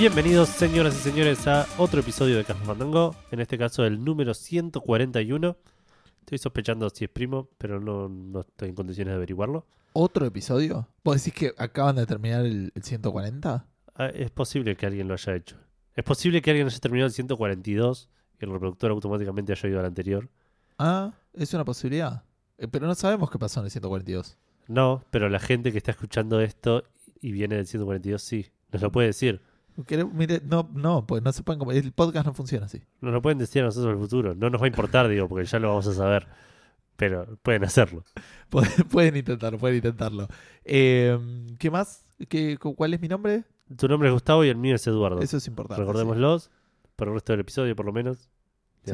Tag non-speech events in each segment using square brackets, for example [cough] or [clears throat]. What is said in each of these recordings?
Bienvenidos, señoras y señores, a otro episodio de Café Fandango. En este caso, el número 141. Estoy sospechando si es primo, pero no, no estoy en condiciones de averiguarlo. ¿Otro episodio? ¿Vos decís que acaban de terminar el, el 140? Ah, es posible que alguien lo haya hecho. Es posible que alguien haya terminado el 142 y el reproductor automáticamente haya ido al anterior. Ah, es una posibilidad. Eh, pero no sabemos qué pasó en el 142. No, pero la gente que está escuchando esto y viene del 142 sí. Nos lo puede decir. Mire, no, no, pues no se pueden El podcast no funciona así. Nos lo pueden decir a nosotros el futuro. No nos va a importar, digo, porque ya lo vamos a saber. Pero pueden hacerlo. [laughs] Pueden, pueden intentarlo, pueden intentarlo. Eh, ¿Qué más? ¿Qué, cu- ¿Cuál es mi nombre? Tu nombre es Gustavo y el mío es Eduardo. Eso es importante. Recordémoslos, para el resto del episodio por lo menos. Sí.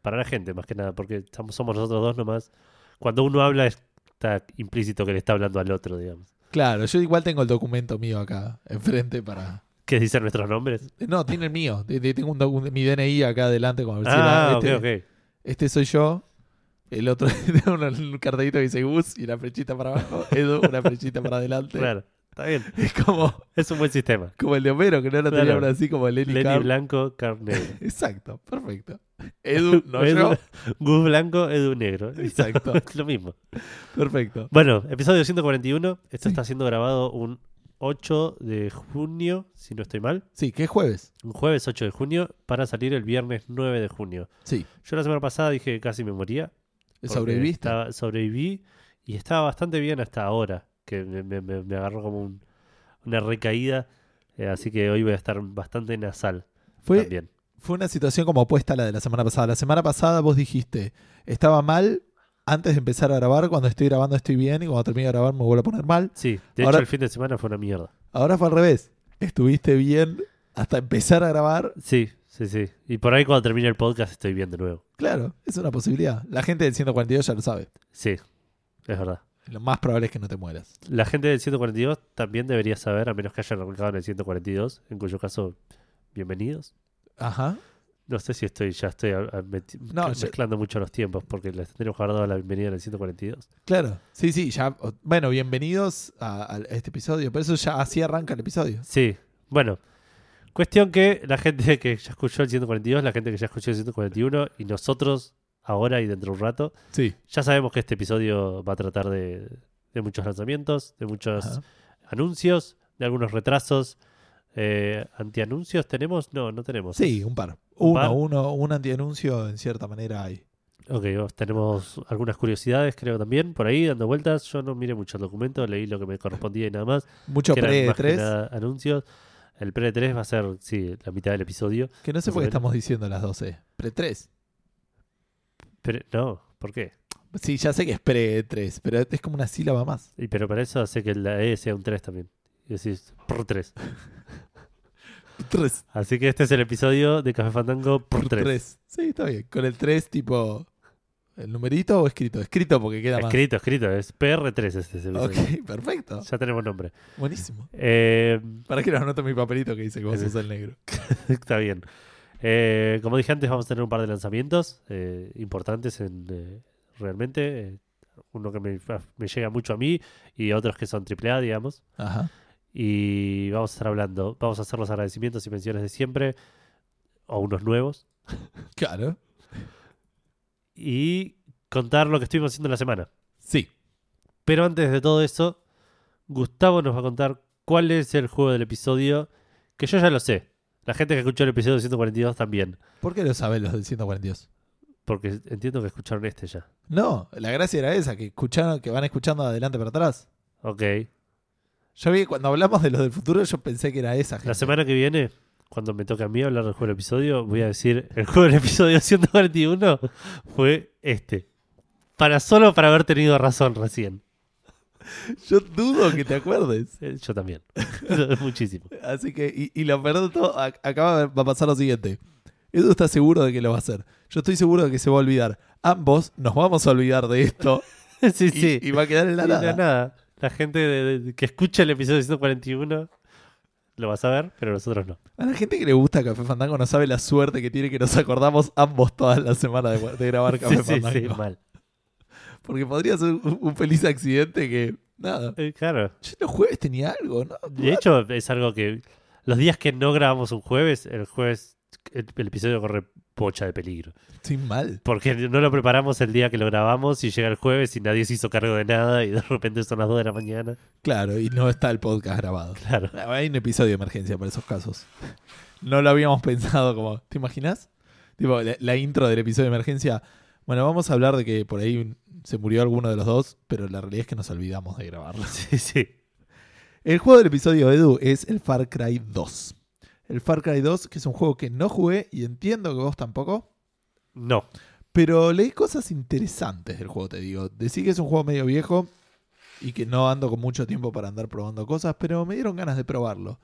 Para la gente, más que nada, porque estamos, somos nosotros dos nomás. Cuando uno habla está implícito que le está hablando al otro, digamos. sí. Claro, yo igual tengo el documento mío acá enfrente para... ¿Qué dicen nuestros nombres? No, tiene el mío. Te- te- Tengo un mi DNI acá adelante. Como decir, Ah, ah, ok, este, ok. este soy yo. El otro [laughs] tiene un cartelito que dice Gus y una flechita para abajo. Edu, una flechita para adelante. Claro, está bien. Es como, Es un buen sistema. como el de Homero, que no lo tenía Claro. así como Lenny, Lenny. Blanco, Carl Negro. [laughs] Exacto, perfecto. Edu, [laughs] no Edu- yo. Gus Blanco, Edu Negro. Exacto. Es lo mismo. Perfecto. Bueno, episodio 141. Esto está siendo grabado un 8 de junio, si no estoy mal. Sí, que es jueves. Un jueves 8 de junio para salir el viernes 9 de junio. Sí, Yo la semana pasada dije que casi me moría. sobreviviste. estaba- sobreviví y estaba bastante bien hasta ahora, que me, me- me- me agarró como un- una recaída. eh, así que hoy voy a estar bastante nasal Fue, también. fue una situación como opuesta a la de la semana pasada. La semana pasada vos dijiste, estaba mal antes de empezar a grabar, cuando estoy grabando estoy bien y cuando termine de grabar me vuelvo a poner mal. Sí, de Ahora- hecho el fin de semana fue una mierda. Ahora fue al revés. Estuviste bien hasta empezar a grabar. Sí, sí, sí. Y por ahí cuando termine el podcast estoy bien de nuevo. Claro, es una posibilidad. La gente del 142 ya lo sabe. Sí, es verdad. Lo más probable es que no te mueras. La gente del 142 también debería saber, a menos que hayan arrancado en el 142, en cuyo caso, bienvenidos. Ajá. No sé si estoy ya estoy a- a- meti- No, mezclando mucho los tiempos, porque les tendríamos que haber dado la bienvenida en el 142. Claro. Sí, sí, ya. Bueno, bienvenidos a, a este episodio. Por eso ya así arranca el episodio. Sí, bueno. Cuestión que la gente que ya escuchó el 142, la gente que ya escuchó el 141 y nosotros ahora y dentro de un rato, Sí. ya sabemos que este episodio va a tratar de, de muchos lanzamientos, de muchos Ajá. anuncios, de algunos retrasos. Eh, ¿Antianuncios tenemos? No, no tenemos. Sí, un par. ¿Un Uno, uno, un antianuncio en cierta manera hay. Ok, vos- tenemos algunas curiosidades, creo también, por ahí dando vueltas. Yo no miré mucho el documento, leí lo que me correspondía y nada más. Mucho que eran pre más que 3 nada anuncios. El pre 3 va a ser, sí, la mitad del episodio. Que no sé por qué estamos diciendo las 12. Pre 3. Pero, no, ¿por qué? Sí, ya sé que es pre 3, pero es como una sílaba más. Y, pero para eso hace que la E sea un 3 también. Y decís, por 3. [laughs] 3. Así que este es el episodio de Café Fandango por 3. Sí, está bien. Con el 3 tipo... ¿El numerito o escrito? Escrito porque queda más. Escrito, escrito, es PR3 este es el episodio. Ok, [laughs] perfecto. Ya tenemos nombre. Buenísimo. Eh, Para que lo anoto en mi papelito que dice que vos sos el [laughs] negro. Está bien. Eh, como dije antes, vamos a tener un par de lanzamientos eh, importantes en, realmente. uno que me, me llega mucho a mí y otros que son AAA, digamos. Ajá. Y vamos a estar hablando, vamos a hacer los agradecimientos y menciones de siempre, o unos nuevos, [laughs] Claro. y contar lo que estuvimos haciendo en la semana. Sí. Pero antes de todo eso, Gustavo nos va a contar cuál es el juego del episodio, que yo ya lo sé. La gente que escuchó el episodio 142 también, ¿Por qué lo saben los del 142? porque entiendo que escucharon este ya. No, la gracia era esa, que escucharon, que van escuchando de adelante para atrás. Ok. Yo vi que cuando hablamos de los del futuro, yo pensé que era esa gente. La semana que viene, cuando me toque a mí hablar del juego del episodio, voy a decir, el juego del episodio 141 fue este. Para solo para haber tenido razón recién. Yo dudo que te acuerdes. [laughs] Eh, Yo también. [laughs] Muchísimo. Así que, y, y lo peor de todo, ac- acaba de- va a pasar lo siguiente. Edu está seguro de que lo va a hacer. Yo estoy seguro de que se va a olvidar. Ambos nos vamos a olvidar de esto [laughs] Sí, y, sí. y va a quedar en la Sí, nada. nada. La gente de- de- que escucha el episodio 141 lo va a saber, pero nosotros no. A la gente que le gusta Café Fandango no sabe la suerte que tiene que nos acordamos ambos todas las semanas de, de grabar [laughs] Café Sí, sí, Fandango. sí, mal. Porque podría ser un, un feliz accidente que. Nada. Eh, claro. Yo los jueves tenía algo, ¿no? De hecho, es algo que Los días que no grabamos un jueves, el jueves el, el episodio corre pocha de peligro. Estoy mal. Porque no lo preparamos el día que lo grabamos y llega el jueves y nadie se hizo cargo de nada y de repente son las 2 de la mañana. Claro, y no está el podcast grabado. Claro. Hay un episodio de emergencia para esos casos. No lo habíamos pensado como. ¿Te imaginas? Tipo, la, la intro del episodio de emergencia. Bueno, vamos a hablar de que por ahí se murió alguno de los dos, pero la realidad es que nos olvidamos de grabarlo. [laughs] Sí, sí. El juego del episodio Edu es el Far Cry 2. El Far Cry 2, que es un juego que no jugué y entiendo que vos tampoco. No. Pero leí cosas interesantes del juego, te digo. Decí que es un juego medio viejo y que no ando con mucho tiempo para andar probando cosas, pero me dieron ganas de probarlo.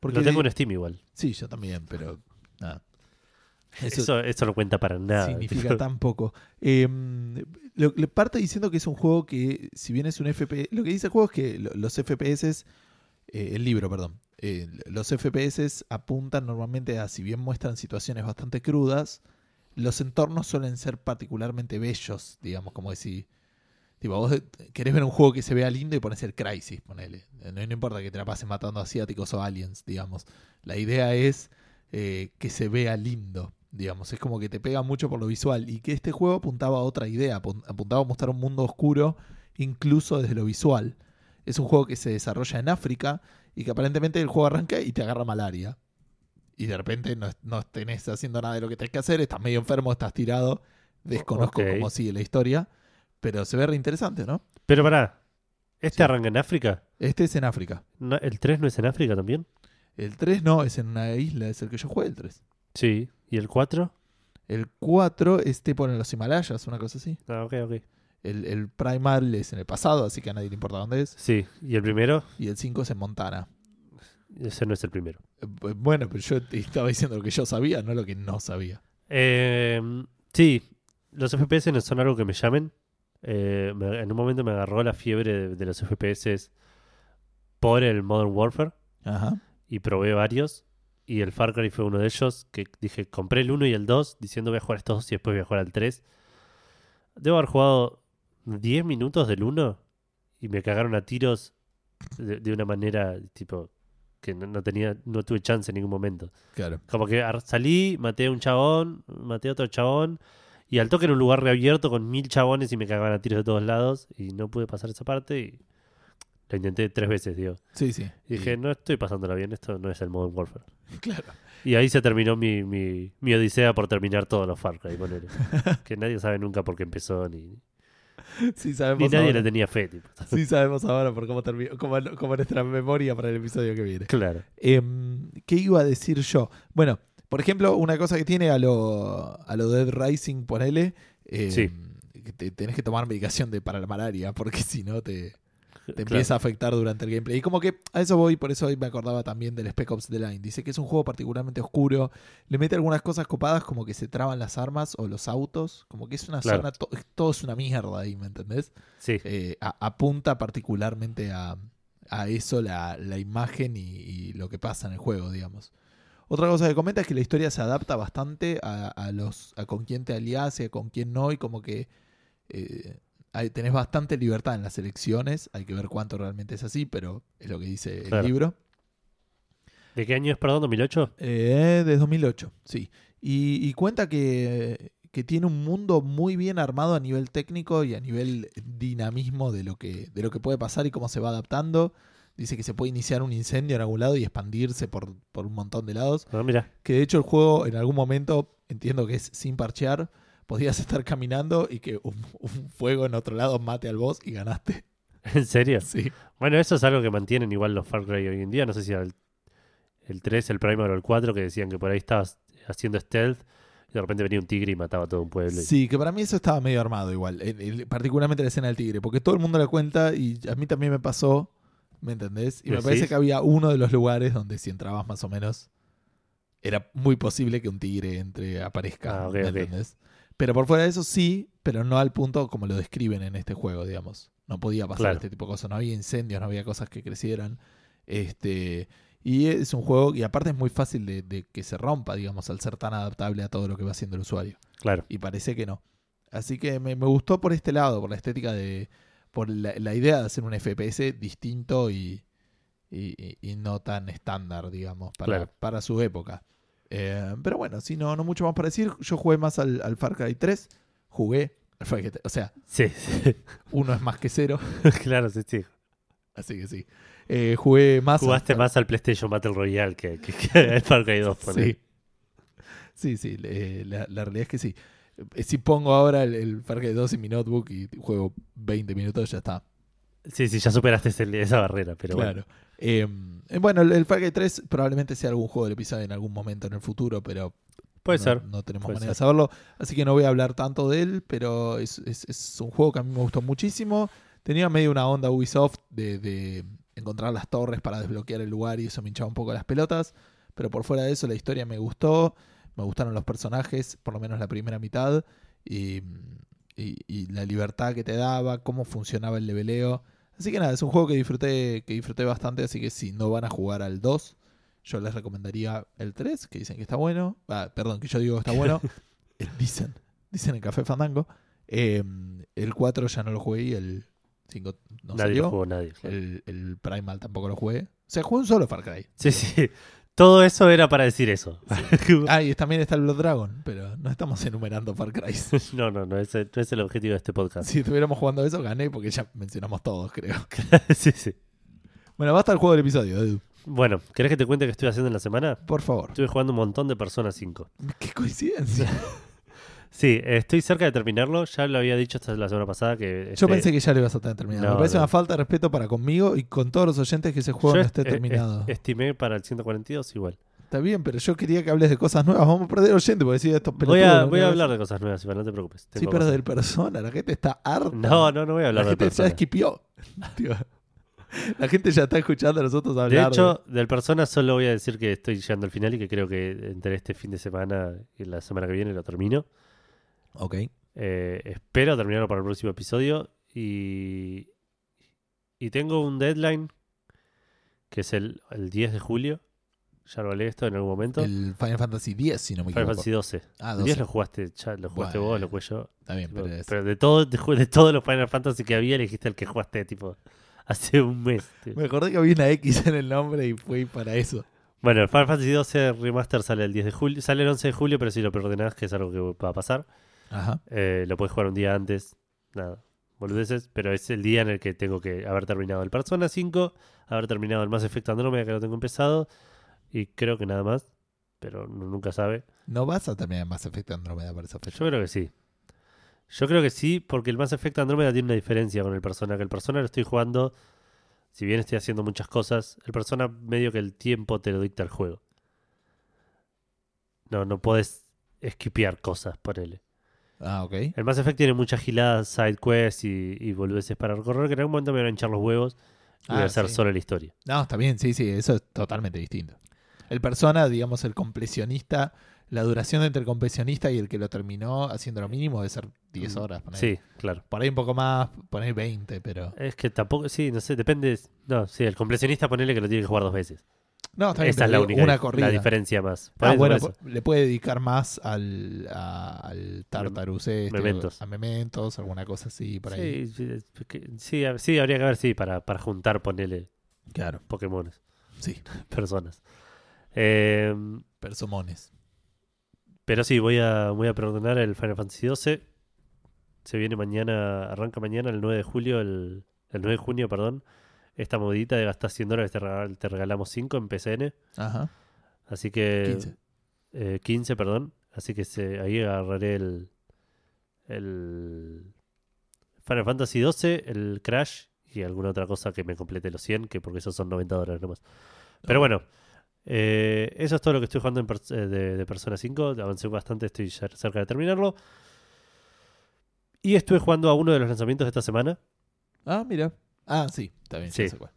Porque lo tengo en Steam igual. Sí, yo también, pero nada. Eso, Eso, eso no cuenta para nada. significa tan poco. Eh, lo- le parte diciendo que es un juego que, si bien es un FPS, lo que dice el juego es que lo- los FPS, eh, el libro, perdón, eh, los FPS apuntan normalmente a, si bien muestran situaciones bastante crudas, los entornos suelen ser particularmente bellos, digamos, como decir, tipo, vos querés ver un juego que se vea lindo y pones el Crisis, ponele. No, importa que te la pases matando asiáticos o aliens, digamos. La idea es eh, que se vea lindo, digamos. Es como que te pega mucho por lo visual. Y que este juego apuntaba a otra idea, apun- apuntaba a mostrar un mundo oscuro, incluso desde lo visual. Es un juego que se desarrolla en África y que aparentemente el juego arranca y te agarra malaria. Y de repente no, no tenés haciendo nada de lo que tenés que hacer, estás medio enfermo, estás tirado. Desconozco cómo sigue la historia, pero se ve re interesante, ¿no? Pero pará. ¿Este Sí. arranca en África? Este es en África. No, ¿El 3 no es en África también? El 3 no, es en una isla, es el que yo jugué el 3. Sí. ¿Y el 4? El 4 es tipo en los Himalayas, una cosa así. Ah, ok, ok. El, el Primal es en el pasado, así que a nadie le importa dónde es. Sí. ¿Y el primero? Y el 5 es en Montana. Ese no es el primero. Eh, bu- Bueno, pero yo te estaba diciendo lo que yo sabía, no lo que no sabía. Eh, sí. Los FPS no son algo que me llamen. Eh, me- en un momento me agarró la fiebre de, de los FPS por el Modern Warfare. Ajá. y probé varios. Y el Far Cry fue uno de ellos. Que dije, compré el 1 y el 2, diciendo voy a jugar estos dos y después voy a jugar al 3. Debo haber jugado 10 minutos del 1 y me cagaron a tiros de, de una manera tipo que no, no tenía, no tuve chance en ningún momento. Claro. Como que salí, maté a un chabón, maté a otro chabón. Y al toque en un lugar reabierto con mil chabones y me cagaban a tiros de todos lados. Y no pude pasar esa parte y lo intenté tres veces, digo. Sí, sí. Y dije, no estoy pasándola bien, esto no es el Modern Warfare. [laughs] Claro. Y ahí se terminó mi, mi, mi odisea por terminar todos los Far Cry, ponele. [laughs] que nadie sabe nunca por qué empezó, ni, Sí ni sabemos nadie ahora. le tenía fe, tipo. [laughs] Sí sabemos ahora por cómo terminó, cómo nuestra memoria para el episodio que viene. Claro. Em, ¿Qué iba a decir yo? Bueno, por ejemplo, una cosa que tiene a lo, a lo Dead Rising, ponele, em, Sí. que te, tenés que tomar medicación de, para la malaria, porque si no te, [laughs] te Claro. empieza a afectar durante el gameplay. Y como que a eso voy, por eso hoy me acordaba también del Spec Ops The Line. Dice que es un juego particularmente oscuro, le mete algunas cosas copadas como que se traban las armas o los autos, como que es una Claro. zona, to- todo es una mierda ahí, ¿me entendés? Sí, eh, apunta particularmente a, a eso la, la imagen y, y lo que pasa en el juego, digamos. Otra cosa que comenta es que la historia se adapta bastante a, a los a con quién te aliás y a con quién no, y como que eh, hay- tenés bastante libertad en las elecciones. Hay que ver cuánto realmente es así, pero es lo que dice el libro. ¿De qué año es, perdón? ¿2008? Eh, de 2008, sí. Y, y cuenta que, que tiene un mundo muy bien armado a nivel técnico y a nivel dinamismo de lo que, de lo que puede pasar y cómo se va adaptando. Dice que se puede iniciar un incendio en algún lado y expandirse por, por un montón de lados. Ah, mira. Que de hecho el juego en algún momento, entiendo que es sin parchear, podías estar caminando y que un, un fuego en otro lado mate al boss y ganaste. ¿En serio? Sí. Bueno, eso es algo que mantienen igual los Far Cry hoy en día. No sé si era el, el 3, el Primal o el 4, que decían que por ahí estabas haciendo stealth y de repente venía un tigre y mataba a todo un pueblo. Sí, que para mí eso estaba medio armado igual, en- en- particularmente la escena del tigre, porque todo el mundo la cuenta y a mí también me pasó, ¿me entendés? Y me parece que había uno de los lugares donde si entrabas más o menos era muy posible que un tigre entre aparezca, Ah, ok, ¿me ok. entendés? Pero por fuera de eso sí, pero no al punto como lo describen en este juego, digamos. No podía pasar Claro. este tipo de cosas, no había incendios, no había cosas que crecieran. Este, y es un juego, y aparte es muy fácil de, de que se rompa, digamos, al ser tan adaptable a todo lo que va haciendo el usuario Claro. y parece que no. Así que me, me gustó por este lado, por la estética de. por la, la idea de hacer un FPS distinto y, y, no tan estándar, digamos, para, Claro. para su época. Eh, pero bueno, si no, no mucho más para decir. Yo jugué más al, al Far Cry 3. Jugué. al Far Cry 3, O sea, Sí, sí. uno es más que cero. [laughs] claro, sí, sí. Así que sí. Eh, jugué más. al- Jugaste más al PlayStation Battle Royale que, que, que al Far Cry 2. ponele. Sí. Sí, sí, eh, la, la realidad es que sí. Eh, Si pongo ahora el, el Far Cry 2 en mi notebook y juego 20 minutos, ya está. sí, sí, ya superaste ese- esa barrera, pero claro. Eh, eh, bueno, el, el Far Cry 3 probablemente sea algún juego del episodio en algún momento en el futuro, pero. Puede no, ser. no tenemos puede manera de saberlo. Así que no voy a hablar tanto de él, pero es, es- es un juego que a mí me gustó muchísimo. Tenía medio una onda Ubisoft de, de encontrar las torres para desbloquear el lugar y eso me hinchaba un poco las pelotas. Pero por fuera de eso, la historia me gustó. Me gustaron los personajes, por lo menos la primera mitad. Y, y- y la libertad que te daba, cómo funcionaba el leveleo. Así que nada, es un juego que disfruté, que disfruté bastante. Así que si no van a jugar al 2, yo les recomendaría el 3, que dicen que está bueno. Ah, perdón, que yo digo que está bueno. [laughs] Eh, dicen, dicen en Café Fandango. Eh, el 4 ya no lo jugué y el 5 no nadie salió. lo jugó, nadie. claro. El, el Primal tampoco lo jugué. O sea, jugué un solo Far Cry. Sí, sí. Todo eso era para decir eso. [laughs] Ah, y también está el Blood Dragon, pero no estamos enumerando Far Cry. [laughs] no, no, no, ese no es el objetivo de este podcast. si estuviéramos jugando eso, gané porque ya mencionamos todos, creo. [laughs] sí, sí. Bueno, basta el juego del episodio, Edu. Bueno, ¿querés que te cuente qué estoy haciendo en la semana? Por favor. Estuve jugando un montón de Persona 5. Qué coincidencia. Sí, estoy cerca de terminarlo. Ya lo había dicho hasta la semana pasada que... Yo este, pensé que ya lo ibas a tener terminado. No, Me parece no. una falta de respeto para conmigo y con todos los oyentes que ese juego yo no esté est- eh, terminado. est- estimé para el 142 igual. Está bien, pero yo quería que hables de cosas nuevas. Vamos a perder oyente porque decir estos Voy pelotudos a, voy a hablar de cosas nuevas, Iván, no te preocupes. Sí, Tengo pero cosas- del persona. La gente está harta. No, no, no voy a La hablar de gente ya Persona. esquipió. [laughs] La gente ya está escuchando a nosotros hablar. De hecho, del Persona solo voy a decir que estoy llegando al final y que creo que entre este fin de semana y la semana que viene lo termino. Ok. Eh, espero terminarlo para el próximo episodio y, y tengo un deadline que es el, el 10 de julio. Ya lo hablé esto en algún momento. El Final Fantasy X, si no me Final equivoco. Fantasy 12. Ah, El 10 12. lo jugaste, ya lo jugaste Bueno. vos, lo jugué yo. Está bien, Tipo, pero es- Pero de, todo, de, de todos los Final Fantasy que había, elegiste el que jugaste tipo [laughs] hace un mes. Me acordé que había una X en el nombre y fue para eso. Bueno, el Final Fantasy 12 Remaster sale el 10 de julio. Sale el 11 de julio, pero si lo preordenás, que es algo que va a pasar, Ajá. eh, lo puedes jugar un día antes. Nada, boludeces. Pero es el día en el que tengo que haber terminado el Persona 5, haber terminado el Mass Effect Andromeda, que lo tengo empezado. Y creo que nada más. Pero nunca sabe. No vas a terminar Mass Effect Andromeda para esa fecha. Yo creo que sí. Yo creo que sí, porque el Mass Effect Andromeda tiene una diferencia con el Persona. Que el Persona lo estoy jugando, si bien estoy haciendo muchas cosas, el Persona medio que el tiempo te lo dicta el juego. No, no puedes esquipear cosas, ponele. Ah, ok. El Mass Effect tiene muchas giladas, side quests y, y boludeces para recorrer que en algún momento me van a hinchar los huevos y voy Ah, a hacer sí. solo la historia. No, está bien, sí, sí, eso es totalmente distinto. El persona, digamos, el completionista, la duración entre el completionista y el que lo terminó haciendo lo mínimo debe ser 10 horas. ponele. Sí, claro. Por ahí un poco más, poner 20, pero. Es que tampoco, sí, no sé, depende. No, sí, el completionista ponele que lo tiene que jugar dos veces. No, está bien, Esa es la única una corrida. la diferencia más. Por Ah, eso, bueno, le puede dedicar más al, a- al Tartarus este, Mementos. a Mementos, alguna cosa así, por ahí. Sí, sí, habría que ver, sí, para, para juntar, ponele Claro, Pokémones, sí, [laughs] personas. Eh, pero sí, voy a, voy a perdonar el Final Fantasy XII. Se viene mañana, arranca mañana el 9 de julio, el, el 9 de junio, perdón. Esta modita de gastar 100 dólares te, regal- te regalamos 5 en PCN. Ajá, Así que 15. Eh, 15, perdón. Así que se, ahí agarraré el, el Final Fantasy 12, el Crash y alguna otra cosa que me complete los 100, que porque esos son 90 dólares nomás. Pero bueno, eh, eso es todo lo que estoy jugando en eh, de, de Persona 5. Avancé bastante, estoy cerca de terminarlo. Y estuve jugando a uno de los lanzamientos de esta semana. Ah, mira. Ah, sí, bien, Sí. ya sé cuál.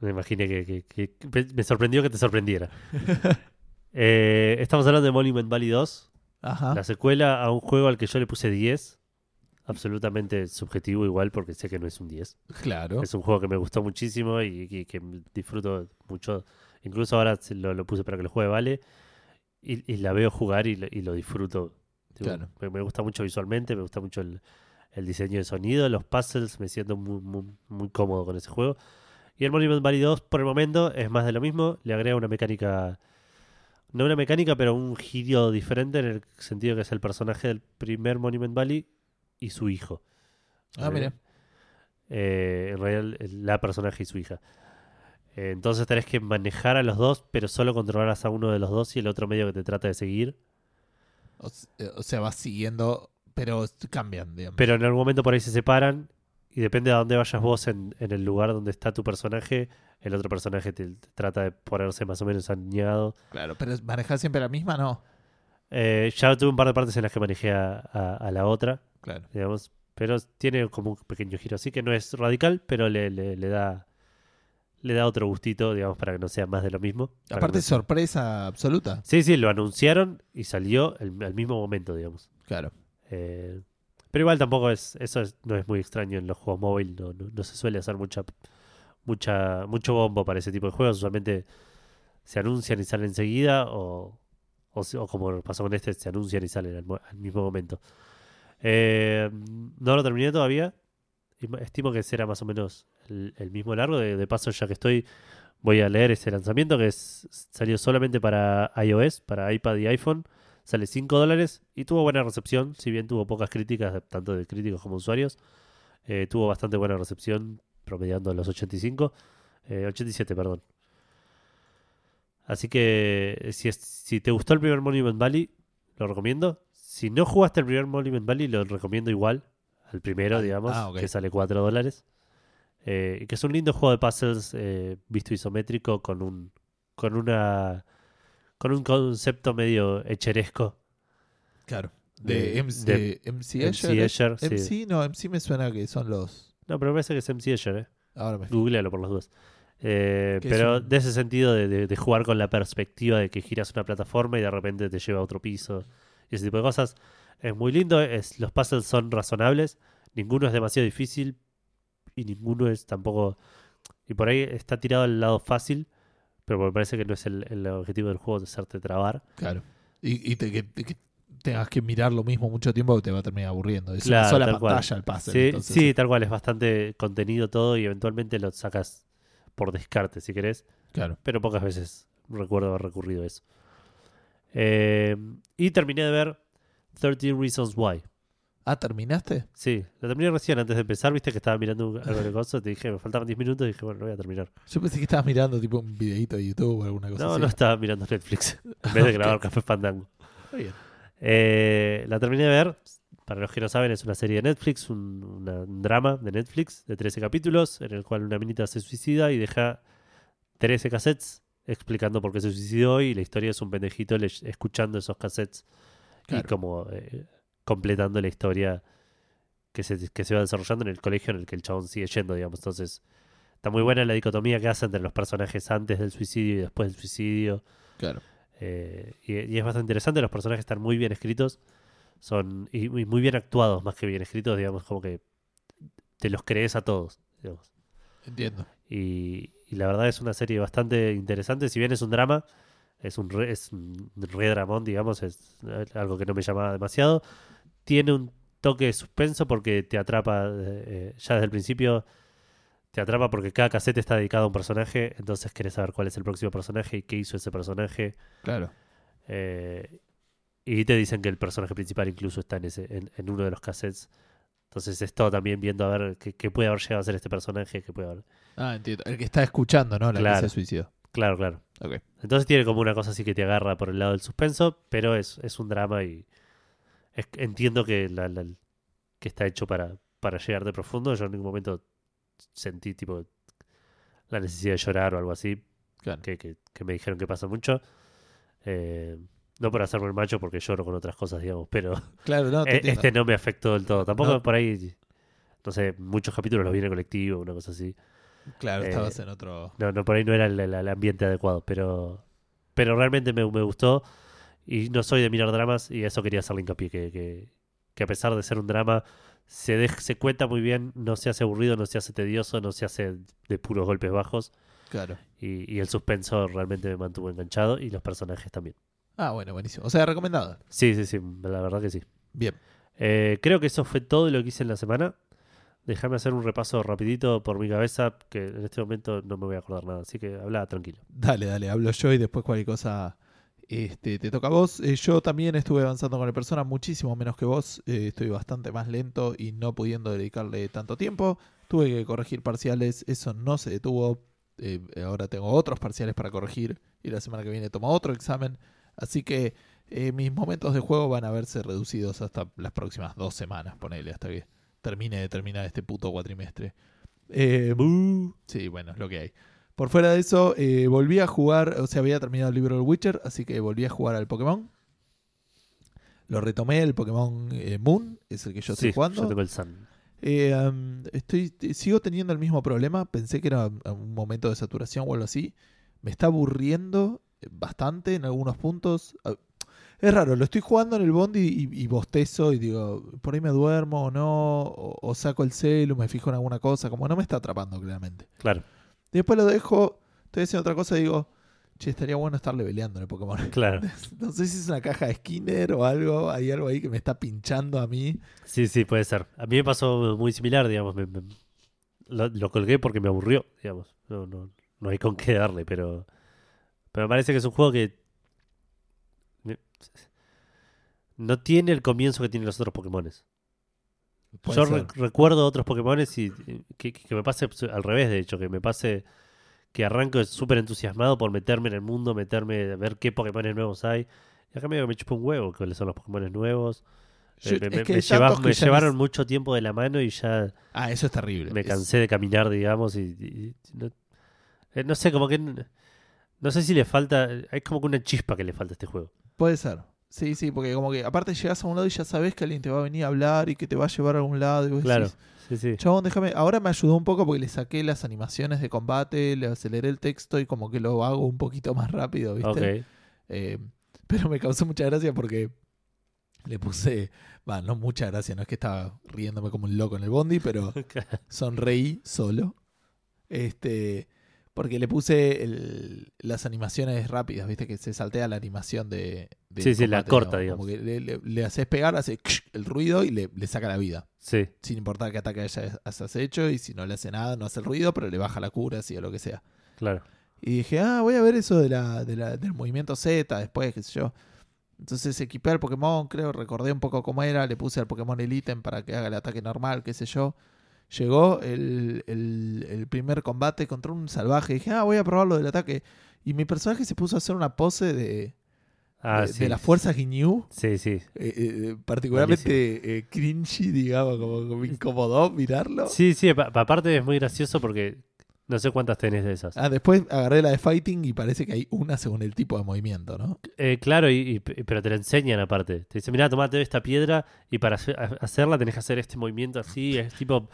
Me imaginé que, que- que- que me sorprendió que te sorprendiera. [laughs] Eh, estamos hablando de Monument Valley 2. Ajá. La secuela a un juego al que yo le puse 10. Absolutamente subjetivo igual porque sé que no es un 10. Claro. Es un juego que me gustó muchísimo y, y que disfruto mucho. Incluso ahora se lo, lo puse para que lo juegue Vale. Y, y la veo jugar y lo, y lo disfruto. Claro. me, me gusta mucho visualmente, me gusta mucho el, el diseño de sonido, los puzzles, me siento muy, muy, muy cómodo con ese juego. Y el Monument Valley 2, por el momento, es más de lo mismo. Le agrega una mecánica. No una mecánica, pero un giro diferente en el sentido que es el personaje del primer Monument Valley y su hijo. Ah, mira. Eh, en realidad, la personaje y su hija. Eh, entonces tenés que manejar a los dos, pero solo controlarás a uno de los dos y el otro medio que te trata de seguir. Eh, o sea, vas siguiendo, pero cambian, digamos. Pero en algún momento por ahí se separan y depende de dónde vayas vos en, en el lugar donde está tu personaje, el otro personaje te, te trata de ponerse más o menos alineado. Claro, pero manejar siempre la misma, no. Eh, ya tuve un par de partes en las que manejé a, a- a la otra, Claro. digamos, pero tiene como un pequeño giro. Así que no es radical, pero le, le- le da le da otro gustito, digamos, para que no sea más de lo mismo. Aparte, no- sorpresa absoluta. Sí, sí, lo anunciaron y salió el- al mismo momento, digamos. Claro. Eh, pero igual tampoco es, eso es- no es muy extraño en los juegos móviles, no, no, se suele hacer mucha, mucha, mucho bombo para ese tipo de juegos, usualmente se anuncian y salen enseguida, o, o, o como pasó con este, se anuncian y salen al, mo- al mismo momento. Eh, no lo terminé todavía, estimo que será más o menos el, el mismo largo, de, de paso ya que estoy, voy a leer ese lanzamiento que es, salió solamente para iOS, para iPad y iPhone. Sale 5 dólares y tuvo buena recepción, si bien tuvo pocas críticas, tanto de críticos como usuarios. eh, tuvo bastante buena recepción, promediando los 85. eh, 87, perdón. Así que eh, si, es- si te gustó el primer Monument Valley, lo recomiendo. Si no jugaste el primer Monument Valley, lo recomiendo igual. Al primero, Ah, digamos, ah, que sale 4 dólares. Eh, que es un lindo juego de puzzles visto isométrico con un con una con un concepto medio echeresco. Claro. De- De, MC, de MC MC Escher. Escher, sí. MC, no, MC me suena que son los. No, pero me parece que es MC Escher, ¿eh? Ahora me Googlealo por las dudas. Eh, es pero de ese sentido de, de- de jugar con la perspectiva de que giras una plataforma y de repente te lleva a otro piso y ese tipo de cosas. Es muy lindo, es, los puzzles son razonables, ninguno es demasiado difícil y ninguno es tampoco... Y por ahí está tirado al lado fácil, pero me parece que no es el, el objetivo del juego de hacerte trabar. Claro. Y, y te- que, que tengas que mirar lo mismo mucho tiempo te va a terminar aburriendo. Es Claro, una sola tal cual. pantalla el puzzle. Sí, entonces, sí, tal cual, es bastante contenido todo y eventualmente lo sacas por descarte si querés. Claro. pero pocas veces recuerdo haber recurrido a eso. Eh, y terminé de ver 13 Reasons Why. Ah, ¿terminaste? Sí, lo terminé recién antes de empezar, viste que estaba mirando algo de cosas, te dije, me faltaban 10 minutos y dije, bueno, lo voy a terminar. Yo pensé que estabas mirando tipo un videito de YouTube o alguna cosa No, así. no estaba mirando Netflix, [laughs] en vez de grabar Café Fandango. Está bien. Eh, la terminé de ver, para los que no saben, es una serie de Netflix, un, una- un drama de Netflix de 13 capítulos, en el cual una minita se suicida y deja 13 cassettes explicando por qué se suicidó y la historia es un pendejito escuchando esos cassettes y Claro. como eh, completando la historia que se, que se va desarrollando en el colegio en el que el chabón sigue yendo, digamos. Entonces, está muy buena la dicotomía que hace entre los personajes antes del suicidio y después del suicidio. Claro. Eh, y, y es bastante interesante, los personajes están muy bien escritos son y, y muy bien actuados más que bien escritos, digamos, como que te los crees a todos, digamos. Entiendo. Y, y la verdad es una serie bastante interesante, si bien es un drama, es un re, es un re dramón, digamos, es algo que no me llamaba demasiado. Tiene un toque de suspenso porque te atrapa eh, eh, ya desde el principio. Te atrapa porque cada cassette está dedicado a un personaje, entonces querés saber cuál es el próximo personaje y qué hizo ese personaje. Claro. Eh, y te dicen que el personaje principal incluso está en, ese, en, en uno de los cassettes. Entonces es todo también viendo a ver qué, qué puede haber llegado a ser este personaje, qué puede haber. Ah, entiendo. El que está escuchando, ¿no? La Claro. que se suicidó. Claro, claro. Entonces tiene como una cosa así que te agarra por el lado del suspenso, pero es, es un drama y es- entiendo que, la, la- que está hecho para, para llegar de profundo. Yo en ningún momento sentí tipo la necesidad de llorar o algo así, Claro. que, que- que me dijeron que pasa mucho. Eh, no por hacerme el macho porque lloro con otras cosas, digamos, pero [laughs] Claro, no, te [laughs] entiendo. este no me afectó del todo. Tampoco No. por ahí, no sé, muchos capítulos los vi en el colectivo, una cosa así. Claro, eh, estabas en otro. No, no, por ahí no era el, el- el ambiente adecuado, pero, pero realmente me, me gustó y no soy de mirar dramas y eso quería hacerle hincapié, que, que, que a pesar de ser un drama, se, se cuenta muy bien, no se hace aburrido, no se hace tedioso, no se hace de puros golpes bajos Claro. y, y el suspenso realmente me mantuvo enganchado y los personajes también. Ah, bueno, buenísimo. O sea, recomendado. Sí, sí, sí, la verdad que sí. Bien. Eh, creo que eso fue todo lo que hice en la semana. Déjame hacer un repaso rapidito por mi cabeza, que en este momento no me voy a acordar nada, así que habla tranquilo. Dale, dale, hablo yo y después cualquier cosa este, te toca a vos. Eh, yo también estuve avanzando con la persona muchísimo menos que vos. Eh, estoy bastante más lento y no pudiendo dedicarle tanto tiempo. Tuve que corregir parciales, eso no se detuvo. Eh, ahora tengo otros parciales para corregir y la semana que viene tomo otro examen. Así que mis momentos de juego van a verse reducidos hasta las próximas dos semanas, ponele, hasta que termine de terminar este puto cuatrimestre. Eh, sí, bueno, es lo que hay. Por fuera de eso, eh, volví a jugar, o sea, había terminado el libro del Witcher, así que volví a jugar al Pokémon. Lo retomé, el Pokémon eh, Moon, es el que yo estoy sí, jugando. yo tengo el Sun. Eh, um, estoy, t- sigo teniendo el mismo problema. Pensé que era un momento de saturación o algo así. Me está aburriendo eh, bastante en algunos puntos. Ah, Es raro, lo estoy jugando en el Bondi y, y bostezo y digo, por ahí me duermo o no, o, o saco el celu, me fijo en alguna cosa, como no me está atrapando claramente. Claro, Después lo dejo, estoy haciendo otra cosa y digo, che, estaría bueno estar leveleando en el Pokémon. [laughs] claro. [laughs] No sé si es una caja de Skinner o algo, hay algo ahí que me está pinchando a mí. Sí, sí, puede ser. A mí me pasó muy similar, digamos. me- me- lo, lo colgué porque me aburrió, digamos. No, no, no hay con qué darle, pero, pero me parece que es un juego que no tiene el comienzo que tienen los otros Pokémones. Puede Yo re- recuerdo otros Pokémones y que, que me pase al revés, de hecho, que me pase que arranco súper entusiasmado por meterme en el mundo, meterme a ver qué Pokémones nuevos hay. Y acá medio que me chupa un huevo cuáles son los Pokémones nuevos. Eh, Yo- me es me- me lleva- llevaron mucho tiempo de la mano y ya Ah, eso es terrible. me Es- cansé de caminar, digamos, y, y- y no, eh, no sé, como que no sé si le falta, hay como que una chispa que le falta a este juego. Puede ser. Sí, sí, porque como que aparte llegas a un lado y ya sabes que alguien te va a venir a hablar y que te va a llevar a algún lado. Y vos Claro, decís, sí, sí. Chabón, déjame. Ahora me ayudó un poco porque le saqué las animaciones de combate, le aceleré el texto y como que lo hago un poquito más rápido, ¿viste? Ok, Eh, pero me causó mucha gracia porque le puse. Va, no mucha gracia, no es que estaba riéndome como un loco en el bondi, pero [laughs] sonreí solo. Este. Porque le puse el- las animaciones rápidas, viste que se saltea la animación de. de Sí, sí, la corta, Como que le, le- le haces pegar, hace el ruido y le, le saca la vida. sí, Sin importar qué ataque haya- hayas hecho. Y si no le hace nada, no hace el ruido, pero le baja la cura, así o lo que sea. claro. Y dije, ah, voy a ver eso de la, de la- del movimiento Z después, qué sé yo. Entonces equipé al Pokémon, creo, recordé un poco cómo era, le puse al Pokémon el ítem para que haga el ataque normal, qué sé yo. Llegó el, el- el primer combate contra un salvaje. Dije, ah, voy a probar lo del ataque. Y mi personaje se puso a hacer una pose de, Ah, de, sí. de la fuerza Ginyu. Sí, sí. eh, eh, particularmente eh, cringy, digamos, como, incomodó mirarlo. Sí, sí, pa- pa- aparte es muy gracioso porque no sé cuántas tenés de esas. Ah, después agarré la de fighting y parece que hay una según el tipo de movimiento, ¿no? Eh, claro, y, y- pero te la enseñan aparte. Te dicen, mira, tomate esta piedra y para hacer- hacerla tenés que hacer este movimiento así. Es tipo.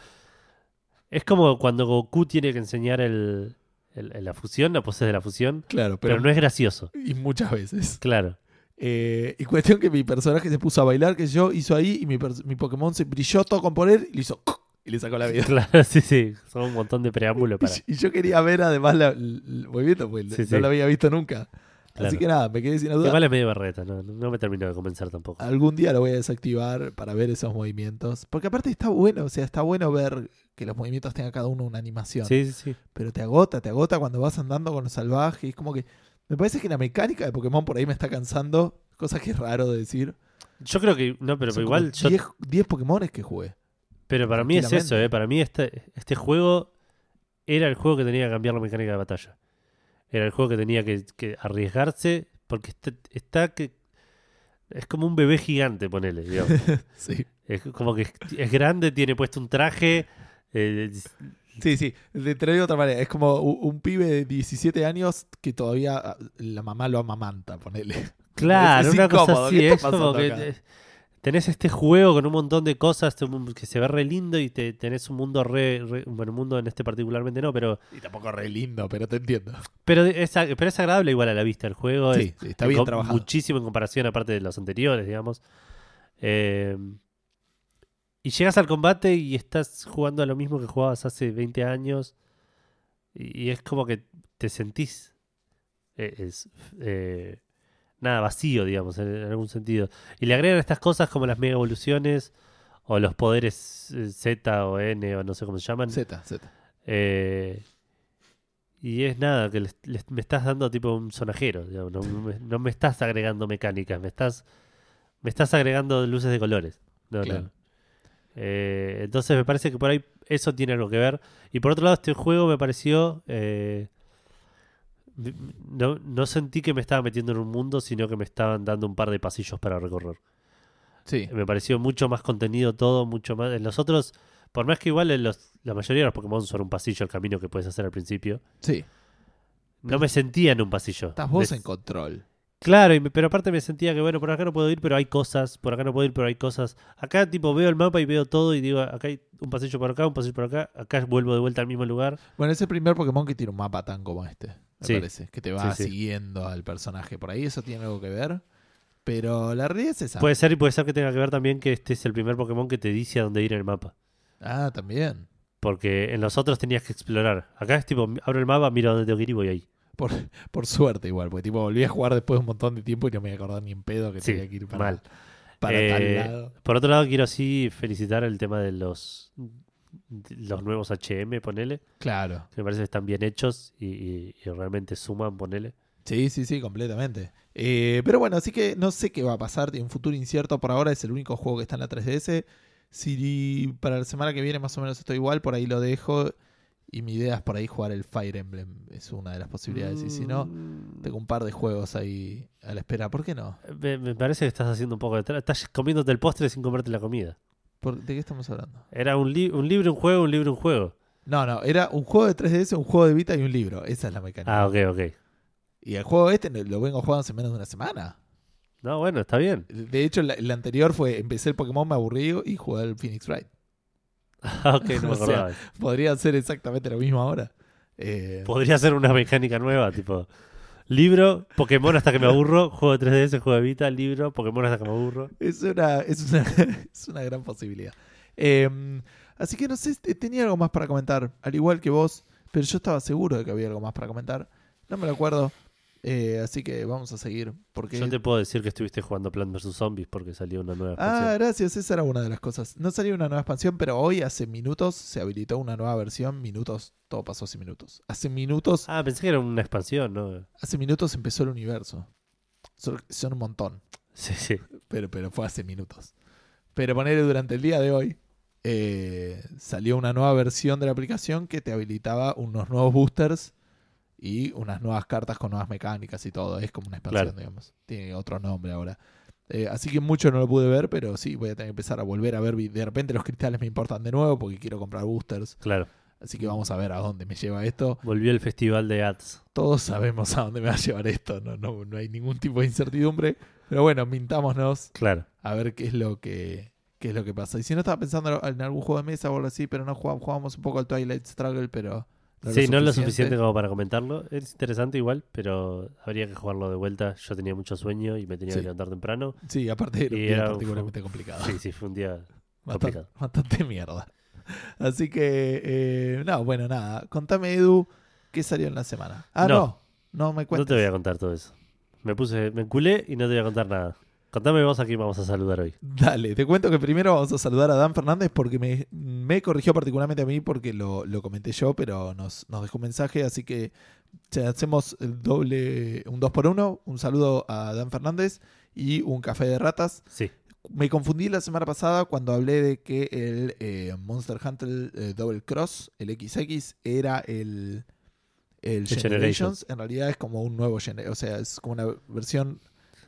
Es como cuando Goku tiene que enseñar el, el- el- la fusión, la pose de la fusión, Claro, pero, pero, no es gracioso. y muchas veces. Claro. Eh, y cuestión que mi personaje se puso a bailar, que yo hizo ahí, y mi, mi Pokémon se brilló todo con poder y le hizo y le sacó la vida. Claro, [laughs] sí, sí. Son un montón de preámbulos para. [laughs] Y, yo quería ver además la- el, movimiento, pues Sí, no sí. lo había visto nunca. Claro. Así que nada, me quedé sin duda. Igual es medio berreta, no, no me terminó de convencer tampoco. Algún día lo voy a desactivar para ver esos movimientos. Porque aparte está bueno, o sea, está bueno ver que los movimientos tengan cada uno una animación. Sí, sí, sí. Pero te agota, te agota cuando vas andando con los salvajes. Es como que. Me parece que la mecánica de Pokémon por ahí me está cansando. Cosa que es raro de decir. Yo creo que. No, pero Son igual. como Yo, 10 10 Pokémones que jugué. pero para mí es eso. ¿eh? Para mí este, este juego era el juego que tenía que cambiar la mecánica de batalla. Era el juego que tenía que, que arriesgarse porque está, está que. Es como un bebé gigante, ponele, digamos. [laughs] Sí. es como que es, es grande, tiene puesto un traje. Eh, Sí, sí. Te te lo digo de otra manera. Es como un, pibe de 17 años que todavía la mamá lo amamanta, ponele. [laughs] Claro, Es una cosa así, ¿qué está es como que te- tenés este juego con un montón de cosas que se ve re lindo y te, tenés un mundo re, re- bueno, un mundo en este particularmente no, pero Y tampoco re lindo, pero te entiendo. pero es, pero es agradable igual a la vista el juego, Sí, es- sí, está en bien trabajado. muchísimo en comparación aparte de los anteriores, digamos. Eh, y llegas al combate y estás jugando a lo mismo que jugabas hace 20 años y, y es como que te sentís eh, es, eh, nada vacío, digamos, en, en algún sentido. Y le agregan estas cosas como las mega evoluciones o los poderes eh, Z o N o no sé cómo se llaman. Z, Z. Eh, y es nada, que les- les- me estás dando tipo un sonajero. digamos, no, me, no me estás agregando mecánicas, me estás, me estás agregando luces de colores. No, no. Eh, entonces me parece que por ahí eso tiene algo que ver. Y por otro lado, este juego me pareció... eh, no, no sentí que me estaba metiendo en un mundo, sino que me estaban dando un par de pasillos para recorrer. Sí, Me pareció mucho más contenido todo, mucho más. En los otros, por más que igual en los, la mayoría de los Pokémon son un pasillo, el camino que puedes hacer al principio, sí. no me sentía en un pasillo. Estás vos en control. Claro, y pero aparte me sentía que, bueno, por acá no puedo ir, pero hay cosas, por acá no puedo ir, pero hay cosas. Acá, tipo, veo el mapa y veo todo y digo, acá hay un pasillo por acá, un pasillo por acá, acá vuelvo de vuelta al mismo lugar. Bueno, es el primer Pokémon que tiene un mapa tan como este, me Sí. parece. Que te va Sí, sí. siguiendo al personaje. Por ahí eso tiene algo que ver. Pero la realidad es esa. Puede ser y puede ser que tenga que ver también que este es el primer Pokémon que te dice a dónde ir en el mapa. Ah, también. Porque en los otros tenías que explorar. Acá es tipo, abro el mapa, miro dónde tengo que ir y voy ahí. Por, por suerte igual, porque tipo volví a jugar después de un montón de tiempo y no me voy a acordar ni en pedo que Sí, tenía que ir para, mal. para Eh, tal lado. Por otro lado, quiero sí felicitar el tema de los, los nuevos HM, ponele. Claro. que Me parece que están bien hechos y, y- y realmente suman, ponele. Sí, sí, sí, completamente. Eh, pero bueno, así que no sé qué va a pasar. Tiene un futuro incierto. Por ahora es el único juego que está en la 3DS. Si para la semana que viene más o menos estoy igual, por ahí lo dejo. Y mi idea es por ahí jugar el Fire Emblem. Es una de las posibilidades. Y si no, Mm, tengo un par de juegos ahí a la espera. ¿Por qué no? Me, me parece que estás haciendo un poco de... Estás comiéndote el postre sin comerte la comida. ¿Por- ¿De qué estamos hablando? Era un, li- un libro, un juego, un libro, un juego. No, no, era un juego de 3DS, un juego de Vita y un libro. Esa es la mecánica. Ah, ok, ok. Y el juego este lo vengo jugando hace menos de una semana. No, bueno, está bien. De hecho, el anterior fue, empecé el Pokémon, me aburrí y jugué al Phoenix Wright. [laughs] Ok, no me O sea, acordaba. Podría ser exactamente lo mismo ahora. Eh, Podría ser una mecánica nueva, tipo... Libro, Pokémon hasta que me aburro, [laughs] juego de 3DS, juego de Vita, libro, Pokémon hasta que me aburro. es, una, es, una, [laughs] es una gran posibilidad. Eh, así que no sé, te- tenía algo más para comentar, al igual que vos, pero yo estaba seguro de que había algo más para comentar. No me lo acuerdo. Eh, así que vamos a seguir. Porque... Yo te puedo decir que estuviste jugando Plant vs. Zombies porque salió una nueva Ah, expansión. gracias, esa era una de las cosas. No salió una nueva expansión, pero hoy hace minutos se habilitó una nueva versión. Minutos, todo pasó hace minutos. Hace minutos, Ah, pensé que era una expansión, ¿no? hace minutos empezó el universo. Son, son un montón, Sí, sí. pero, pero fue hace minutos. Pero ponerle durante el día de hoy, eh, salió una nueva versión de la aplicación que te habilitaba unos nuevos boosters y unas nuevas cartas con nuevas mecánicas y todo. Es como una expansión, Claro. digamos. Tiene otro nombre ahora. Eh, así que mucho no lo pude ver, pero sí, voy a tener que empezar a volver a ver. De repente los cristales me importan de nuevo porque quiero comprar boosters. Claro. Así que vamos a ver a dónde me lleva esto. Volvió el festival de ads. Todos sabemos a dónde me va a llevar esto. No, no, no hay ningún tipo de incertidumbre. Pero bueno, mintámonos Claro. a ver qué es lo que qué es lo que pasa. Y si no estaba pensando en algún juego de mesa o algo así, pero no jugamos, jugamos un poco al Twilight Struggle, pero sí, no es lo suficiente como para comentarlo. Es interesante igual, pero habría que jugarlo de vuelta. Yo tenía mucho sueño y me tenía Sí. que levantar temprano. Sí, aparte era un día era un particularmente complicado. Sí, sí, fue un día [laughs] bastante, complicado. bastante mierda. Así que, eh, no, bueno, nada. Contame, Edu, ¿qué salió en la semana? Ah, no, No. no, me No cuentes. te voy a contar todo eso. Me puse, me enculé y no te voy a contar nada. Contame vos a quién vamos a saludar hoy. Dale, te cuento que primero vamos a saludar a Dan Fernández porque me, me corrigió particularmente a mí porque lo, lo comenté yo, pero nos, nos dejó un mensaje, así que hacemos el doble, un 2 por 1 un saludo a Dan Fernández y un café de ratas. Sí, Me confundí la semana pasada cuando hablé de que el eh, Monster Hunter eh, Double Cross, el XX, era el, el Generations. Generations. En realidad es como un nuevo o sea, es como una versión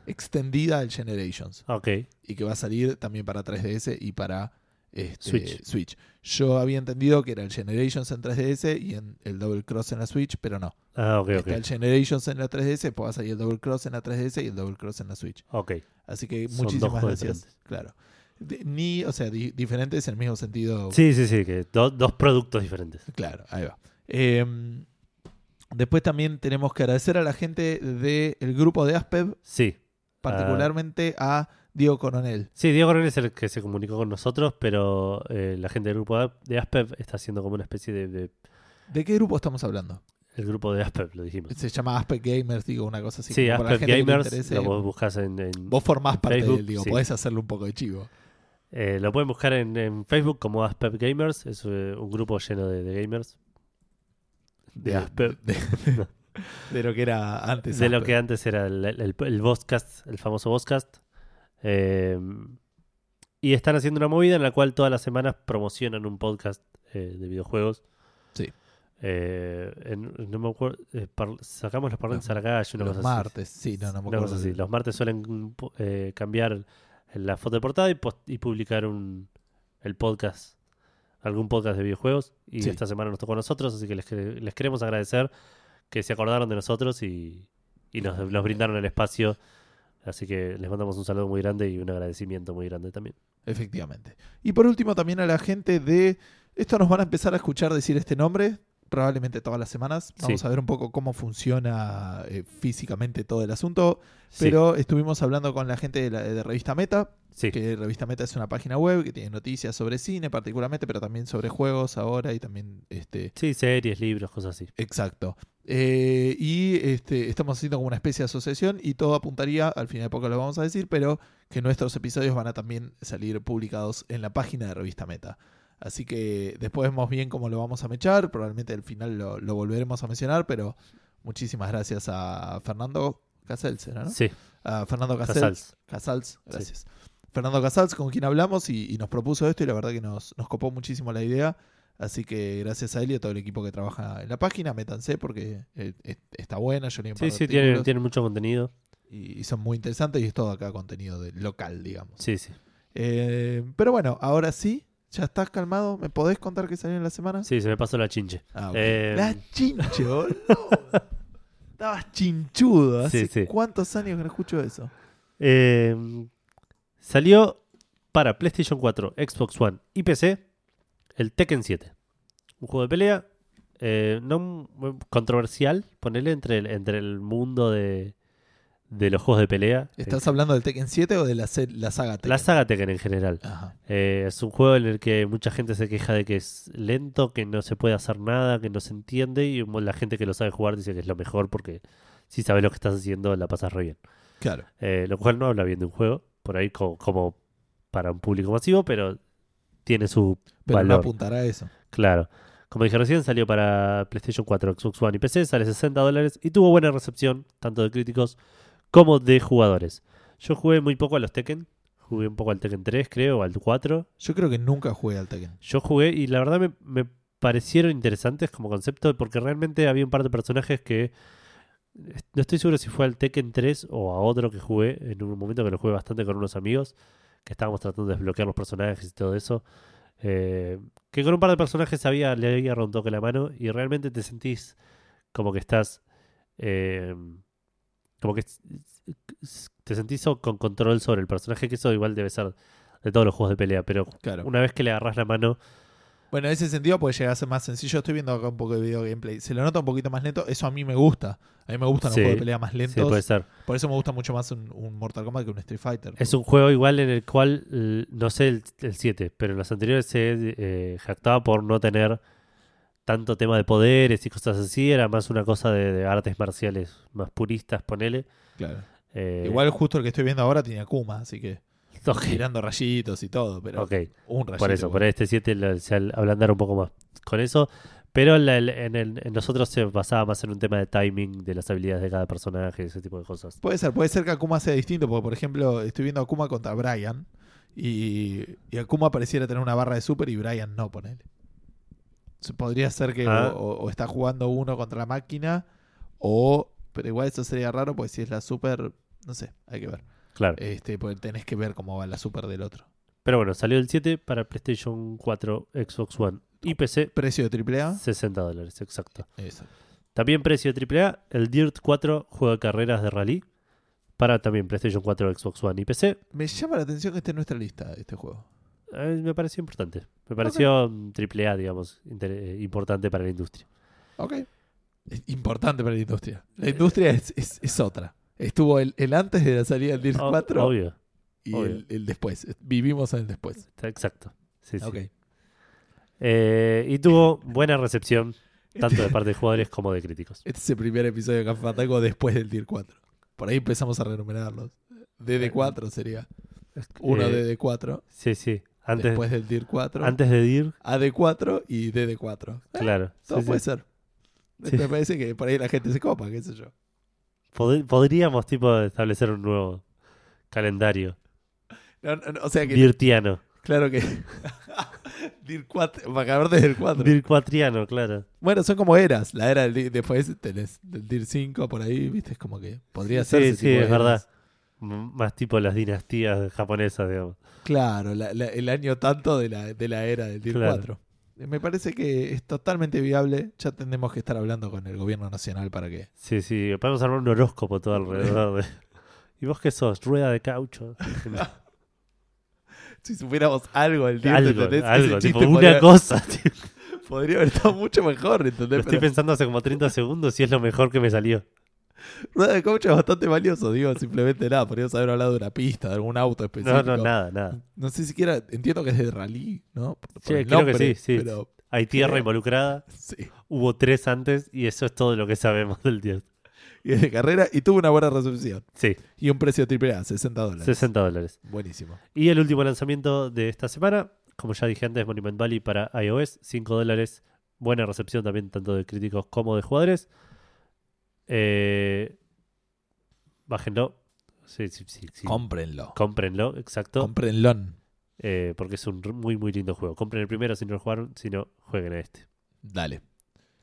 extendida del Generations ok. y que va a salir también para 3DS y para este, Switch. Switch. Yo había entendido que era el Generations en 3DS y en el Double Cross en la Switch, pero no. Ah, ok, ok. Está el Generations en la 3DS, después va a salir el Double Cross en la 3DS y el Double Cross en la Switch. Ok. Así que Son dos muchísimas gracias. Claro. De- ni, o sea, di- diferentes en el mismo sentido. Sí, sí, sí, que do- dos productos diferentes. Claro, ahí va. Eh, después también tenemos que agradecer a la gente del grupo de Aspev, Sí. Particularmente a Diego Coronel. Sí, Diego Coronel es el que se comunicó con nosotros, pero eh, la gente del grupo de- de Aspev está haciendo como una especie de, de- ¿De qué grupo estamos hablando? El grupo de Aspev, lo dijimos. Se llama Aspect Gamers, digo, una cosa así. sí, le Gamers, interese. lo vos buscas en, en- Vos formás parte Facebook, del, digo, sí. podés hacerle un poco de chivo. Eh, lo pueden buscar en, en Facebook como Aspep Gamers. Es eh, un grupo lleno de, de gamers. De, Aspep. de- [laughs] de lo que era antes. de lo Aspep. que antes era el, el, el Vozcast, el famoso Vozcast. Eh, y están haciendo una movida en la cual todas las semanas promocionan un podcast eh, de videojuegos. Sí. Eh, en- no me acuerdo. eh, par- sacamos los parlantes a la calle, una Los cosa así. martes, sí, no, no me Una acuerdo. cosa así. Los martes suelen eh, cambiar la foto de portada y, post- y publicar un, el podcast, algún podcast de videojuegos. Y Sí. esta semana nos tocó a nosotros, así que les, les queremos agradecer que se acordaron de nosotros y, y nos, nos brindaron el espacio. Así que les mandamos un saludo muy grande y un agradecimiento muy grande también. Efectivamente. Y por último, también a la gente de. Esto nos van a empezar a escuchar decir este nombre, probablemente todas las semanas. Vamos Sí. a ver un poco cómo funciona eh, físicamente todo el asunto. Sí, Pero estuvimos hablando con la gente de, la, de Revista Meta, sí, que Revista Meta es una página web que tiene noticias sobre cine particularmente, pero también sobre juegos ahora y también este sí, series, libros, cosas así. exacto. Eh, y este, estamos haciendo como una especie de asociación y todo apuntaría, al final de poco lo vamos a decir, pero que nuestros episodios van a también salir publicados en la página de Revista Meta. Así que después vemos bien cómo lo vamos a mechar, probablemente al final lo, lo volveremos a mencionar, pero muchísimas gracias a Fernando Casals, ¿era, ¿no? Sí, A Fernando Casals. Casals. Casals, gracias. Fernando Casals, con quien hablamos y, y nos propuso esto y la verdad que nos, nos copó muchísimo la idea. Así que gracias a él y a todo el equipo que trabaja en la página, métanse porque eh, está buena, yo leí un par Sí, de sí, artículos tienen mucho contenido. y, y son muy interesantes y es todo acá contenido de- local, digamos. Sí, sí. Eh, pero bueno, ahora sí, ¿ya estás calmado? ¿Me podés contar qué salió en la semana? Sí, se me pasó la chinche. Ah, ok. Eh, La chinche, boludo. [laughs] Estabas chinchudo. ¿Hace Sí, sí. cuántos años que no escucho eso? Eh, salió para PlayStation 4, Xbox One y PC el Tekken 7. Un juego de pelea eh, no controversial, ponele entre el, entre el mundo de, de los juegos de pelea. ¿Estás hablando del Tekken 7 o de la, la saga Tekken? La saga Tekken en general. Ajá. Eh, es un juego en el que mucha gente se queja de que es lento, que no se puede hacer nada, que no se entiende y la gente que lo sabe jugar dice que es lo mejor porque si sabes lo que estás haciendo la pasas re bien. Claro. Eh, lo cual no habla bien de un juego, por ahí co- como, para un público masivo, pero tiene su Pero no valor. apuntará a eso. Claro. Como dije recién, salió para PlayStation 4, Xbox One y PC, sale 60 dólares y tuvo buena recepción, tanto de críticos como de jugadores. Yo jugué muy poco a los Tekken, jugué un poco al Tekken 3, creo, o al 4. Yo creo que nunca jugué al Tekken. Yo jugué y la verdad me, me parecieron interesantes como concepto porque realmente había un par de personajes que no estoy seguro si fue al Tekken 3 o a otro que jugué en un momento que lo jugué bastante con unos amigos que estábamos tratando de desbloquear los personajes y todo eso. eh, que con un par de personajes había, le había roto un toque la mano y realmente te sentís como que estás eh, como que te sentís con control sobre el personaje que eso igual debe ser de todos los juegos de pelea pero Claro. una vez que le agarras la mano Bueno, en ese sentido puede llegar a ser más sencillo. Estoy viendo acá un poco de video gameplay. Se lo nota un poquito más lento. Eso a mí me gusta. A mí me gustan Sí. los juegos de pelea más sí, lentos. puede ser Por eso me gusta mucho más un, un Mortal Kombat que un Street Fighter. Es un juego igual en el cual, l- no sé el, el 7, pero en los anteriores se eh, jactaba por no tener tanto tema de poderes y cosas así. Era más una cosa de, de artes marciales más puristas, ponele. Claro. Eh, Igual justo el que estoy viendo ahora tiene Akuma, así que [laughs] tirando rayitos y todo, pero un rayito. por eso, por este 7 lo- se ablandar un poco más con eso. Pero el- en, el- en nosotros se basaba más en un tema de timing, de las habilidades de cada personaje, ese tipo de cosas. Puede ser, puede ser que Akuma sea distinto, porque por ejemplo, estoy viendo Akuma contra Brian y, y Akuma pareciera tener una barra de super y Brian no, ponele. Podría ser que Ah. o, o- o está jugando uno contra la máquina o... Pero igual eso sería raro, porque si es la super... No sé, hay que ver. Claro. Este, porque tenés que ver cómo va la super del otro. Pero bueno, salió el 7 para PlayStation 4, Xbox One y PC. Precio de AAA. 60 dólares, exacto. También precio AAA, el Dirt 4, juego de carreras de rally. Para también PlayStation 4, Xbox One y PC. Me llama la atención que esté en nuestra lista este juego. Eh, me pareció importante. Me pareció un AAA, digamos, inter- eh, importante para la industria. Ok. Es importante para la industria. La industria es, es, es otra. Estuvo el, el antes de la salida del O- 4 Obvio, y obvio. el, el después. Vivimos en el después. exacto. Sí, sí. Ok. Eh, y tuvo buena recepción, [laughs] tanto de parte de jugadores como de críticos. Este es el primer episodio de Café Fandango después del Tier 4. Por ahí empezamos a renumerarlos. DD4 sería. Uno Eh, de D4, Sí, sí. Antes, después del DIR 4, antes de DIR, AD4 y DD4. Eh, claro. todo sí, puede sí. ser. Sí. Me parece que por ahí la gente se copa, qué sé yo. Pod- podríamos, tipo, establecer un nuevo calendario. No, no, no, o sea que, Dirtiano. claro que. [laughs] DIR 4, para acabar desde el 4. Dircuatriano, claro. Bueno, son como eras. La era del DIR, después tenés del DIR 5 por ahí, viste, es como que podría ser. Sí, sí, de es verdad. M- Más tipo las dinastías japonesas, digamos. Claro, la- la- el año tanto de la, de la era del DIR Claro. 4. Me parece que es totalmente viable. Ya tendremos que estar hablando con el gobierno nacional para que. Sí, sí. Podemos armar un horóscopo todo alrededor de... [laughs] ¿Y vos qué sos? Rueda de caucho. [laughs] Si supiéramos algo del DIR, algo, ¿entendés? Algo. Tipo, una podría, cosa. [laughs] tío. podría haber estado mucho mejor, Lo ¿entendés? estoy Pero pensando hace como 30 segundos y es lo mejor que me salió. Rueda de coach es bastante valioso, digo, simplemente nada. Podríamos haber hablado de una pista, de algún auto específico. No, no, nada, nada. No sé siquiera, entiendo que es de rally, ¿no? Por- por Sí, el creo que sí, sí. Pero Hay tierra involucrada. [laughs] sí. Hubo tres antes y eso es todo lo que sabemos del dios. Y es de carrera y tuvo una buena recepción. Sí, Y un precio triple A, 60 dólares. 60 dólares. Buenísimo. Y el último lanzamiento de esta semana, como ya dije antes, Monument Valley para iOS, 5 dólares. Buena recepción también tanto de críticos como de jugadores. Eh, bájenlo. Sí, sí, sí, sí. Cómprenlo. Cómprenlo, exacto. Cómprenlo. eh, porque es un muy, muy lindo juego. Compren el primero si no lo jugaron, si no, jueguen a este. Dale.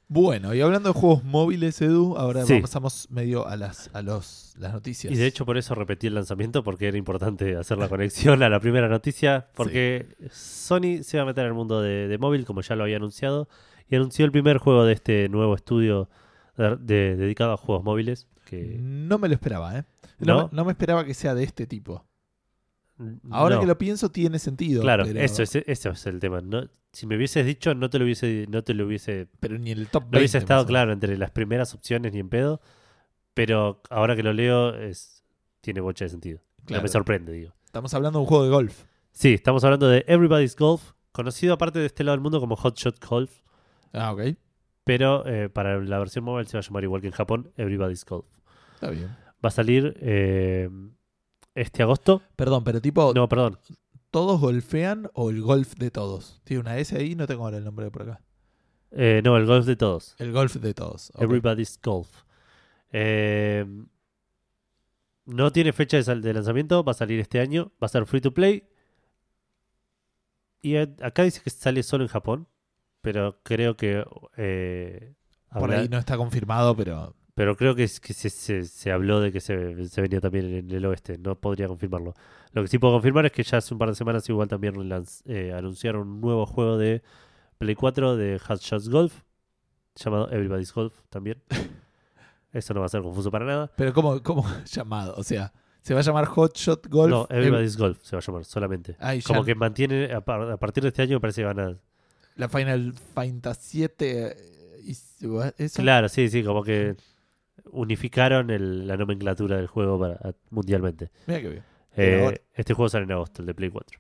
Bueno, y hablando de juegos móviles, Edu, ahora Sí. pasamos medio a las a los las noticias. Y de hecho por eso repetí el lanzamiento, porque era importante hacer la conexión a la primera noticia, porque Sony se va a meter el mundo de, de móvil, como ya lo había anunciado, y anunció el primer juego de este nuevo estudio de- de- dedicado a juegos móviles. Que, no me lo esperaba, ¿eh? No, ¿No? me- no me esperaba que sea de este tipo. Ahora no, que lo pienso tiene sentido. Claro, pero, eso, es, eso es el tema. No, si me hubieses dicho, no te lo hubiese, no te lo hubiese Pero ni en el top 20. No hubiese estado claro entre las primeras opciones ni en pedo, pero ahora que lo leo es tiene bocha de sentido. No me sorprende, digo. Estamos hablando de un juego de golf. Sí, estamos hablando de Everybody's Golf, conocido aparte de este lado del mundo como Hot Shot Golf, Ah, ok. Pero eh, para la versión móvil se va a llamar igual que en Japón, Everybody's Golf. Está bien. Va a salir eh, este agosto. Perdón, pero tipo, No, perdón. ¿todos golfean o el golf de todos? Tiene una S ahí, no tengo ahora el nombre por acá. Eh, no, el golf de todos. El golf de todos. Everybody's Golf. Eh, no tiene fecha de, lanzamiento, va a salir este año, va a ser free to play. Y acá dice que sale solo en Japón, pero creo que eh, Por ahí no está confirmado, pero pero creo que, que se, se- se habló de que se, se venía también en el oeste, no podría confirmarlo. Lo que sí puedo confirmar es que ya hace un par de semanas igual también lanz- eh, anunciaron un nuevo juego de Play 4 de Hot Shots Golf, llamado Everybody's Golf también. [laughs] Eso no va a ser confuso para nada. pero ¿cómo, cómo [laughs] llamado? O sea, se va a llamar Hot Shot Golf. no, Ev- Everybody's Golf se va a llamar solamente. Ya Como que mantiene, a partir de este año me parece que van a... la Final Fantasy 7 eso. Claro, sí, sí, como que unificaron el- la nomenclatura del juego para, mundialmente. Mira que bien. Eh, este juego sale en agosto, el de Play 4.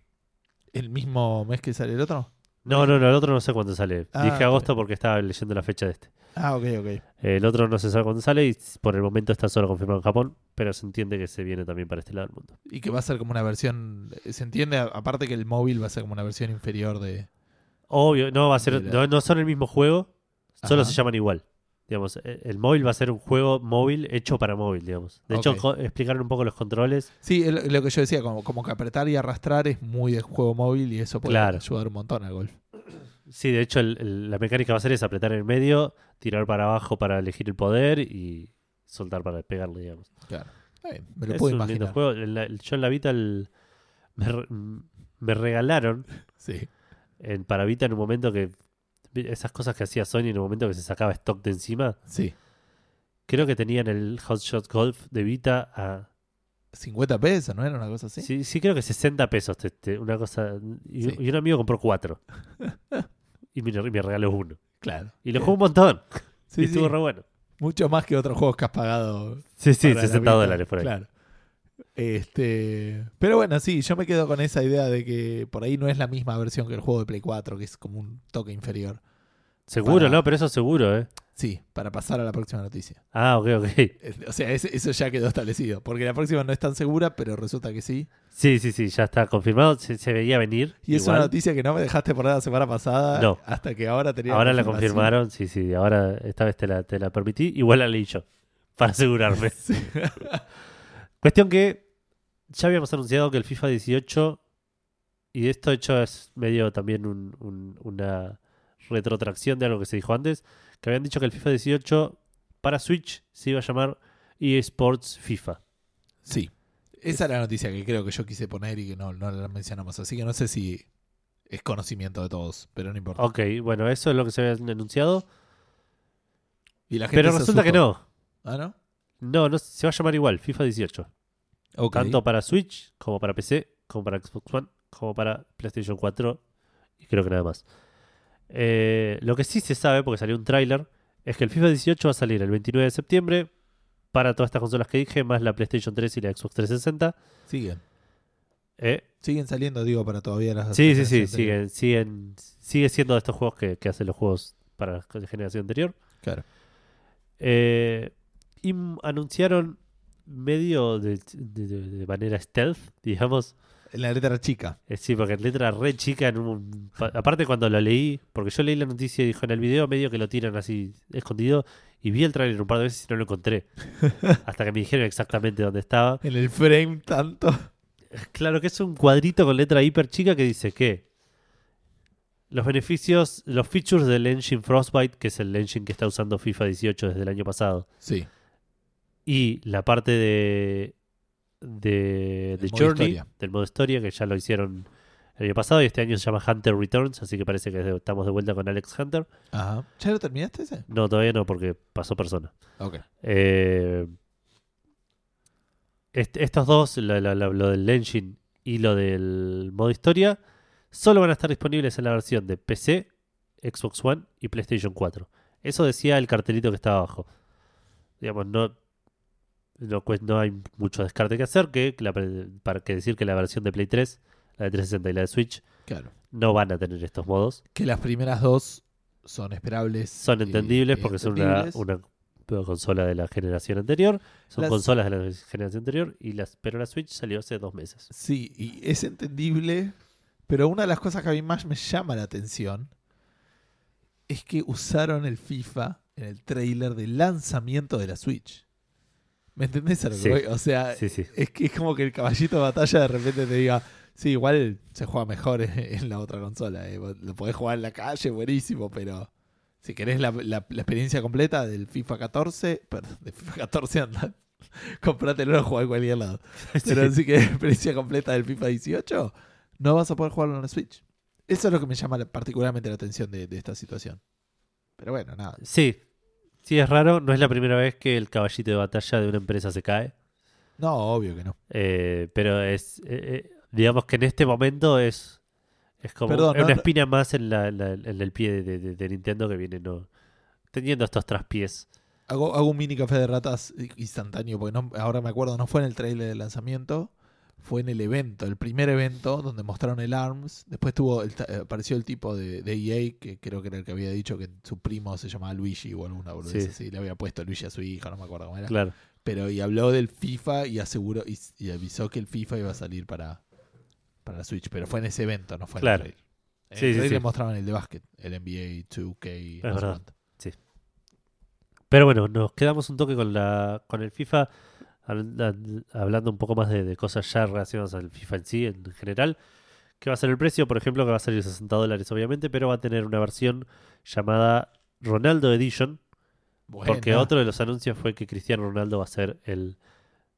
¿El mismo mes que sale el otro? No, no, no, el otro no sé cuándo sale. Ah, Dije agosto porque estaba leyendo la fecha de este. Ah, ok, ok. El otro no se sabe cuándo sale y por el momento está solo confirmado en Japón, pero se entiende que se viene también para este lado del mundo. Y que va a ser como una versión. Se entiende, aparte que el móvil va a ser como una versión inferior de. Obvio, no va a ser, no, no son el mismo juego, solo Ajá. se llaman igual. Digamos, e- el móvil va a ser un juego móvil hecho para móvil, digamos. De hecho, explicaron un poco los controles. Sí, es lo que yo decía, como, como que apretar y arrastrar es muy de juego móvil y eso puede Claro. ayudar un montón al golf. Sí, de hecho, el- el- la mecánica va a ser esa, apretar en el medio, tirar para abajo para elegir el poder y soltar para pegarle, digamos. Claro. Me lo es puedo un lindo imaginar. juego. En la- yo en la Vita el- me, me regalaron Sí. En, para Vita en un momento que esas cosas que hacía Sony en un momento que se sacaba stock de encima. Sí. Creo que tenían el Hot Shot Golf de Vita a 50 pesos, ¿no era una cosa así? Sí, sí, creo que 60 pesos. te- te- una cosa. Y, Sí. y un amigo compró cuatro. [laughs] y me, me regaló uno. Claro. Y lo jugué un montón. Sí, y estuvo re bueno. Mucho más que otros juegos que has pagado. Sí, sí, para la 60 Vita. dólares por ahí. Claro. Este, pero bueno, sí, yo me quedo con esa idea de que por ahí no es la misma versión que el juego de Play 4, que es como un toque inferior. Seguro, Para- ¿no? Pero eso seguro, ¿eh? Sí, para pasar a la próxima noticia. Ah, ok, ok. O sea, eso ya quedó establecido. Porque la próxima no es tan segura, pero resulta que sí. Sí, sí, sí, ya está confirmado. Se, se veía venir. Y es igual. una noticia que no me dejaste poner la semana pasada. No. Hasta que ahora tenía Ahora la confirmaron, sí, sí. Ahora esta vez te la, te la permití. Igual la leí yo, para asegurarme. [laughs] Sí. Cuestión que ya habíamos anunciado que el FIFA 18, y esto hecho es medio también un- un- una retrotracción de algo que se dijo antes, que habían dicho que el FIFA 18 para Switch se iba a llamar eSports FIFA. Sí. Esa era la noticia que creo que yo quise poner y que no, no la mencionamos. Así que no sé si es conocimiento de todos, pero no importa. Ok, bueno, eso es lo que se había anunciado, Y la gente pero resulta que no. ¿Ah, no? No, no, se va a llamar igual, FIFA 18. Ok. Tanto para Switch, como para PC, como para Xbox One, como para PlayStation 4 y creo que nada más. Eh, lo que sí se sabe, porque salió un tráiler, es que el FIFA 18 va a salir el 29 de septiembre para todas estas consolas que dije, más la PlayStation 3 y la Xbox 360. Siguen. Eh, Siguen saliendo, digo, para todavía las. sí, sí, sí, siguen, siguen, sigue siendo de estos juegos que, que hacen los juegos para la generación anterior. Claro. Eh, y anunciaron medio de, de- manera stealth, digamos, En la letra chica. Eh, sí, porque en letra re chica, en un, pa- aparte cuando lo leí, porque yo leí la noticia y dijo en el video medio que lo tiran así escondido y vi el trailer un par de veces y no lo encontré. [laughs] Hasta que me dijeron exactamente dónde estaba. En el frame tanto. Claro que es un cuadrito con letra hiper chica que dice que los beneficios, los features del engine Frostbite, que es el engine que está usando FIFA 18 desde el año pasado, Sí. Y la parte de de, Journey, historia. del modo historia, que ya lo hicieron el año pasado y este año se llama Hunter Returns, así que parece que estamos de vuelta con Alex Hunter. Ajá. ¿Ya lo terminaste ese? No, todavía no, porque pasó persona. Ok. Eh, est- estos dos, la- lo del engine y lo del modo historia, solo van a estar disponibles en la versión de PC, Xbox One y PlayStation 4. Eso decía el cartelito que estaba abajo. Digamos, no, no, hay mucho descarte que hacer, que la para que decir que la versión de Play 3, la de 360 y la de Switch, Claro. no van a tener estos modos. Que las primeras dos son esperables. Son entendibles y porque son una, una consola de la generación anterior. Son Las- consolas de la generación anterior, y las, pero la Switch salió hace dos meses. Sí, y es entendible, pero una de las cosas que a mí más me llama la atención es que usaron el FIFA en el trailer del lanzamiento de la Switch. ¿Me entendés a lo que Sí. voy? O sea, Sí, sí. es que es como que el caballito de batalla de repente te diga, sí, igual se juega mejor en, la otra consola. eh, Lo podés jugar en la calle, buenísimo, pero si querés la, la- la experiencia completa del FIFA 14, [laughs] perdón, de FIFA 14 anda, comprátelo y jugar en cualquier lado. [laughs] Pero si querés la experiencia completa del FIFA 18, no vas a poder jugarlo en la Switch. Eso es lo que me llama la- particularmente la atención de, de esta situación. Pero bueno, nada. Sí. Sí, es raro. No es la primera vez que el caballito de batalla de una empresa se cae. No, obvio que no. Eh, pero es. eh, eh, digamos que en este momento es. Es como Perdón, es no- una espina más en, la, en la- en el pie de, de- de Nintendo que viene no teniendo estos traspiés. Hago, hago un mini café de ratas instantáneo, porque no, ahora me acuerdo, no fue en el trailer de lanzamiento, fue en el evento, el primer evento donde mostraron el ARMS. Después tuvo el apareció el tipo de, de EA, que creo que era el que había dicho que su primo se llamaba Luigi o alguna boludez Sí. así, le había puesto Luigi a su hijo, no me acuerdo cómo era. Claro. Pero y habló del FIFA y aseguró y, y avisó que el FIFA iba a salir para, para la Switch, pero fue en ese evento, no fue en Claro. el trailer. En Sí, el sí, trailer sí. mostraban el de básquet, el NBA 2K. no sé verdad. cuánto. Pero bueno, nos quedamos un toque con la con el FIFA, hablando un poco más de, de cosas ya relacionadas al FIFA en sí, en general. ¿Qué va a ser el precio? Por ejemplo, que va a salir 60 dólares, obviamente, pero va a tener una versión llamada Ronaldo Edition, porque otro de los anuncios fue que Cristiano Ronaldo va a ser el,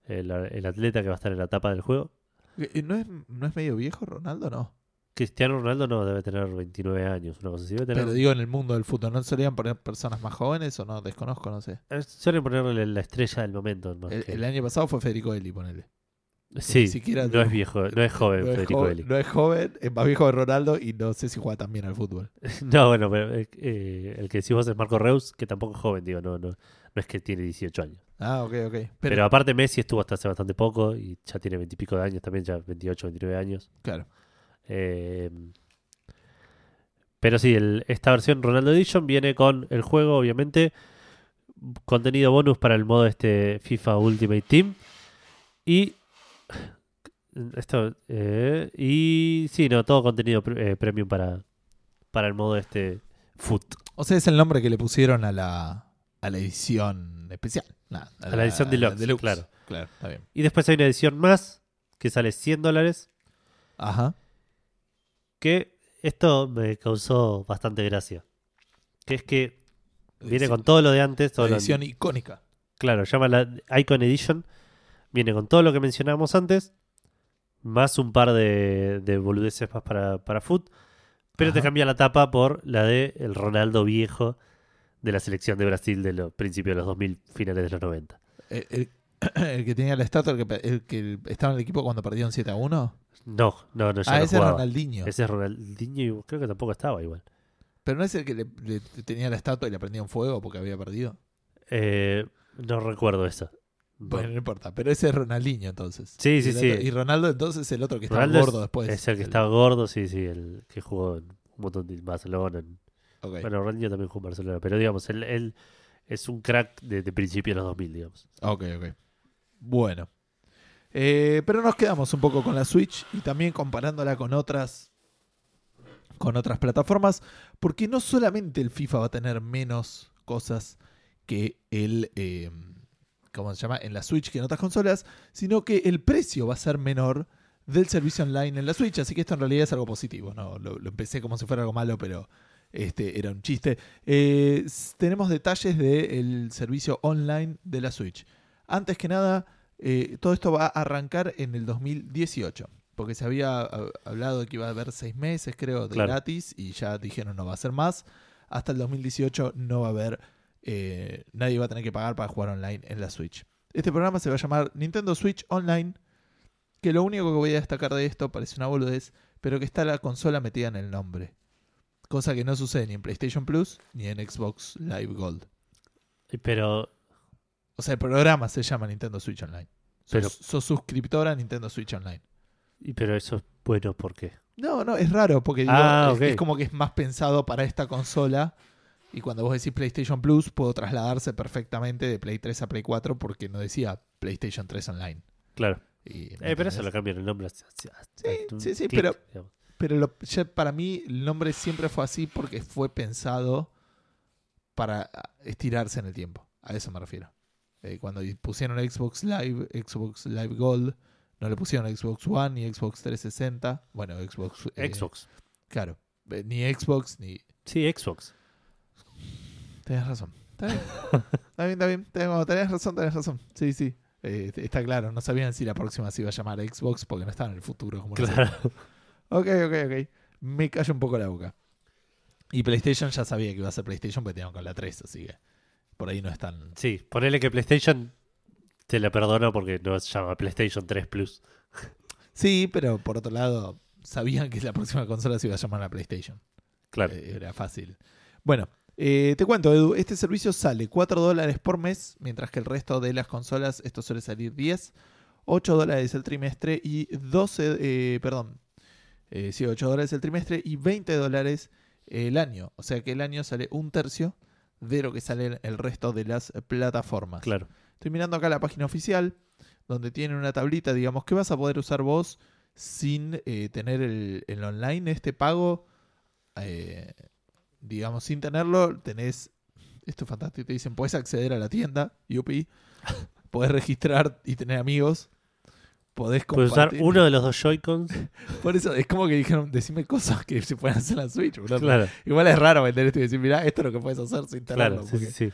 el, el atleta que va a estar en la tapa del juego. ¿No es, ¿No es medio viejo Ronaldo? No. Cristiano Ronaldo no debe tener 29 años, una cosa así. Debe tener, Pero digo en el mundo del fútbol, ¿no solían poner personas más jóvenes o no? Desconozco, no sé. Eh, Suelen ponerle la estrella del momento. más El, que- el año pasado fue Federico Eli, ponele. sí, ni siquiera- no es viejo, no es joven No es, Federico joven, Eli. no es joven, es más viejo de Ronaldo y no sé si juega tan bien al fútbol. [laughs] No, bueno, pero eh, eh, el que decís vos es Marco Reus, que tampoco es joven, digo, no, no, no es que tiene 18 años. Ah, ok, ok. Pero, Pero, aparte Messi estuvo hasta hace bastante poco y ya tiene 20 y pico de años también, ya 28, 29 años. claro. Eh, Pero sí, el- esta versión Ronaldo Edition viene con el juego, obviamente, contenido bonus para el modo este FIFA Ultimate Team. Y. [sighs] Esto. eh, y. Sí, no, todo contenido pre- eh, premium para, para el modo este Foot. O sea, es el nombre que le pusieron a la, a la edición especial. Nah, A la edición deluxe, claro. Claro, está bien. Y después hay una edición más que sale 100 dólares. Ajá. Que esto me causó bastante gracia. Que es que viene con todo lo de antes. Todo la lo- edición icónica. claro, llama la Icon Edition. Viene con todo lo que mencionábamos antes. Más un par de, de boludeces más para, para Foot. Pero te cambia la tapa por la de el Ronaldo viejo de la selección de Brasil de los principios de los 2000, finales de los 90. El, el- [clears throat] el que tenía la estatua, el que, el que estaba en el equipo cuando perdieron 7 a 1. No, no, no, Ah, no ese es. Ronaldinho. Ese es Ronaldinho y creo que tampoco estaba igual. Pero no es el que le, le- tenía la estatua y le prendía un fuego porque había perdido. Eh, no recuerdo eso. No. Bueno, no importa. Pero ese es Ronaldinho entonces. Sí, sí, el sí. y Ronaldo entonces es el otro que estaba Ronaldo es- gordo después. es el que estaba gordo, sí, sí, el que jugó en un montón de Barcelona. en-. Bueno, Ronaldinho también jugó en Barcelona, pero digamos, él, él es un crack de, de principios de los 2000, digamos. Ok, ok. Bueno. Eh, pero nos quedamos un poco con la Switch y también comparándola con otras con otras plataformas, porque no solamente el FIFA va a tener menos cosas que el eh, ¿cómo se llama? en la Switch que en otras consolas, sino que el precio va a ser menor del servicio online en la Switch, así que esto en realidad es algo positivo, no lo, empecé como si fuera algo malo, pero este era un chiste. Eh, tenemos detalles del servicio online de la Switch. Antes que nada, eh, todo esto va a arrancar en el 2018. Porque se había ah, hablado de que iba a haber seis meses, creo, de Claro. gratis. Y ya dijeron no va a ser más. Hasta el 2018 no va a haber. eh, nadie va a tener que pagar para jugar online en la Switch. Este programa se va a llamar Nintendo Switch Online. Que lo único que voy a destacar de esto parece una boludez. Pero que está la consola metida en el nombre. Cosa que no sucede ni en PlayStation Plus ni en Xbox Live Gold. Pero, O sea, el programa se llama Nintendo Switch Online. Sos, Pero- sos suscriptora a Nintendo Switch Online. y pero eso es bueno, ¿por qué? No, no, es raro porque digo, Ah, es, como que es más pensado para esta consola. Y cuando vos decís PlayStation Plus, puedo trasladarse perfectamente de Play 3 a Play 4 porque no decía PlayStation 3 Online. Claro. Y, ¿me Eh, pero eso lo cambian el nombre. sí, sí, clic, pero- digamos. Pero lo- ya para mí el nombre siempre fue así porque fue pensado para estirarse en el tiempo. A eso me refiero. Eh, cuando pusieron Xbox Live, Xbox Live Gold, no le pusieron Xbox One ni Xbox 360. Bueno, Xbox. eh, Xbox. Claro. Eh, Ni Xbox ni. Sí, Xbox. Tenés razón. Está bien. [laughs] está bien, está bien. Tengo- tenés razón, tenés razón. Sí, sí. Eh, está claro. No sabían si la próxima se iba a llamar Xbox porque no estaba en el futuro. Como la Claro. Ok, ok, ok. Me callo un poco la boca. Y PlayStation ya sabía que iba a ser PlayStation porque tenían con la 3, así que por ahí no es tan... Sí, ponele que PlayStation te la perdono porque no se llama PlayStation 3 Plus. Sí, pero por otro lado, sabían que la próxima consola se iba a llamar la PlayStation. Claro. Eh, Era fácil. Bueno, eh, te cuento, Edu, este servicio sale 4 dólares por mes, mientras que el resto de las consolas, esto suele salir 10, 8 dólares el trimestre y 12, eh, perdón, eh, sí, 8 dólares el trimestre y 20 dólares el año. O sea que el año sale un tercio de lo que sale el resto de las plataformas. Claro. Estoy mirando acá la página oficial, donde tiene una tablita, digamos, que vas a poder usar vos sin eh, tener el, el online, este pago. eh, digamos, sin tenerlo, tenés. Esto es fantástico. Te dicen, puedes acceder a la tienda, Yupi. [laughs] Podés registrar y tener amigos. Podés Puedes usar compartir. uno de los dos Joy-Cons. [laughs] Por eso es como que dijeron, decime cosas que se pueden hacer en la Switch. boludo. Claro, Igual es raro vender esto y decir, mirá, esto es lo que puedes hacer sin tenerlo. claro. Sí, porque, sí, sí.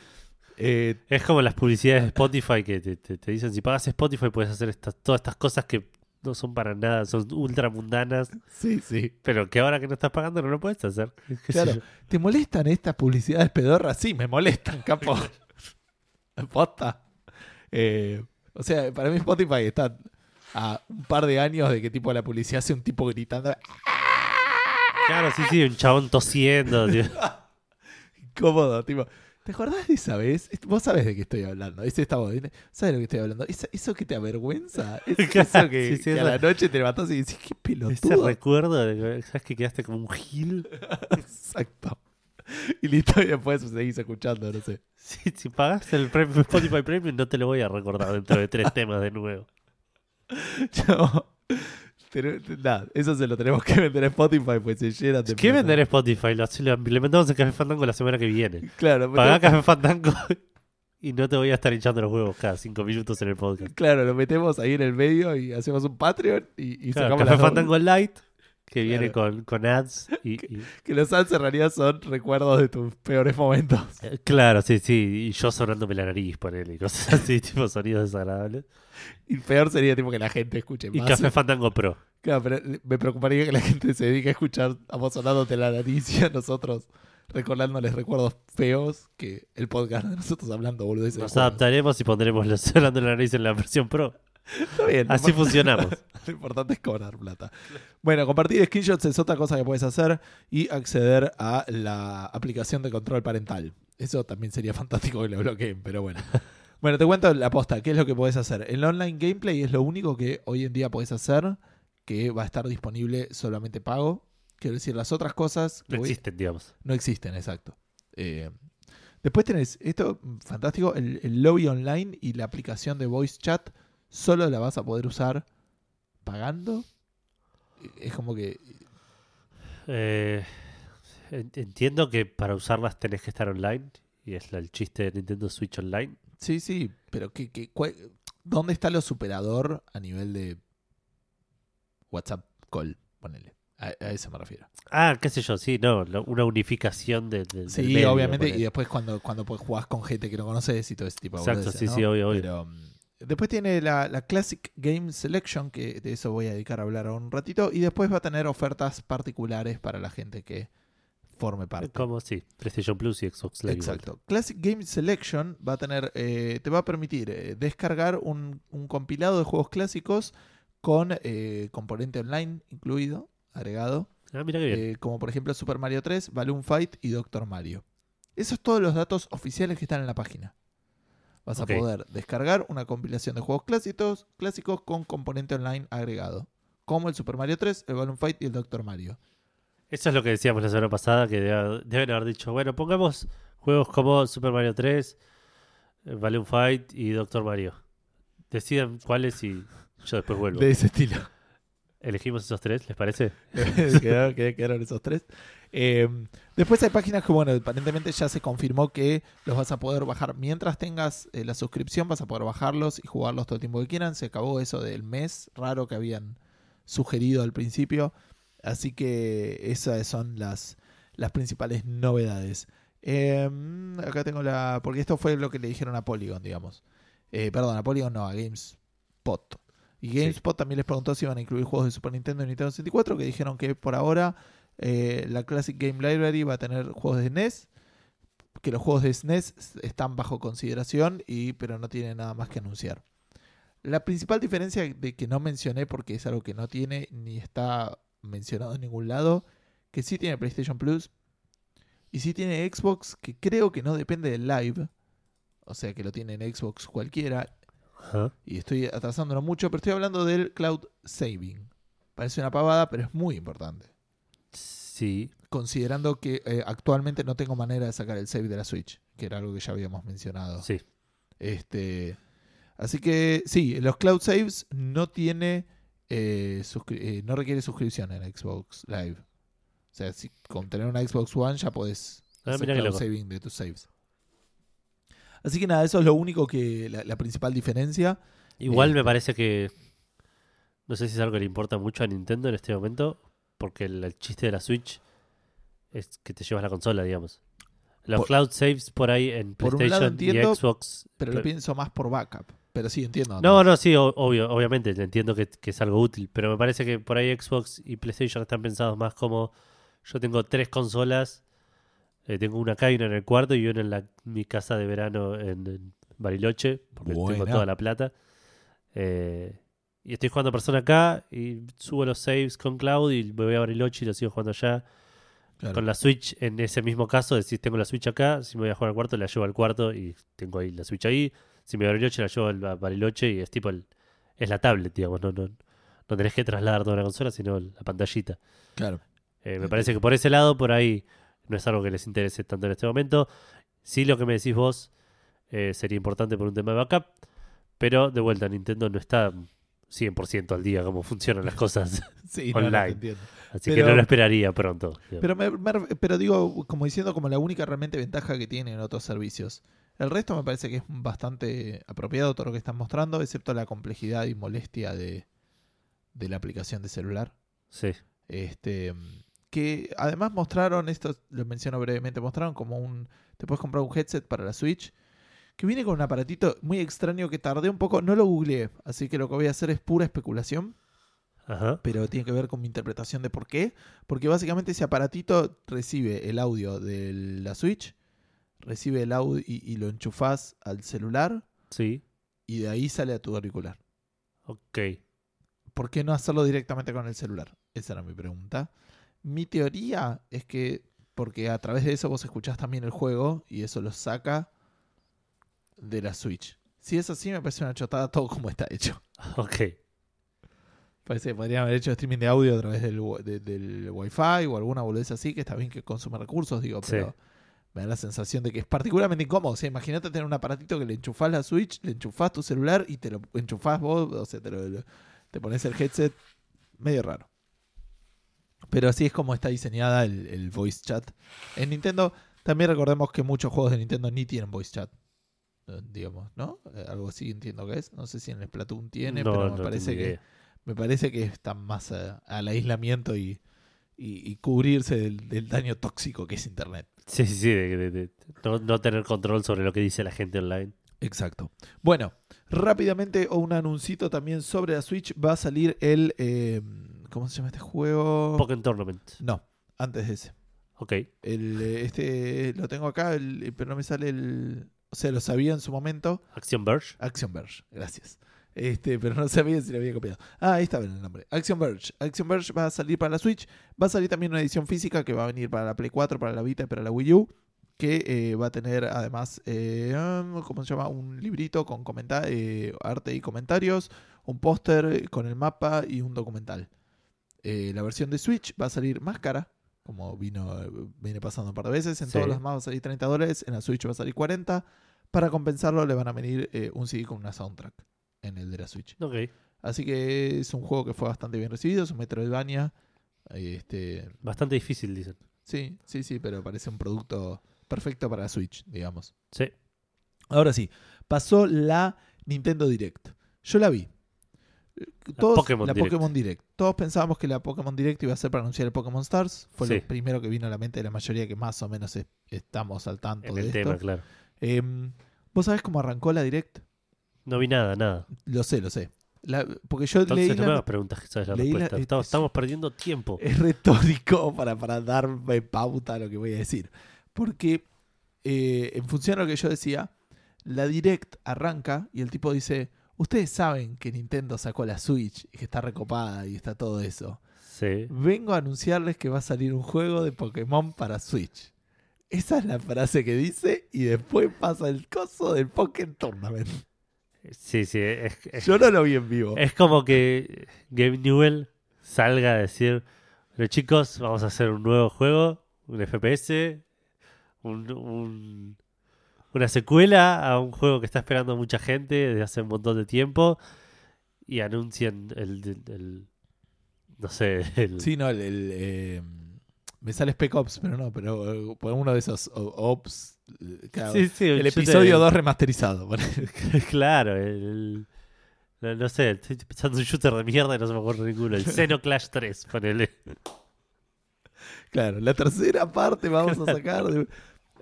eh, Es como las publicidades de Spotify que te, te- te dicen, si pagas Spotify puedes hacer estas, todas estas cosas que no son para nada, son ultra mundanas, sí, sí. pero que ahora que no estás pagando no lo puedes hacer. ¿Qué sé Claro. ¿Te molestan estas publicidades pedorras? Sí, me molestan, capo. [laughs] Posta. Eh, o sea, para mí Spotify está a un par de años de que tipo la publicidad hace un tipo gritando Claro, sí, sí, un chabón tosiendo. tío. [laughs] incómodo, tipo. ¿Te acordás de esa vez? Vos sabés de qué estoy hablando. Ese estaba bien. ¿Sabes de lo que estoy hablando? Eso que te avergüenza. Es- [laughs] eso que, Sí, sí, que a esa- la noche te levantás y decís, qué Ese pelotudo. recuerdo de ¿sabes que quedaste como un gil? [laughs] Exacto. Y listo, y después seguís escuchando, no sé. Si, si pagas el premium, Spotify Premium, no te lo voy a recordar dentro de tres temas de nuevo. [laughs] Yo- pero, nada, eso se lo tenemos que vender a Spotify, pues se llenan de ¿Qué plata. vender Spotify? Lo, lo implementamos en Café Fandango la semana que viene. Claro, pero- Pagá Café Fandango [laughs] y no te voy a estar hinchando los huevos cada cinco minutos en el podcast. claro, lo metemos ahí en el medio y hacemos un Patreon y, y Claro, sacamos Café dos- Fandango Light, que viene Claro. con, con ads y, y- Que los ads en realidad son recuerdos de tus peores momentos. eh, Claro, sí, sí. Y yo sonándome la nariz, ponele, y cosas [laughs] así, tipo sonidos desagradables. Y peor sería tipo que la gente escuche Y más. Café Fandango Pro. Claro, pero me preocuparía que la gente se dedique a escuchar a vos sonándote la nariz y a nosotros recordándoles recuerdos feos que el podcast de nosotros hablando, boludo. Nos adaptaremos y pondremos los [laughs] sonando la nariz en la versión Pro. Está bien. Así funcionamos. [laughs] Lo importante es cobrar plata. Bueno, compartir screenshots es otra cosa que puedes hacer y acceder a la aplicación de control parental. Eso también sería [laughs] fantástico que lo bloqueen, pero bueno. Bueno, te cuento la posta, ¿qué es lo que puedes hacer? El online gameplay es lo único que hoy en día puedes hacer, que va a estar disponible solamente pago. Quiero decir, las otras cosas No existen, digamos. no existen, exacto. Eh, después tenés esto, fantástico, el, el lobby online y la aplicación de voice chat solo la vas a poder usar pagando. Es como que... Eh, en- entiendo que para usarlas tenés que estar online. Y es el chiste de Nintendo Switch Online. Sí, sí, pero que, que- cuál- ¿dónde está lo superador a nivel de WhatsApp call? Ponele. A, a eso me refiero. Ah, qué sé yo, sí, no. lo- Una unificación de, de- del Sí, medio, obviamente, y después cuando, cuando pues jugás con gente que no conoces y todo ese tipo de Exacto, boludeces, sí, ¿no? sí, obvio, obvio. Pero, mm, después tiene la, la Classic Game Selection, que de eso voy a dedicar a hablar un ratito. Y después va a tener ofertas particulares para la gente que forme parte. Como sí, PlayStation Plus y Xbox Live. igual. Exacto. Classic Game Selection va a tener, eh, te va a permitir eh, descargar un, un compilado de juegos clásicos con eh, componente online incluido, agregado. Ah, mira qué bien. Eh, como por ejemplo Super Mario 3, Balloon Fight y Doctor Mario. Esos todos los datos oficiales que están en la página. Vas a poder descargar una compilación de juegos clásicos, clásicos con componente online agregado, como el Super Mario 3, el Balloon Fight y el Doctor Mario. Eso es lo que decíamos la semana pasada, que debe- deben haber dicho, bueno, pongamos juegos como Super Mario 3, eh, Balloon Fight y Doctor Mario. Decidan cuáles y yo después vuelvo. De ese estilo. Elegimos esos tres, ¿les parece? [laughs] quedaron, qued- quedaron esos tres. Eh, después hay páginas que, bueno, aparentemente ya se confirmó que los vas a poder bajar. Mientras tengas eh, la suscripción, vas a poder bajarlos y jugarlos todo el tiempo que quieran. Se acabó eso del mes raro que habían sugerido al principio. Así que esas son las, principales novedades. Eh, acá tengo la. Porque esto fue lo que le dijeron a Polygon, digamos. Eh, perdón, a Polygon no, a GameSpot. Y GameSpot también les preguntó si iban a incluir juegos de Super Nintendo y Nintendo 64, que dijeron que por ahora eh, la Classic Game Library va a tener juegos de SNES, que los juegos de SNES están bajo consideración, y, pero no tienen nada más que anunciar. La principal diferencia de que no mencioné, porque es algo que no tiene ni está mencionado en ningún lado, que sí tiene PlayStation Plus y sí tiene Xbox, que creo que no depende del Live, o sea que lo tiene en Xbox cualquiera, Ajá. y estoy atrasándolo mucho, pero estoy hablando del cloud saving. Parece una pavada, pero es muy importante. Sí. Considerando que eh, actualmente no tengo manera de sacar el save de la Switch, que era algo que ya habíamos mencionado. Sí. Este, así que sí, los cloud saves no tiene eh, eh, no requiere suscripción en Xbox Live. O sea, si con tener una Xbox One ya podés Ah, hacer cloud saving de tus saves. Así que nada, eso es lo único que la, la principal diferencia. Igual Eh, me parece que. No sé si es algo que le importa mucho a Nintendo en este momento. Porque el, el chiste de la Switch es que te llevas la consola, digamos. Los Por- cloud saves por ahí en por PlayStation y Xbox. Pero lo pienso más por backup. Pero sí, entiendo. No, no, sí, obvio, obviamente, entiendo que, que es algo útil, pero me parece que por ahí Xbox y PlayStation están pensados más como yo tengo tres consolas, eh, tengo una una en el cuarto y una en la, mi casa de verano en, en Bariloche, porque tengo toda la plata. Eh, y estoy jugando persona acá y subo los saves con Cloud y me voy a Bariloche y lo sigo jugando allá. Claro. Con la Switch, en ese mismo caso, decís, tengo la Switch acá, si me voy a jugar al cuarto, la llevo al cuarto y tengo ahí la Switch ahí. Si me voy a Bariloche, la llevo al a Bariloche y es tipo el, es la tablet, digamos, no, no, no tenés que trasladar toda una consola, sino la pantallita. Claro. Eh, me parece que por ese lado, por ahí, no es algo que les interese tanto en este momento. Sí, lo que me decís vos eh, sería importante por un tema de backup, pero de vuelta, Nintendo no está 100% al día cómo funcionan las cosas, [laughs] Sí, no, no, Online. entiendo. así que no lo esperaría pronto. Pero, me- me- pero digo, como diciendo, como la única realmente ventaja que tienen otros servicios. El resto me parece que es bastante apropiado todo lo que están mostrando, excepto la complejidad y molestia de, de la aplicación de celular. Sí, Este, que además mostraron, esto lo menciono brevemente, mostraron como un, te puedes comprar un headset para la Switch, que viene con un aparatito muy extraño que tardé un poco, no lo googleé, así que lo que voy a hacer es pura especulación ajá, pero tiene que ver con mi interpretación de por qué. Porque básicamente ese aparatito recibe el audio de la Switch, recibe el audio y, y lo enchufás al celular sí, y de ahí sale a tu auricular. ok. ¿Por qué no hacerlo directamente con el celular? Esa era mi pregunta. Mi teoría es que porque a través de eso vos escuchás también el juego y eso lo saca de la Switch. Si es así, me parece una chotada todo como está hecho. [laughs] Ok, Parece que podrían haber hecho streaming de audio a través del, wi- de- del Wi-Fi o alguna boludez así, que está bien que consume recursos, digo, Sí. pero me da la sensación de que es particularmente incómodo. O sea, imagínate tener un aparatito que le enchufás la Switch, le enchufás tu celular y te lo enchufás vos, o sea, te, lo- te pones el headset. Medio raro. Pero así es como está diseñada el, el voice chat. En Nintendo, también recordemos que muchos juegos de Nintendo ni tienen voice chat. eh, Digamos, ¿no? Eh, Algo así entiendo que es. No sé si en el Splatoon tiene, no, pero me no parece que me parece que están más a- al aislamiento y, y- y cubrirse del, del daño tóxico que es Internet. Sí, sí, sí, de, de- de no, no tener control sobre lo que dice la gente online. Exacto. Bueno, rápidamente un anuncito también sobre la Switch. Va a salir el... eh, ¿Cómo se llama este juego? Pokémon Tournament. No, antes de ese. Ok, El, eh, este lo tengo acá, el- pero no me sale el... O sea, lo sabía en su momento. Action Verge. Action Verge, gracias. Este, pero no sabía si lo había copiado. Ah, ahí estaba el nombre. Action Verge. Action Verge va a salir para la Switch. Va a salir también una edición física que va a venir para la Play 4, para la Vita y para la Wii U. Que eh, va a tener además, eh, um, ¿cómo se llama? Un librito con eh, arte y comentarios, un póster con el mapa y un documental. Eh, la versión de Switch va a salir más cara, como vino, viene pasando un par de veces. En Sí. todos los demás va a salir 30 dólares, en la Switch va a salir 40. Para compensarlo le van a venir eh, un CD con una soundtrack en el de la Switch. Ok, Así que es un juego que fue bastante bien recibido, es un Metroidvania. Este, bastante difícil, dicen. sí, sí, sí, pero parece un producto perfecto para la Switch, digamos. Sí, Ahora sí, pasó la Nintendo Direct. Yo la vi. Todos, Pokémon la Direct. Pokémon Direct. Todos pensábamos que la Pokémon Direct iba a ser para anunciar el Pokémon Stars. Fue Sí. lo primero que vino a la mente de la mayoría que más o menos es- estamos al tanto en de el esto. tema, claro. Em, ¿Vos sabés cómo arrancó la Direct? No vi nada, nada. Lo sé, lo sé. La- porque yo Entonces leí no me la- hagas preguntas que sabes la respuesta. es- Estamos, estamos perdiendo tiempo. es retórico [laughs] para, para darme pauta a lo que voy a decir. Porque eh, en función a lo que yo decía, la Direct arranca y el tipo dice, ustedes saben que Nintendo sacó la Switch y que está recopada y está todo eso. Sí. Vengo a anunciarles que va a salir un juego de Pokémon para Switch. Esa es la frase que dice y después pasa el coso del Pokémon Tournament. Sí, sí. Es, es- Yo no lo vi en vivo. es como que Gabe Newell salga a decir: Pero chicos, vamos a hacer un nuevo juego, un FPS, un, un- una secuela a un juego que está esperando mucha gente desde hace un montón de tiempo. Y anuncian el. el- el- no sé, el, Sí, no, el, el, eh, me sale Spec Ops, pero no, pero eh, por uno de esos Ops. eh, claro, Sí, sí, el te- episodio 2 remasterizado. [laughs] claro, el, no, no sé, estoy pensando en un shooter de mierda y no se me ocurre ninguno. El Xenoclash [laughs] 3, ponele. claro, la tercera parte vamos a sacar. de-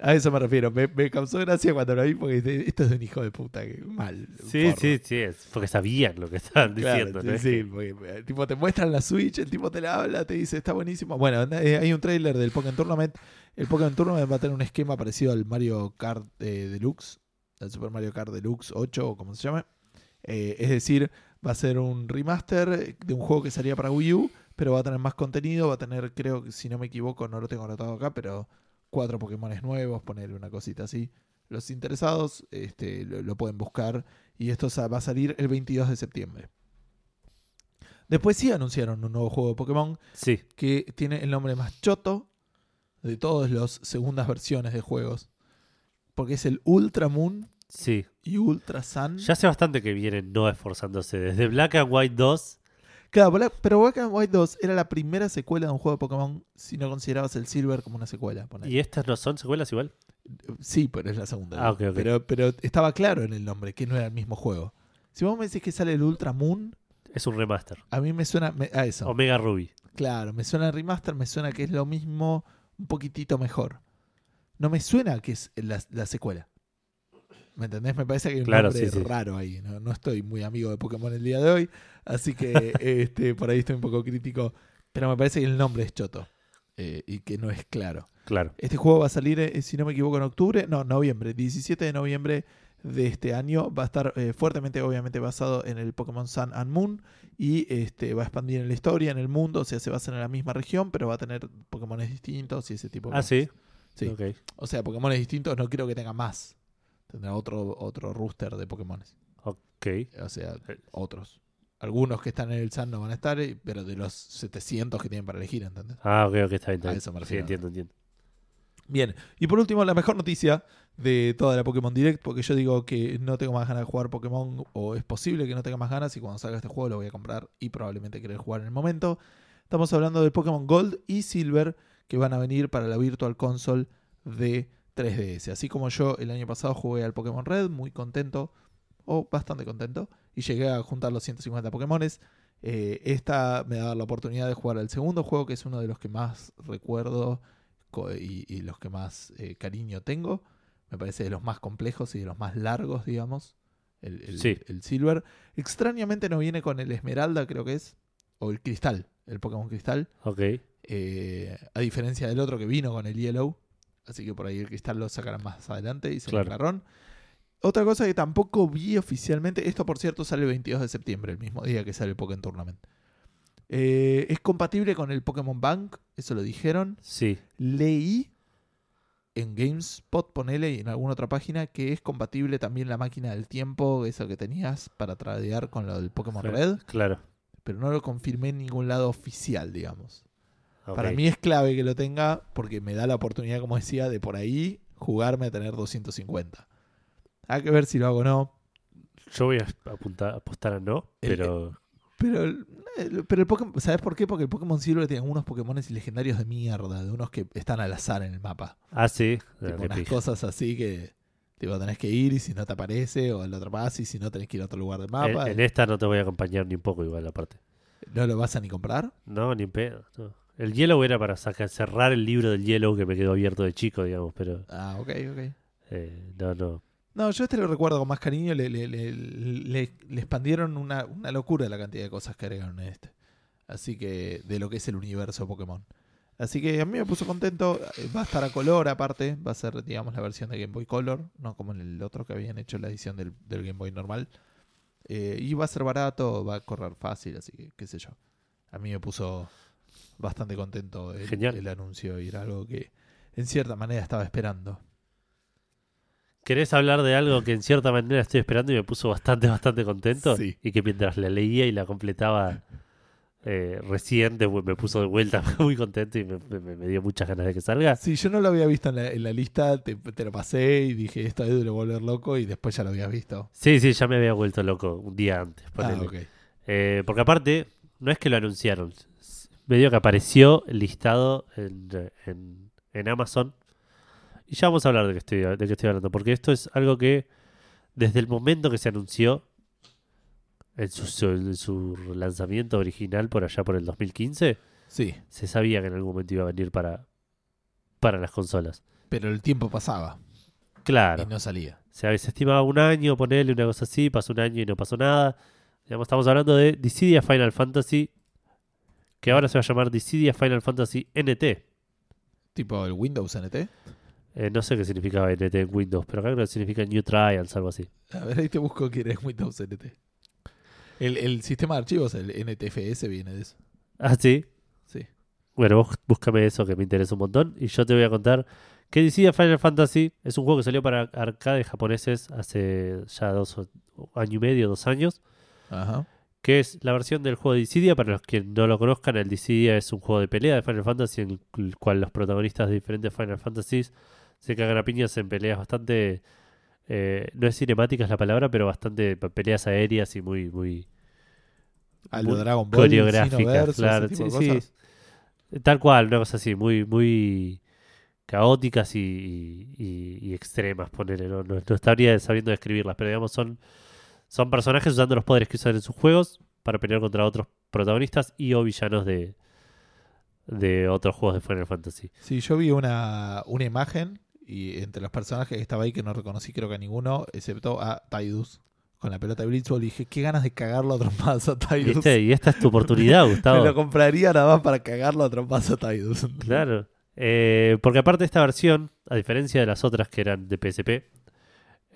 A eso me refiero. Me, me causó gracia cuando lo vi porque esto es un hijo de puta. Que mal. Sí, forro". sí, sí, es porque sabían lo que estaban Claro, diciendo. sí, ¿no? Sí, que- porque, eh, tipo te muestran la Switch, el tipo te la habla, te dice está buenísimo. Bueno, eh, hay un trailer del Pokémon Tournament. El Pokémon Tournament va a tener un esquema parecido al Mario Kart eh, Deluxe, al Super Mario Kart Deluxe 8 o como se llame. Eh, es decir, va a ser un remaster de un juego que salía para Wii U, pero va a tener más contenido, va a tener, creo que si no me equivoco, no lo tengo anotado acá, pero cuatro Pokémones nuevos, ponerle una cosita así. Los interesados este, lo, lo pueden buscar y esto va a salir el 22 de septiembre. Después sí anunciaron un nuevo juego de Pokémon Sí, que tiene el nombre más choto de todas las segundas versiones de juegos. Porque es el Ultra Moon sí. y Ultra Sun. Ya hace bastante que vienen no esforzándose. Desde Black and White 2. Claro, pero Black and White 2 era la primera secuela de un juego de Pokémon si no considerabas el Silver como una secuela. ¿Y estas no son secuelas igual? Sí, pero es la segunda. Ah, digo. ok, ok. Pero, pero estaba claro en el nombre que no era el mismo juego. Si vos me decís que sale el Ultra Moon, Es un remaster. a mí me suena me- a eso. Omega Ruby. Claro, me suena a remaster, me suena que es lo mismo, un poquitito mejor. No me suena que es la, la secuela. ¿Me entendés? Me parece que hay un Claro, nombre sí, sí. raro ahí. ¿no? No estoy muy amigo de Pokémon el día de hoy, así que [laughs] este, por ahí estoy un poco crítico. Pero me parece que el nombre es choto eh, y que no es claro. Claro. Este juego va a salir, eh, si no me equivoco, en octubre, no, noviembre, 17 de noviembre de este año. Va a estar eh, fuertemente, obviamente, basado en el Pokémon Sun and Moon y este, va a expandir en la historia, en el mundo, o sea, se basa en la misma región, pero va a tener Pokémon distintos y ese tipo de Ah, cosas. sí. Sí. Ok. O sea, Pokémon distintos no creo que tenga más. Tendrá otro, otro rooster de Pokémon. Ok. O sea, otros. Algunos que están en el Sun no van a estar, eh, pero de los 700 que tienen para elegir, ¿entendés? Ah, ok, ok, está bien. está A bien. eso me Sí, entiendo, entiendo. Bien, y por último, la mejor noticia de toda la Pokémon Direct, porque yo digo que no tengo más ganas de jugar Pokémon, o es posible que no tenga más ganas, y cuando salga este juego lo voy a comprar y probablemente querer jugar en el momento. Estamos hablando del Pokémon Gold y Silver, que van a venir para la Virtual Console de 3DS. Así como yo el año pasado jugué al Pokémon Red, muy contento, o bastante contento, y llegué a juntar los 150 Pokémones. Eh, esta me da la oportunidad de jugar al segundo juego, que es uno de los que más recuerdo y, y los que más eh, cariño tengo. Me parece de los más complejos y de los más largos, digamos. El, el- Sí. el Silver. Extrañamente no viene con el Esmeralda, creo que es. O el Cristal, el Pokémon Cristal. Ok. eh, a diferencia del otro que vino con el Yellow. Así que por ahí el Cristal lo sacarán más adelante y se Claro. agarraron. Otra cosa que tampoco vi oficialmente, esto por cierto sale el 22 de septiembre, el mismo día que sale el Pokémon Tournament. Eh, es compatible con el Pokémon Bank, eso lo dijeron. Sí. Leí en GameSpot, ponele, y en alguna otra página, que es compatible también la máquina del tiempo, eso que tenías para tradear con lo del Pokémon Red, Claro. pero no lo confirmé en ningún lado oficial, digamos. Para mí es clave que lo tenga porque me da la oportunidad, como decía, de por ahí jugarme a tener 250. Hay que ver si lo hago o no. Yo voy a apuntar, apostar a no, pero. Pero, el- el- pero el Pokémon, ¿sabes por qué? Porque el Pokémon Silver tiene unos Pokémon legendarios de mierda, de unos que están al azar en el mapa. Ah, sí. Tipo, unas pija. cosas así que tipo, tenés que ir y si no te aparece, o lo atrapás y si no tenés que ir a otro lugar del mapa. en esta no te voy a acompañar ni un poco, igual, aparte. ¿No lo vas a ni comprar? No, ni en pedo. no. El Yellow era para sacar, cerrar el libro del Yellow que me quedó abierto de chico, digamos, pero. Ah, ok, ok. eh, no, no. No, yo este lo recuerdo con más cariño. Le, le, le, le- le expandieron una, una locura la cantidad de cosas que agregaron en este. Así que, de lo que es el universo Pokémon. Así que a mí me puso contento. Eh, Va a estar a color aparte. Va a ser, digamos, la versión de Game Boy Color. No como en el otro que habían hecho la edición del, del Game Boy normal. Eh, y va a ser barato, va a correr fácil. Así que, qué sé yo. A mí me puso bastante contento el, Genial. el anuncio. Y era algo que, en cierta manera, estaba esperando. ¿Querés hablar de algo que en cierta manera estoy esperando y me puso bastante, bastante contento? Sí. Y que mientras la leía y la completaba eh, recién de- me puso de vuelta [laughs] muy contento y me, me- me dio muchas ganas de que salga. Sí, yo no lo había visto en la, en la lista, te, te lo pasé y dije, esto va a volver loco y después ya lo habías visto. Sí, sí, ya me había vuelto loco un día antes. Ah, ponele. ok. Eh, porque aparte, no es que lo anunciaron. Medio que apareció listado en, en- en Amazon. Y ya vamos a hablar de qué, estoy, de estoy hablando. Porque esto es algo que desde el momento que se anunció en su, en su lanzamiento original por allá por el 2015, Sí, se sabía que en algún momento iba a venir para, para las consolas. pero el tiempo pasaba Claro. y no salía. Se, se estimaba un año, ponerle una cosa así, pasó un año y no pasó nada. Digamos, estamos hablando de Dissidia Final Fantasy, que ahora se va a llamar Dissidia Final Fantasy NT. Tipo el Windows NT. Eh, no sé qué significaba NT en Windows, pero acá creo que significa New Trials, algo así. A ver, ahí te busco quién es Windows NT. El, el sistema de archivos, el NTFS, viene de eso. Ah, sí. Sí. Bueno, vos búscame eso que me interesa un montón. Y yo te voy a contar que Dissidia Final Fantasy es un juego que salió para arcades japoneses hace ya dos o- año y medio, dos años. Ajá. Que es la versión del juego de Dissidia. Para los que no lo conozcan, el Dissidia es un juego de pelea de Final Fantasy en el cual los protagonistas de diferentes Final Fantasies se cagan a piñas en peleas bastante. eh, no es cinemática es la palabra, pero bastante peleas aéreas y muy, muy A lo Muy Dragon Ball, coreográficas, claro. Sí, sí. Tal cual, una cosa así, muy, muy caóticas y, y- extremas, ponele. No, no, no estaría sabiendo describirlas, pero digamos, son, son personajes usando los poderes que usan en sus juegos para pelear contra otros protagonistas y o villanos de, de otros juegos de Final Fantasy. Sí, yo vi una, una imagen y entre los personajes que estaba ahí que no reconocí creo que a ninguno, excepto a Tidus con la pelota de Blitzball y dije, qué ganas de cagarlo a trompadas a Tidus. Y esta es tu [laughs] oportunidad, Me Gustavo. lo compraría nada más para cagarlo a trompadas a Tidus. Claro. Eh, porque aparte esta versión, a diferencia de las otras que eran de PSP,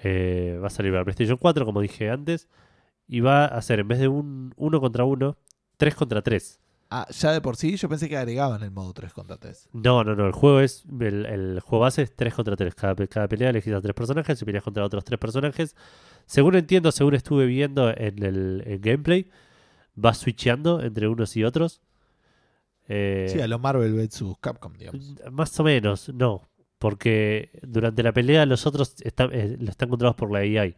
eh, va a salir para PlayStation 4, como dije antes, y va a ser en vez de un 1 contra 1, 3 contra 3. Ah, ya de por sí yo pensé que agregaban el modo 3 contra 3. No, no, no, el juego es el, el juego base es 3 contra 3. Cada, cada pelea elegís a tres personajes y peleas contra otros tres personajes. Según entiendo, según estuve viendo en el en gameplay, vas switcheando entre unos y otros. Eh, Sí, a lo Marvel vs Capcom, digamos. Más o menos, no. Porque durante la pelea los otros están, eh, están controlados por la AI.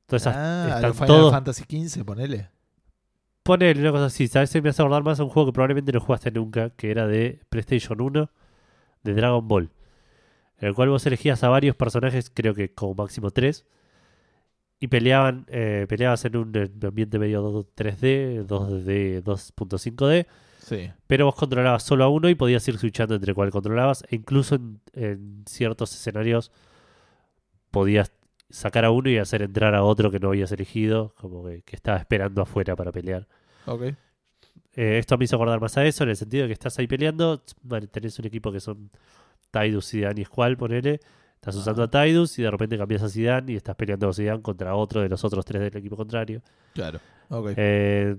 Entonces ah, están Final todos. Fantasy XV, ponele. Ponele una cosa así. ¿Sabes? Me hace acordar más a un juego que probablemente no jugaste nunca, que era de PlayStation 1, de Dragon Ball. En el cual vos elegías a varios personajes, creo que como máximo tres. Y peleaban, eh, peleabas en un ambiente medio 3D, 2D, 2.5D. Sí. Pero vos controlabas solo a uno y podías ir switchando entre cuál controlabas. E incluso en, en ciertos escenarios podías sacar a uno y hacer entrar a otro que no habías elegido, como que, que estaba esperando afuera para pelear. Ok. Eh, esto me hizo acordar más a eso, en el sentido de que estás ahí peleando, tenés un equipo que son Tidus, Zidane y Squall, ponele. Estás usando a Tidus y de repente cambias a Zidane y estás peleando con Zidane contra otro de los otros tres del equipo contrario. Claro. Ok. Eh,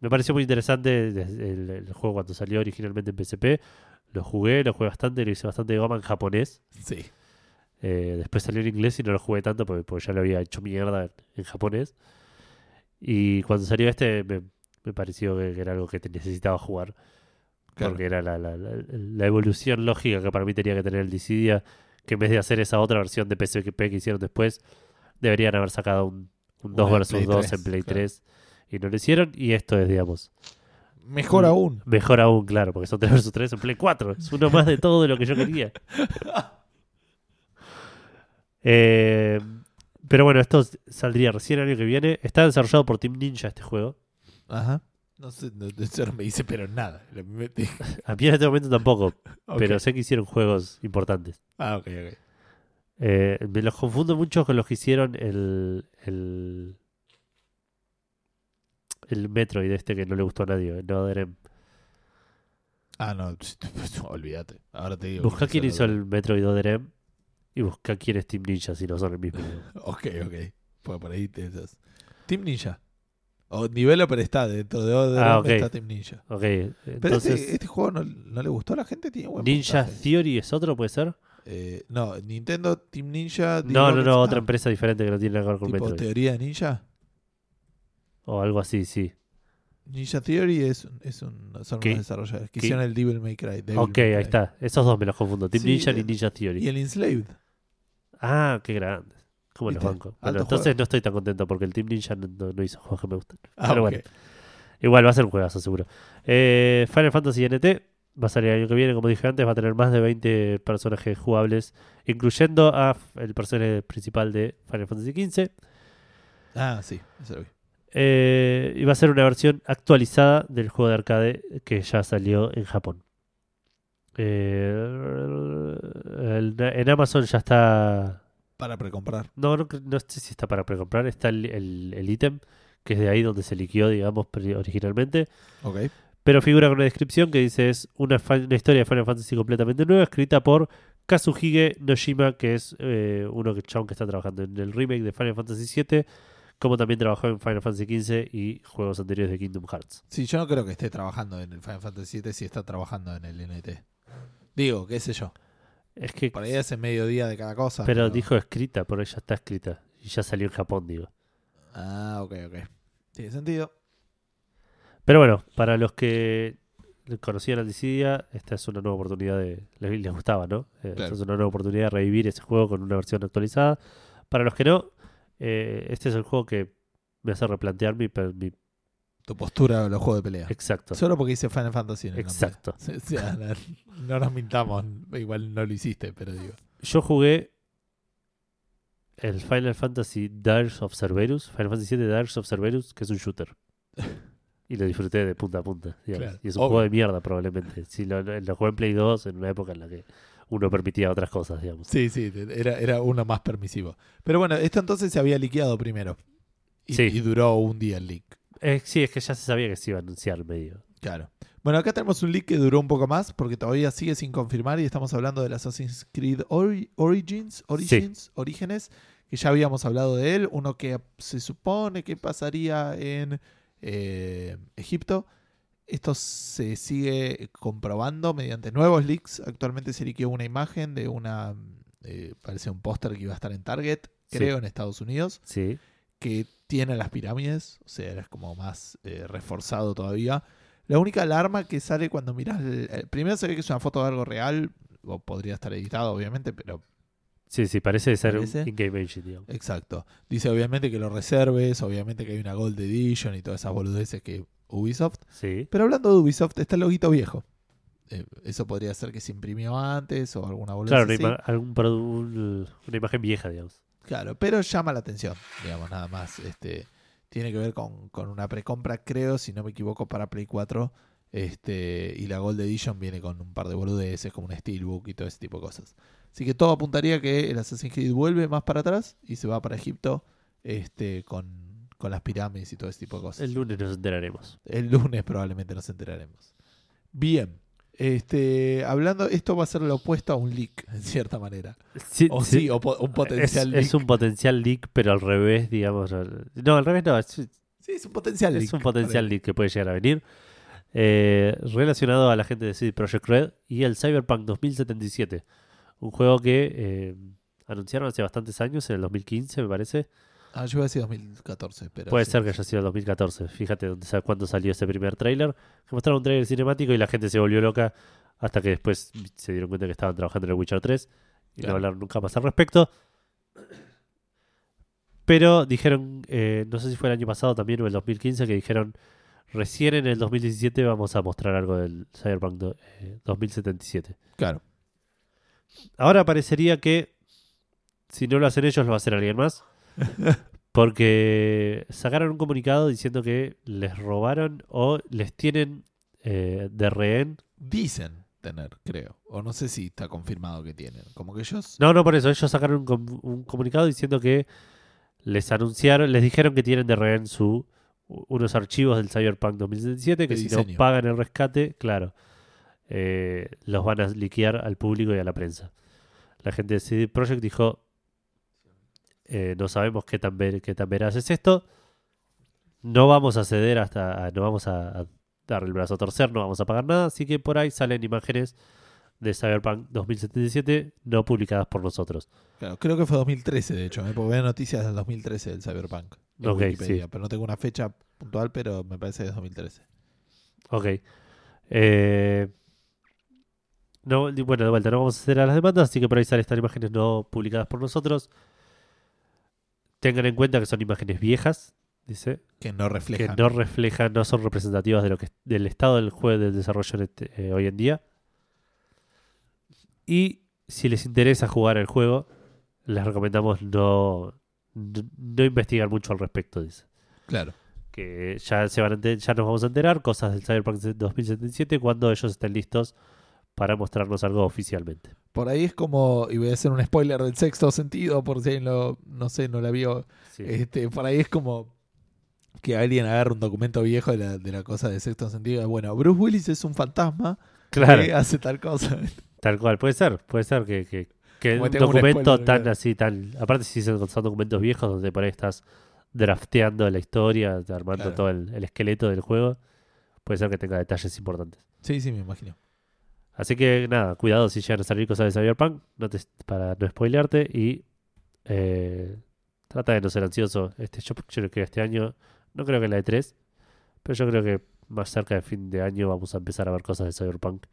me pareció muy interesante el, el juego cuando salió originalmente en PSP. Lo jugué, lo jugué bastante, lo hice bastante de goma en japonés. sí. Eh, después salió en inglés y no lo jugué tanto porque, porque ya lo había hecho mierda en, en japonés. Y cuando salió este me, me pareció que, que era algo que te necesitaba jugar. Claro. Porque era la, la- la- la evolución lógica que para mí tenía que tener el Dissidia. Que en vez de hacer esa otra versión de PSP que hicieron después, deberían haber sacado un, un 2 Una vs Play 2 3, en Play claro. 3. Y no lo hicieron. Y esto es, digamos, Mejor Mm. aún. Mejor aún, claro, porque son 3 vs 3 en Play 4. Es uno más de todo de lo que yo quería. [laughs] Eh, pero bueno, esto saldría recién el año que viene. Está desarrollado por Team Ninja este juego. Ajá. No sé, no, eso no me dice pero nada. A mí en este momento tampoco, [laughs] pero sé que hicieron juegos importantes. Ah, ok, ok. Eh, me los confundo mucho con los que hicieron el, el, el Metroid este que no le gustó a nadie, el Other M. Ah, no, [laughs] olvídate. Ahora te digo. Busca quién hizo el Metroid Other M y busca quién es Team Ninja si no son el mismo. [laughs] Ok, ok. Pues por ahí te. Team Ninja. O Developer está dentro de Other Ah, M ok. está Team Ninja. Ok, Pero entonces este, este juego no, no le gustó a la gente, tiene buen Ninja puntaje. Theory es otro, ¿puede ser? Eh, no, Nintendo Team Ninja. No, no, no, otra ah, empresa diferente que no tiene nada que ver con Tipo Metroid. teoría de Ninja. O algo así, sí. Ninja Theory es, es un, son ¿Qué? unos desarrolladores que ¿Qué? hicieron el Devil May Cry. Devil ok, May ahí está. Esos dos me los confundo. Team Sí, Ninja eh, y Ninja Theory. Y el Enslaved. Ah, qué grande. ¿Cómo los ¿Viste? banco? Alto Bueno, entonces juego. no estoy tan contento porque el Team Ninja no, no- hizo juegos que me gustan. Ah, Pero bueno, igual va a ser un juegazo seguro. Eh, Final Fantasy NT va a salir el año que viene, como dije antes, va a tener más de 20 personajes jugables, incluyendo a el personaje principal de Final Fantasy XV. Ah, sí, eso lo vi. Eh, y va a ser una versión actualizada del juego de arcade que ya salió en Japón. Eh, el- en Amazon ya está. Para precomprar. No, no, no sé si está para precomprar. Está el ítem, que es de ahí donde se liquió, digamos, originalmente. Ok. Pero figura con una descripción que dice: es una, una historia de Final Fantasy completamente nueva, escrita por Kazuhige Nojima, que es eh, uno que, chabón que está trabajando en el remake de Final Fantasy VII, como también trabajó en Final Fantasy XV y juegos anteriores de Kingdom Hearts. Sí, yo no creo que esté trabajando en el Final Fantasy VII si está trabajando en el NT. Digo, qué sé yo. Es que, Por ahí hace mediodía de cada cosa. pero dijo escrita, por ahí ya está escrita. Y ya salió en Japón, digo. Ah, ok, ok. Tiene sentido. Pero bueno, para los que conocían a Dissidia, esta es una nueva oportunidad de. Les, les gustaba, ¿no? Eh, Esta es una nueva oportunidad de revivir ese juego con una versión actualizada. Para los que no, eh, este es el juego que me hace replantear mi. Tu postura en los juegos de pelea. exacto. Solo porque dice Final Fantasy en el. Exacto. O sea, no, no nos mintamos. Igual no lo hiciste, pero digo. Yo jugué el Final Fantasy Dares of Cerberus, Final Fantasy VII Dares of Cerberus, que es un shooter. Y lo disfruté de punta a punta. Claro, y es un obvio. juego de mierda, probablemente. Si lo, lo, lo jugué en Play 2 en una época en la que uno permitía otras cosas, digamos. Sí, sí, era, era uno más permisivo. Pero bueno, esto entonces se había liqueado primero. Y, Sí. y duró un día el leak. Eh, sí, es que ya se sabía que se iba a anunciar medio. Claro. Bueno, acá tenemos un leak que duró un poco más porque todavía sigue sin confirmar y estamos hablando del Assassin's Creed Ori- Origins, Origins, Orígenes, que ya habíamos hablado de él, uno que se supone que pasaría en eh, Egipto. Esto se sigue comprobando mediante nuevos leaks. Actualmente se liqueó una imagen de una, eh, parece un póster que iba a estar en Target, Sí. creo, en Estados Unidos Sí. que tiene las pirámides, o sea, es como más eh, reforzado todavía. La única alarma que sale cuando miras, el- primero se ve que es una foto de algo real, o podría estar editado obviamente, pero Sí, sí, parece ser ¿Parece? un in-game engine, digamos. exacto. Dice obviamente que lo reserves, obviamente que hay una Gold Edition y todas esas boludeces que Ubisoft. Sí. Pero hablando de Ubisoft, está el loguito viejo. Eh, eso podría ser que se imprimió antes o alguna boludez Claro, una, algún produ- un- una imagen vieja, digamos. Claro, pero llama la atención, digamos, nada más. Este, tiene que ver con, con una precompra, creo, si no me equivoco, para Play 4. Este, y la Gold Edition viene con un par de boludeces, como un Steelbook y todo ese tipo de cosas. Así que todo apuntaría que el Assassin's Creed vuelve más para atrás y se va para Egipto este, con, con las pirámides y todo ese tipo de cosas. El lunes nos enteraremos. El lunes probablemente nos enteraremos. Bien. Este, hablando, esto va a ser lo opuesto a un leak, [laughs] en cierta manera. Sí, O sí. sí, o po- un es, potencial es leak. un potencial leak, pero al revés, digamos. No, al revés no. Es, Sí, es un potencial leak. es un potencial leak que puede llegar a venir. Eh, relacionado a la gente de CD Projekt Red y el Cyberpunk 2077. Un juego que eh, anunciaron hace bastantes años, en el 2015, me parece. Ah, yo iba a decir 2014, pero. Puede sí. ser que haya sido el 2014. Fíjate dónde, cuándo salió ese primer tráiler. Que mostraron un tráiler cinemático y la gente se volvió loca hasta que después se dieron cuenta que estaban trabajando en el Witcher 3 y Claro. no hablaron nunca más al respecto. Pero dijeron, eh, no sé si fue el año pasado también o el 2015, que dijeron recién en el 2017 vamos a mostrar algo del Cyberpunk do- eh, 2077. Claro. Ahora parecería que si no lo hacen ellos, lo va a hacer alguien más. [laughs] Porque sacaron un comunicado diciendo que les robaron o les tienen eh, de rehén. Dicen tener, creo. O no sé si está confirmado que tienen. Como que ellos. No, no por eso. Ellos sacaron un, com- un comunicado diciendo que les anunciaron, les dijeron que tienen de rehén su unos archivos del Cyberpunk 2077 que De si no pagan el rescate, claro, eh, los van a liquear al público y a la prensa. La gente de CD Projekt dijo, eh, no sabemos qué tan, ver- qué tan veraz es esto, no vamos a ceder hasta, no vamos a, a dar el brazo a torcer, no vamos a pagar nada, así que por ahí salen imágenes de Cyberpunk 2077 no publicadas por nosotros. Claro, creo que fue 2013, de hecho. ¿eh? Porque veo noticias del 2013 del Cyberpunk. en Wikipedia, sí. Pero no tengo una fecha puntual, pero me parece que es 2013. Ok. Eh, no, bueno, de vuelta, no vamos a hacer a las demandas, así que por ahí salen estas imágenes no publicadas por nosotros. Tengan en cuenta que son imágenes viejas, dice, Que no que reflejan. no reflejan, no son representativas de lo que del estado del juego del desarrollo este- eh, hoy en día. Y si les interesa jugar el juego, les recomendamos no, no, no investigar mucho al respecto, dice Claro. que ya se van a ya nos vamos a enterar cosas del Cyberpunk 2077 cuando ellos estén listos para mostrarnos algo oficialmente. Por ahí es como. Y voy a hacer un spoiler del sexto sentido, por si alguien lo. No sé, no la vio. Sí. Este, por ahí es como que alguien agarra un documento viejo de la, de la cosa de sexto sentido. Bueno, Bruce Willis es un fantasma claro, que hace tal cosa. [laughs] tal cual, puede ser, puede ser que, que, que un documento tan así, tan, aparte si son, son documentos viejos donde por ahí estás drafteando la historia, armando Claro. todo el, el esqueleto del juego, puede ser que tenga detalles importantes. Sí, sí, me imagino. Así que nada, cuidado si llegan a salir cosas de Cyberpunk, no te, para no spoilearte y eh, trata de no ser ansioso. Este, yo, yo creo que este año, no creo que la de 3, pero yo creo que más cerca de fin de año vamos a empezar a ver cosas de Cyberpunk.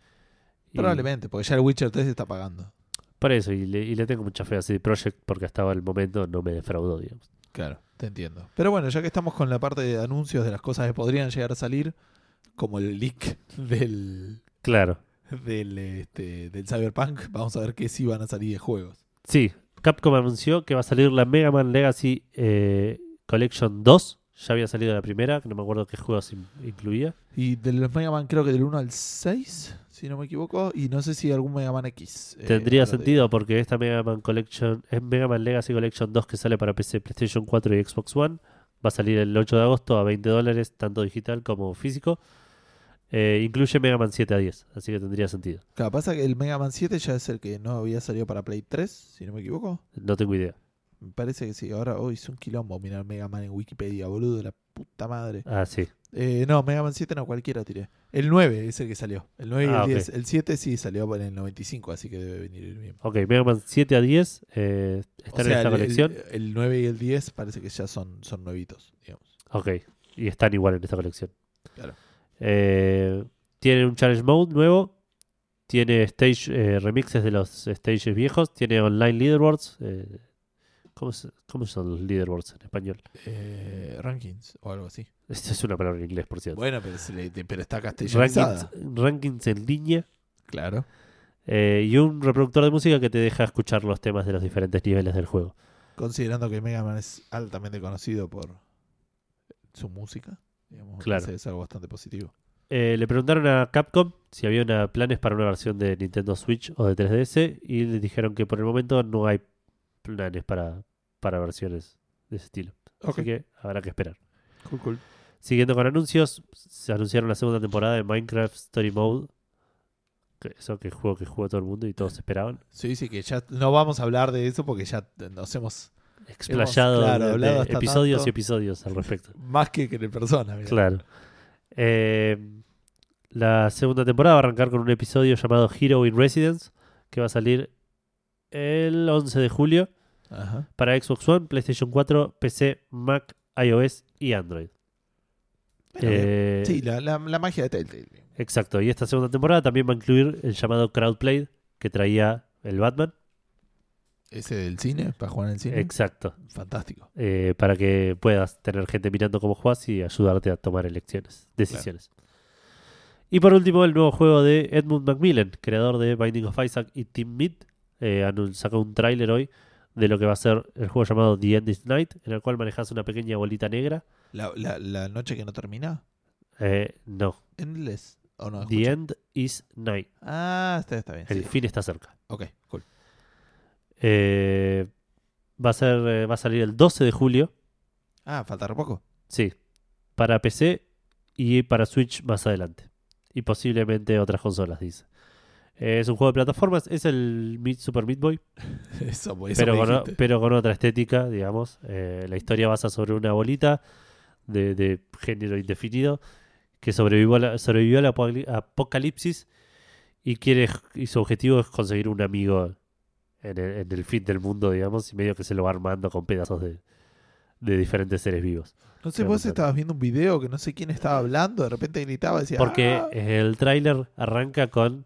Y Probablemente, porque ya el Witcher 3 está pagando. Por eso, y le, y le tengo mucha fe a CD Projekt porque hasta el momento no me defraudó, digamos. Claro, te entiendo. Pero bueno, ya que estamos con la parte de anuncios de las cosas que podrían llegar a salir, como el leak del, Claro, del, este, del Cyberpunk, vamos a ver qué sí van a salir de juegos. sí, Capcom anunció que va a salir la Mega Man Legacy eh, Collection 2. Ya había salido la primera, que no me acuerdo qué juegos in- incluía. Y de los Mega Man creo que del 1 al 6, si no me equivoco, y no sé si algún Mega Man X. eh, Tendría sentido porque esta Mega Man Collection es Mega Man Legacy Collection 2 que sale para PC, PlayStation 4 y Xbox One. Va a salir el 8 de agosto a 20 dólares, tanto digital como físico. Eh, incluye Mega Man 7 a 10, así que tendría sentido. Claro, pasa que el Mega Man 7 ya es el que no había salido para Play 3, si no me equivoco. No tengo idea. Me parece que sí. Ahora hoy es un quilombo mirar Mega Man en Wikipedia, boludo, la puta madre. Ah, sí. Eh, no, Mega Man 7 no, cualquiera tiré. El 9 es el que salió. El 9 y Ah, el ok. 10. El 7 sí salió en el 95, así que debe venir bien. Ok, Mega Man 7 a 10 eh, O están sea, en esta el, colección. El, el 9 y el 10 parece que ya son, son nuevitos, digamos. Ok, y están igual en esta colección. Claro. Eh, tiene un challenge mode nuevo. Tiene stage eh, remixes de los stages viejos. Tiene online leaderboards. eh, ¿cómo, son los leaderboards en español? Rankings o algo así. Esto es una palabra en inglés, por cierto. Bueno, pero, se le- pero está castellanizada. rankings, rankings en línea. Claro. y un reproductor de música que te deja escuchar los temas de los diferentes niveles del juego. Considerando que Mega Man es altamente conocido por su música, digamos, Claro. es algo bastante positivo. Eh, le preguntaron a Capcom si había una- planes para una versión de Nintendo Switch o de 3DS y le dijeron que por el momento no hay planes para, para versiones de ese estilo. Así que habrá que esperar. Cool, cool. Siguiendo con anuncios, se anunciaron la segunda temporada de Minecraft Story Mode. Que eso que juego que jugó todo el mundo y todos esperaban. Sí, sí, que ya no vamos a hablar de eso porque ya nos hemos Explayado claro, de- de episodios tanto. y episodios al respecto. [laughs] más que en persona. mira. Claro. Eh, la segunda temporada va a arrancar con un episodio llamado Hero in Residence, que va a salir el 11 de julio Ajá. para Xbox One, PlayStation 4, PC, Mac, iOS y Android. Eh, Sí, la, la- la magia de Telltale. Exacto. Y esta segunda temporada también va a incluir el llamado Crowdplay, que traía el Batman. Ese del cine, para jugar en el cine. Exacto. Fantástico. Eh, para que puedas tener gente mirando cómo juegas y ayudarte a tomar elecciones, decisiones. Y por último, el nuevo juego de Edmund Macmillan, creador de Binding of Isaac y Team Meat, eh, sacó un tráiler hoy de lo que va a ser el juego llamado The End is Night, en el cual manejas una pequeña bolita negra. La, la- la noche que no termina. Eh, no, Endless. ¿O no? The. End is Night. Ah, está, está bien. El sí. fin está cerca. Ok, cool. Eh, va a ser, eh, va a salir el 12 de julio. Ah, falta re poco. Sí, para PC y para Switch más adelante. Y posiblemente otras consolas, dice. Eh, es un juego de plataformas, es el Super Meat Boy, [laughs] Eso, eso pero con, o- pero con otra estética, digamos. La historia basa sobre una bolita de, de género indefinido que sobrevivió a la, sobrevivió al apocali- apocalipsis y, quiere, y su objetivo es conseguir un amigo en el, en el fin del mundo, digamos, y medio que se lo va armando con pedazos de, de diferentes seres vivos. No sé, vos estabas viendo un video que no sé quién estaba hablando, de repente gritaba decía. Porque "Ah". el tráiler arranca con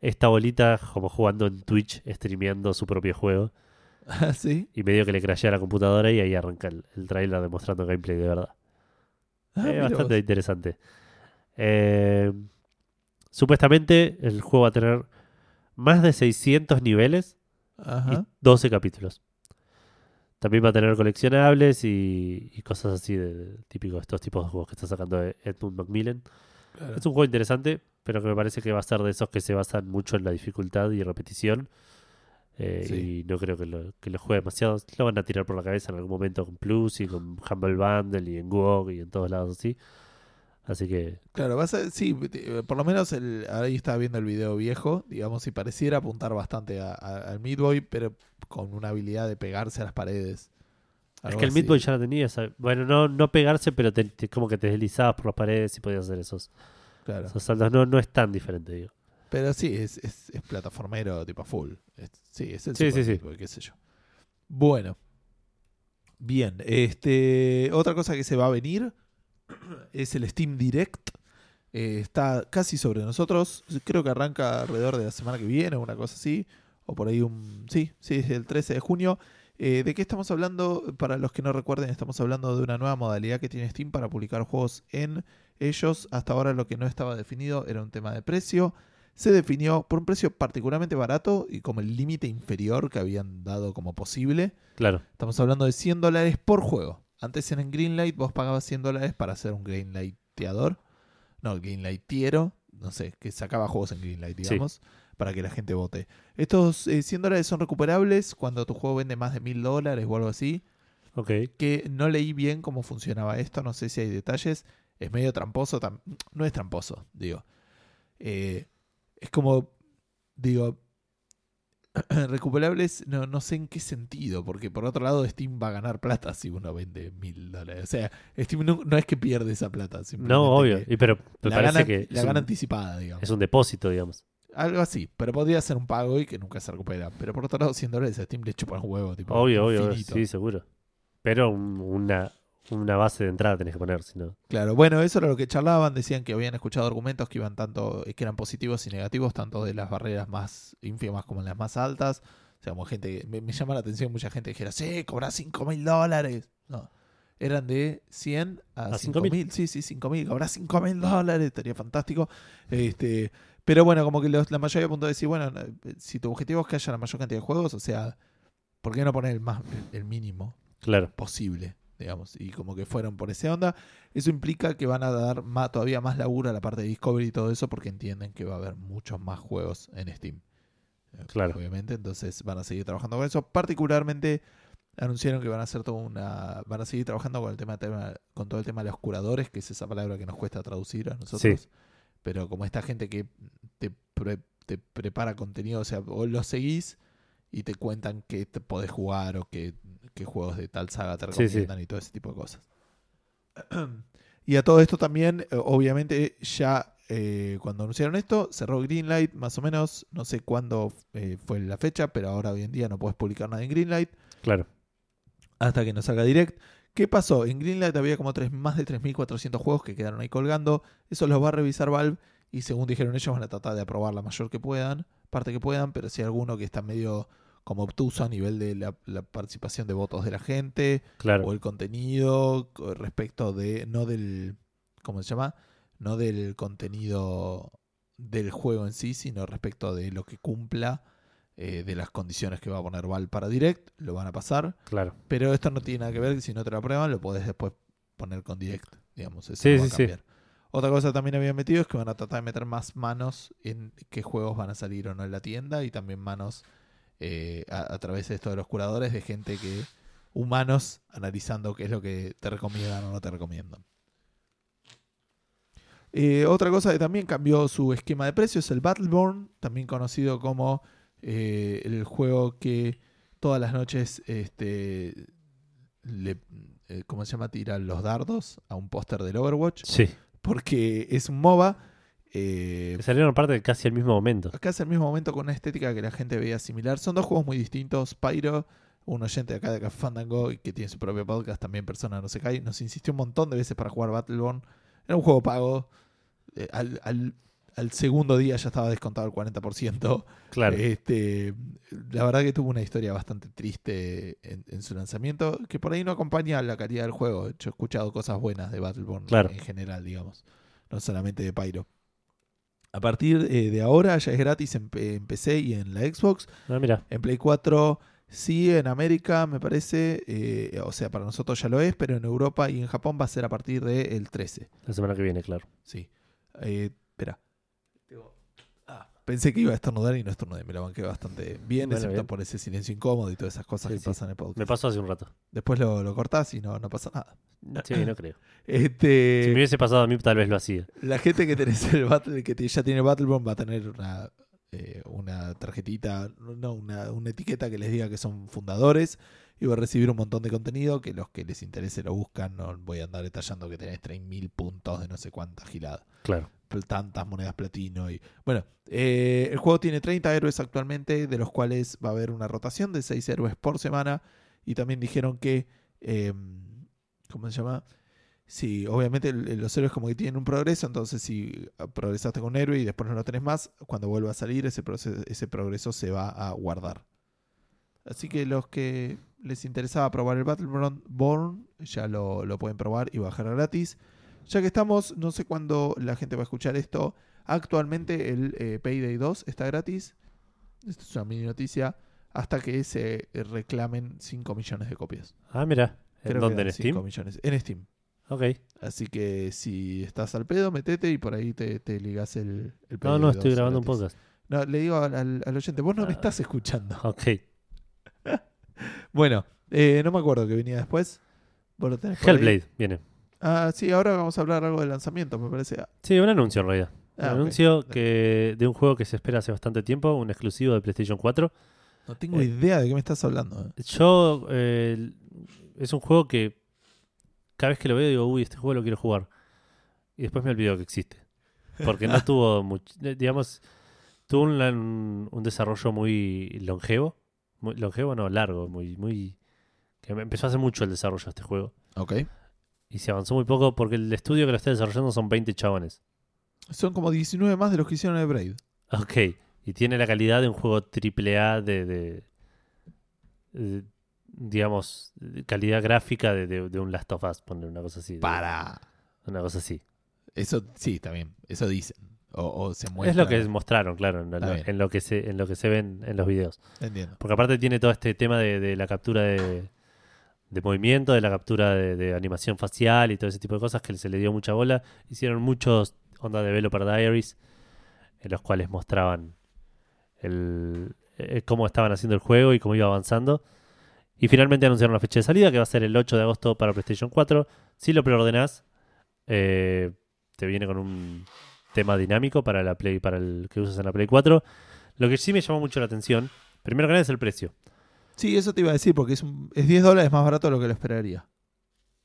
esta bolita como jugando en Twitch, streameando su propio juego. Ah, sí. Y medio que le crashea la computadora y ahí arranca el, el tráiler demostrando gameplay de verdad. Ah, Eh, bastante vos. interesante. Eh, supuestamente el juego va a tener más de 600 niveles y Ajá. 12 capítulos. También va a tener coleccionables y, y cosas así de, de estos tipos de juegos que está sacando Edmund Macmillan. claro. Es un juego interesante, pero que me parece que va a ser de esos que se basan mucho en la dificultad y repetición. Eh, Sí. Y no creo que lo, que lo juegue demasiado. Lo van a tirar por la cabeza en algún momento con Plus y con Humble Bundle y en GOG y en todos lados así. Así que Claro, vas a, sí, por lo menos el, ahí estaba viendo el video viejo, digamos, y pareciera apuntar bastante a- a- al Midboy, pero con una habilidad de pegarse a las paredes Es que el así. Meat Boy ya lo tenía. esa- Bueno, no, no pegarse, pero te- te- como que te deslizabas por las paredes y podías hacer esos, Claro. esos saltos. No, no es tan diferente, digo. Pero sí, es, es, es plataformero tipo full. Es- sí, es el Sí, sí, sí. Meat Boy, qué sé yo. Bueno. Bien, este otra cosa que se va a venir [clears throat] es el Steam Direct. Eh, está casi sobre nosotros. Creo que arranca alrededor de la semana que viene, una cosa así. O por ahí un... Sí, sí, es el 13 de junio. Eh, ¿De qué estamos hablando? Para los que no recuerden, estamos hablando de una nueva modalidad que tiene Steam para publicar juegos en ellos. Hasta ahora lo que no estaba definido era un tema de precio. Se definió por un precio particularmente barato y como el límite inferior que habían dado como posible. Claro, Estamos hablando de 100 dólares por juego. Antes en Greenlight vos pagabas 100 dólares para hacer un Greenlighteador. No, Greenlightiero. No sé, que sacaba juegos en Greenlight, Sí. digamos. Para que la gente vote. Estos eh, 100 dólares son recuperables cuando tu juego vende más de 1000 dólares o algo así. ok. Que no leí bien cómo funcionaba esto. No sé si hay detalles. Es medio tramposo. tam- No es tramposo, digo. Eh, es como, digo, [clears throat] recuperables, no, no sé en qué sentido, porque por otro lado Steam va a ganar plata si uno vende mil dólares. O sea, Steam no, no es que pierde esa plata. No, obvio. Y pero me la parece gana, que la gana un, anticipada, digamos. es un depósito, digamos. Algo así, pero podría ser un pago y que nunca se recupera. Pero por otro lado, 100 dólares a Steam le chupa un huevo. Tipo, Obvio, obvio, sí, seguro. Pero un- una, una base de entrada tenés que poner, si no. Claro, bueno, eso era lo que charlaban, decían que habían escuchado argumentos que iban tanto, que eran positivos y negativos, tanto de las barreras más ínfimas como en las más altas. O sea, como gente, me, me llama la atención mucha gente que dijera, sí, cobras 5 mil dólares. No, eran de 100 a, A 5 5.000. mil. Sí, sí, 5 mil, cobras 5 mil dólares, estaría fantástico. Este, pero bueno, como que los- la mayoría apuntó a decir, bueno, eh, si tu objetivo es que haya la mayor cantidad de juegos, o sea, ¿por qué no poner el, más, el mínimo? Claro, posible, digamos, y como que fueron por esa onda. Eso implica que van a dar más, todavía más laburo a la parte de Discovery y todo eso porque entienden que va a haber muchos más juegos en Steam. Eh, Claro. Obviamente, entonces van a seguir trabajando con eso. Particularmente anunciaron que van a hacer toda una van a seguir trabajando con el tema, tema- con todo el tema de los curadores, que es esa palabra que nos cuesta traducir a nosotros. Pero como esta gente que te, pre- te prepara contenido, o sea, vos lo seguís y te cuentan que te podés jugar o que, qué juegos de tal saga te Sí, sí. recomiendan y todo ese tipo de cosas. [clears throat] y a todo esto también, eh, obviamente, ya eh, cuando anunciaron esto, cerró Greenlight, más o menos, no sé cuándo eh, fue la fecha, pero ahora hoy en día no puedes publicar nada en Greenlight claro. hasta que nos salga direct. ¿Qué pasó? En Greenlight había como tres, más de 3.400 juegos que quedaron ahí colgando. Eso los va a revisar Valve y según dijeron ellos van a tratar de aprobar la mayor que puedan, parte que puedan, pero si hay alguno que está medio como obtuso a nivel de la, la participación de votos de la gente Claro. o el contenido co- respecto de, no del, ¿cómo se llama? No del contenido del juego en sí, sino respecto de lo que cumpla eh, de las condiciones que va a poner Valve para Direct, lo van a pasar. Claro. Pero esto no tiene nada que ver, si no te lo aprueban, lo podés después poner con direct, digamos. Eso Sí, va sí, a sí. cambiar. Otra cosa también habían metido es que van a tratar de meter más manos en qué juegos van a salir o no en la tienda y también manos eh, a, a través de esto de los curadores de gente que humanos analizando qué es lo que te recomiendan o no te recomiendan. Eh, otra cosa que también cambió su esquema de precios es el Battleborn, también conocido como eh, el juego que todas las noches este, le, ¿cómo se llama? Tira los dardos a un póster del Overwatch. Sí. Porque es un MOBA. Eh, salieron aparte casi al mismo momento. es el mismo momento con una estética que la gente veía similar. Son dos juegos muy distintos. Pyro, un oyente de acá de Fandango y que tiene su propio podcast, también persona no se cae, nos insistió un montón de veces para jugar Battleborn. Era un juego pago. Eh, al, al- al segundo día ya estaba descontado el 40%. Claro. Este, la verdad que tuvo una historia bastante triste en, en su lanzamiento, que por ahí no acompaña la calidad del juego. Yo he escuchado cosas buenas de Battleborn Claro. en general, digamos, no solamente de Pyro. A partir eh, de ahora ya es gratis en, en PC y en la Xbox. Ah, mira. En Play 4 sí, en América me parece, eh, o sea, para nosotros ya lo es, pero en Europa y en Japón va a ser a partir del 13. La semana que viene, claro. Sí. Eh, espera. Pensé que iba a estornudar y no estornudé. Me la banqué bastante bien, Bueno, excepto bien. por ese silencio incómodo y todas esas cosas Sí, que sí. pasan en el podcast. Me pasó hace un rato. Después lo, lo cortás y no, no pasa nada. Sí, no creo. [laughs] Este, Si me hubiese pasado a mí, tal vez lo hacía. La gente que tenés el Battle, que te- ya tiene Battleborn va a tener una, eh, una tarjetita, no, una, una etiqueta que les diga que son fundadores, y va a recibir un montón de contenido que los que les interese lo buscan. No voy a andar detallando que tenés 3.000 puntos de no sé cuántas giladas. Claro. Tantas monedas platino. y Bueno, eh, el juego tiene 30 héroes actualmente, de los cuales va a haber una rotación de 6 héroes por semana. Y también dijeron que... eh, ¿Cómo se llama? Sí, obviamente los héroes como que tienen un progreso, entonces si progresaste con un héroe y después no lo tenés más, cuando vuelva a salir ese, proce- ese progreso se va a guardar. Así que los que les interesaba probar el Battleborn Born, ya lo, lo pueden probar y bajar gratis. Ya que estamos, no sé cuándo la gente va a escuchar esto, actualmente el eh, Payday 2 está gratis. Esto es una mini noticia. Hasta que se eh, reclamen 5 millones de copias. Ah, mira. ¿En Creo dónde? ¿En 5 Steam? millones. En Steam. Ok. Así que si estás al pedo, metete y por ahí te, te ligas el, el No, Payday no, estoy 2 grabando un gratis. podcast. No, le digo al, al- al oyente, vos no me Ah. estás escuchando. [laughs] Ok. [laughs] Bueno, eh, no me acuerdo que venía después. Vos lo tenés por ahí. Hellblade, viene. Ah, sí, ahora vamos a hablar algo de lanzamiento, me parece. Sí, un anuncio en realidad. Un Ah, anuncio que de un juego que se espera hace bastante tiempo, un exclusivo de PlayStation 4. No tengo Eh, idea de qué me estás hablando. eh. Yo, eh, es un juego que cada vez que lo veo digo, uy, este juego lo quiero jugar. Y después me olvido que existe. Porque no [laughs] tuvo mucho, eh, digamos, tuvo un, desarrollo muy longevo. Muy, longevo, no, largo, muy, muy... Que me empezó hace mucho el desarrollo de este juego. Ok. Y se avanzó muy poco porque el estudio que lo está desarrollando son 20 chabones. Son como 19 más de los que hicieron el Braid. Ok. Y tiene la calidad de un juego AAA de, de, de, digamos, calidad gráfica de, un Last of Us, poner una cosa así. Para. Una cosa así. Eso sí, también. Eso dicen. O, o se muestra. Es lo que mostraron, claro, en, lo, bien. en lo que se, en lo que se ven en los videos. Entiendo. Porque aparte tiene todo este tema de, de la captura de, de movimiento, de la captura de, animación facial y todo ese tipo de cosas que se le dio mucha bola. Hicieron muchos onda developer diaries en los cuales mostraban el, eh, cómo estaban haciendo el juego y cómo iba avanzando. Y finalmente anunciaron la fecha de salida, que va a ser el 8 de agosto para PlayStation 4. Si lo preordenás, eh, te viene con un tema dinámico para la Play, para el que usas en la Play 4. Lo que sí me llamó mucho la atención, primero que nada es el precio. Sí, eso te iba a decir porque es, un- es 10 dólares más barato de lo que lo esperaría.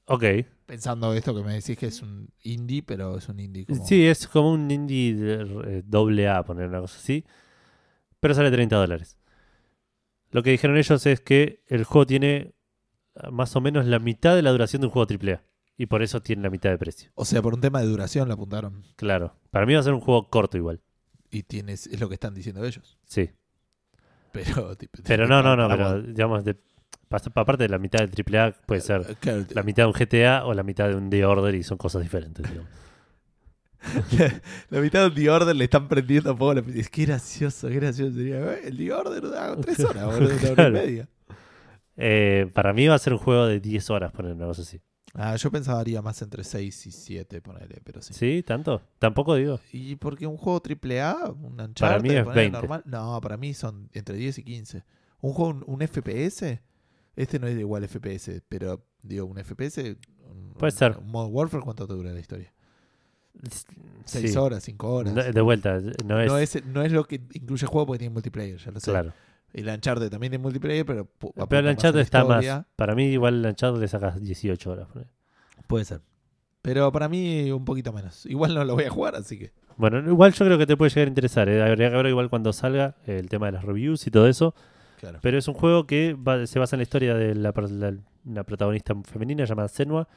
Ok. Pensando esto que me decís que es un indie, pero es un indie como... Sí, es como un indie de- eh, doble A, poner una cosa así. Pero sale 30 dólares. Lo que dijeron ellos es que el juego tiene ah, más o menos la mitad de la duración de un juego AAA. Y por eso tiene la mitad de precio. O sea, por un tema de duración la apuntaron. Claro. Para mí va a ser un juego corto igual. Y tienes, es lo que están diciendo ellos. Sí. [laughs] Pero, tipo, Pero no, no, no. para- Pero digamos, de, pa- aparte de la mitad del AAA puede ser Eh, Claro, la mitad de un GTA o la mitad de un The Order y son cosas diferentes. digamos. [laughs] la mitad de The Order le están prendiendo fuego. la- Es que gracioso, qué gracioso. Sería, "Eh, el The Order dura tres [laughs] horas, boludo, una hora y media. Eh, para mí va a ser un juego de 10 horas, poner una cosa así. Ah, yo pensaría más entre 6 y 7, ponele, pero sí. ¿Sí? ¿Tanto? Tampoco digo. ¿Y porque un juego AAA, un Uncharted, Para mí es ponele 20. normal? No, para mí son entre 10 y 15. Un juego, un, un FPS, este no es igual FPS, pero digo, un FPS... un- Puede un- ser. Un Modern Warfare, ¿cuánto te dura la historia? 6 Sí. horas, 5 horas. No, de vuelta, no es. no, es, no es lo que incluye el juego porque tiene multiplayer, ya lo sé. claro. El Uncharted también tiene multiplayer, pero... Pero el más a Uncharted la está más. Para mí, igual el Uncharted le sacas 18 horas. Puede ser. Pero para mí un poquito menos. Igual no lo voy a jugar, así que... Bueno, igual yo creo que te puede llegar a interesar. ¿eh? Habría que ver igual cuando salga el tema de las reviews y todo eso. Claro. Pero es un juego que va- se basa en la historia de la, la- una protagonista femenina llamada Senua,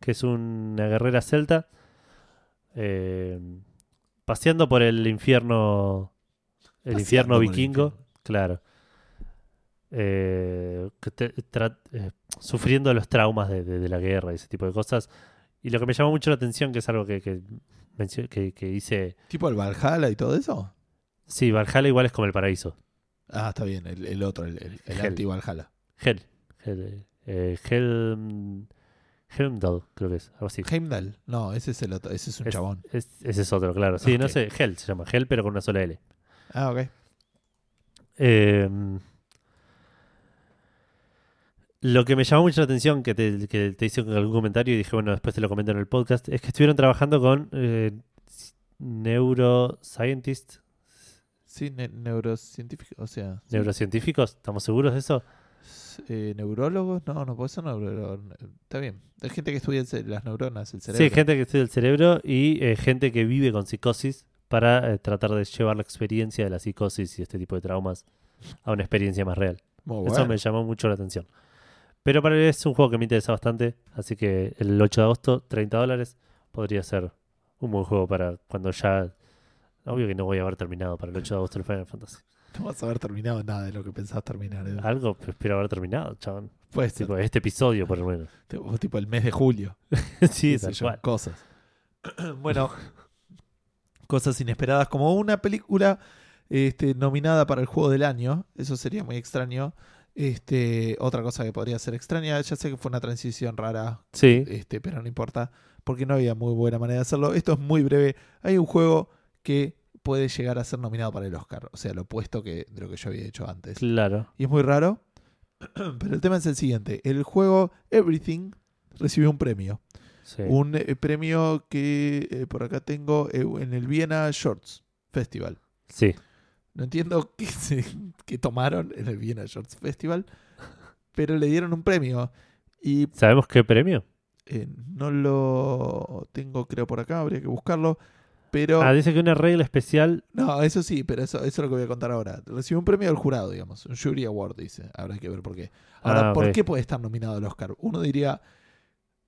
que es una guerrera celta, eh, paseando por el infierno, el Paseando infierno el vikingo, infierno. claro, Eh, que te- eh, sufriendo los traumas de, de- de la guerra y ese tipo de cosas. Y lo que me llamó mucho la atención, que es algo que, que, que, que hice, ¿Tipo el Valhalla y todo eso? sí, Valhalla igual es como el paraíso. Ah, está bien, el, el otro, el, el, el anti-Valhalla. Hell. Hell, eh, Helm, Helmdall, creo que es. Algo así. Heimdall. No, ese es el otro, ese es un Es- chabón. Es- ese es otro, claro. Sí, no sé. Hell se llama. Hell, pero con una sola L. Ah, ok. Eh, lo que me llamó mucho la atención, que te, que te hice algún comentario y dije, bueno, después te lo comento en el podcast, es que estuvieron trabajando con eh, neuroscientists, Sí, ne- neurocientífico, o sea... sí. neurocientíficos. ¿Estamos seguros de eso? Eh, ¿Neurólogos? No, no puede ser neurólogo. Está bien. Hay gente que estudia las neuronas, el Sí, cerebro. gente que estudia el cerebro y eh, gente que vive con psicosis para eh, tratar de llevar la experiencia de la psicosis y este tipo de traumas a una experiencia más real. Muy Eso bueno. me llamó mucho la atención. Pero para es un juego que me interesa bastante, así que el 8 de agosto, 30 dólares, podría ser un buen juego para cuando ya... Obvio que no voy a haber terminado para el 8 de agosto el Final Fantasy. [laughs] No vas a haber terminado nada de lo que pensabas terminar. Edu. Algo espero haber terminado, chabón. Puede ser. Tipo, este episodio por lo menos. [laughs] Tipo, tipo el mes de julio. [laughs] sí, tal cual. cosas. [clears throat] bueno, cosas inesperadas como una película este, nominada para el juego del año. Eso sería muy extraño. Este, otra cosa que podría ser extraña, ya sé que fue una transición rara, Sí, este, pero no importa, porque no había muy buena manera de hacerlo. Esto es muy breve. Hay un juego que puede llegar a ser nominado para el Oscar, o sea, lo opuesto que de lo que yo había hecho antes. claro. Y es muy raro. [clears throat] Pero el tema es el siguiente. El juego Everything recibió un premio. Sí. Un eh, premio que eh, por acá tengo eh, en el Viena Shorts Festival. sí. No entiendo [laughs] qué, se- qué tomaron en el Viena Shorts Festival, pero le dieron un premio. Y ¿Sabemos qué premio? eh, no lo tengo, creo, por acá, habría que buscarlo. Pero. Ah, dice que una regla especial. No, eso sí, pero eso, eso es lo que voy a contar ahora. Recibió un premio del jurado, digamos. Un Jury Award, dice. Habrá que ver por qué. Ahora, Ah, ¿por qué puede estar nominado al Oscar? Uno diría,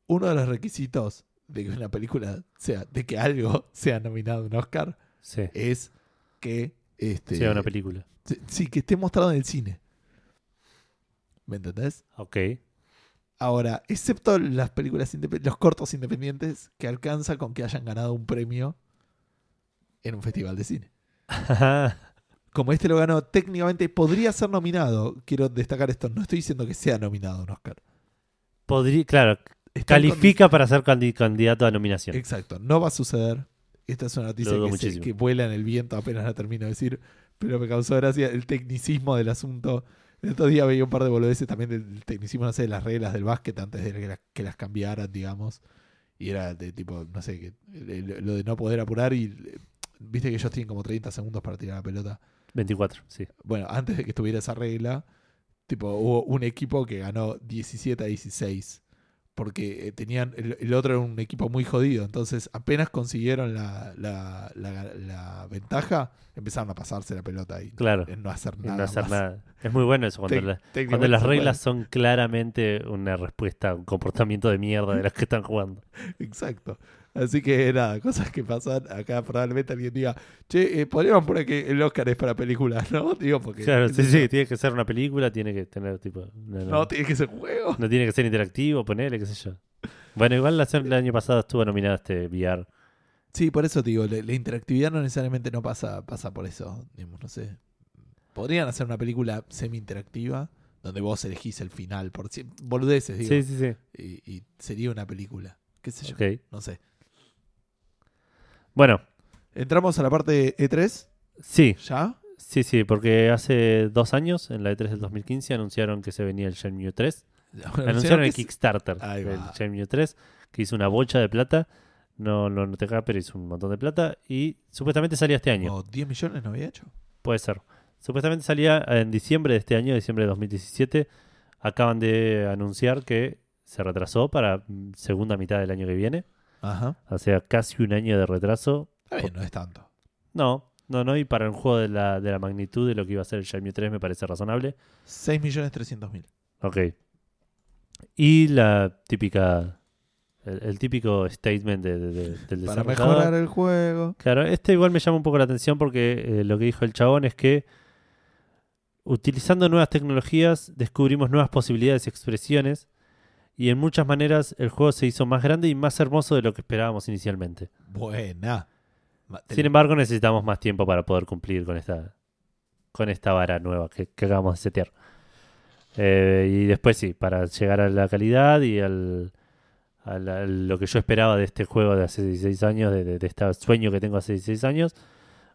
uno de los requisitos de que una película sea, de que algo [laughs] sea nominado a un Oscar, Sí. es que este, Sea una película. sí, que esté mostrado en el cine. ¿Me entendés? Ok. Ahora, excepto las películas los cortos independientes que alcanza con que hayan ganado un premio en un festival de cine. [laughs] como este lo ganó, técnicamente podría ser nominado. Quiero destacar esto, no estoy diciendo que sea nominado un Oscar. Podría, claro, Está califica para ser candi- candidato a nominación. Exacto, no va a suceder. Esta es una noticia que, se- muchísimo. que vuela en el viento, apenas la termino de decir, pero me causó gracia el tecnicismo del asunto. El otro día veía un par de boludeces también del tecnicismo, no sé, de las reglas del básquet antes de que, la- que las cambiaran, digamos. Y era de tipo, no sé, que el- lo de no poder apurar y eh, viste que ellos tienen como 30 segundos para tirar la pelota. 24, sí. bueno, antes de que estuviera esa regla, tipo, hubo un equipo que ganó 17 a 16. Porque eh, tenían. El, el otro era un equipo muy jodido. Entonces, apenas consiguieron la, la, la- la ventaja, empezaron a pasarse la pelota y Claro. en no hacer nada. no hacer más. nada. Es muy bueno eso, cuando, técnicamente cuando las reglas son claramente una respuesta a un comportamiento de mierda de los que están jugando. [laughs] Exacto. Así que nada, cosas que pasan. Acá probablemente alguien diga, che, eh, podríamos poner que el Oscar es para películas, [laughs] ¿no? Digo, porque. Claro, sí, sí, tiene que ser una película, tiene que tener tipo... No, no- No, tiene que ser juego. no tiene que ser interactivo, ponele, qué sé yo. Bueno, igual la- el año pasado estuvo nominada este VR. Sí, por eso te digo, la, la interactividad no necesariamente no pasa, pasa por eso. Digamos, no sé. Podrían hacer una película semi-interactiva donde vos elegís el final, por si- boludeces, digo. Sí, sí, sí. Y, y sería una película. ¿Qué sé yo? No sé. Bueno, Entramos a la parte de E3, sí, ¿ya? sí, sí, porque hace dos años, en la E3 del 2015, anunciaron que se venía el Shenmue 3. Anunciaron el que se- Kickstarter del. Shenmue 3, que hizo una bocha de plata. No lo noté acá, pero hizo un montón de plata. Y supuestamente salía este año. como 10 millones no había hecho. Puede ser. Supuestamente salía en diciembre de este año, diciembre de 2017. Acaban de anunciar que se retrasó para segunda mitad del año que viene. Ajá. O sea, casi un año de retraso. Está bien, no es tanto. No, no, no. Y para un juego de la, de la magnitud de lo que iba a ser el Shenmue 3 me parece razonable. 6 millones 300 mil. Ok. Y la típica. El, el típico statement de- de- de- del Para desarrollador. mejorar el juego. Claro, este igual me llama un poco la atención porque eh, lo que dijo el chabón es que utilizando nuevas tecnologías descubrimos nuevas posibilidades y expresiones y en muchas maneras el juego se hizo más grande y más hermoso de lo que esperábamos inicialmente. Buena. Sin embargo, necesitamos más tiempo para poder cumplir con esta con esta vara nueva que, que acabamos de setear. Eh, y después sí, para llegar a la calidad y al, a la- a lo que yo esperaba de este juego de hace 16 años, de, de, de este sueño que tengo hace 16 años,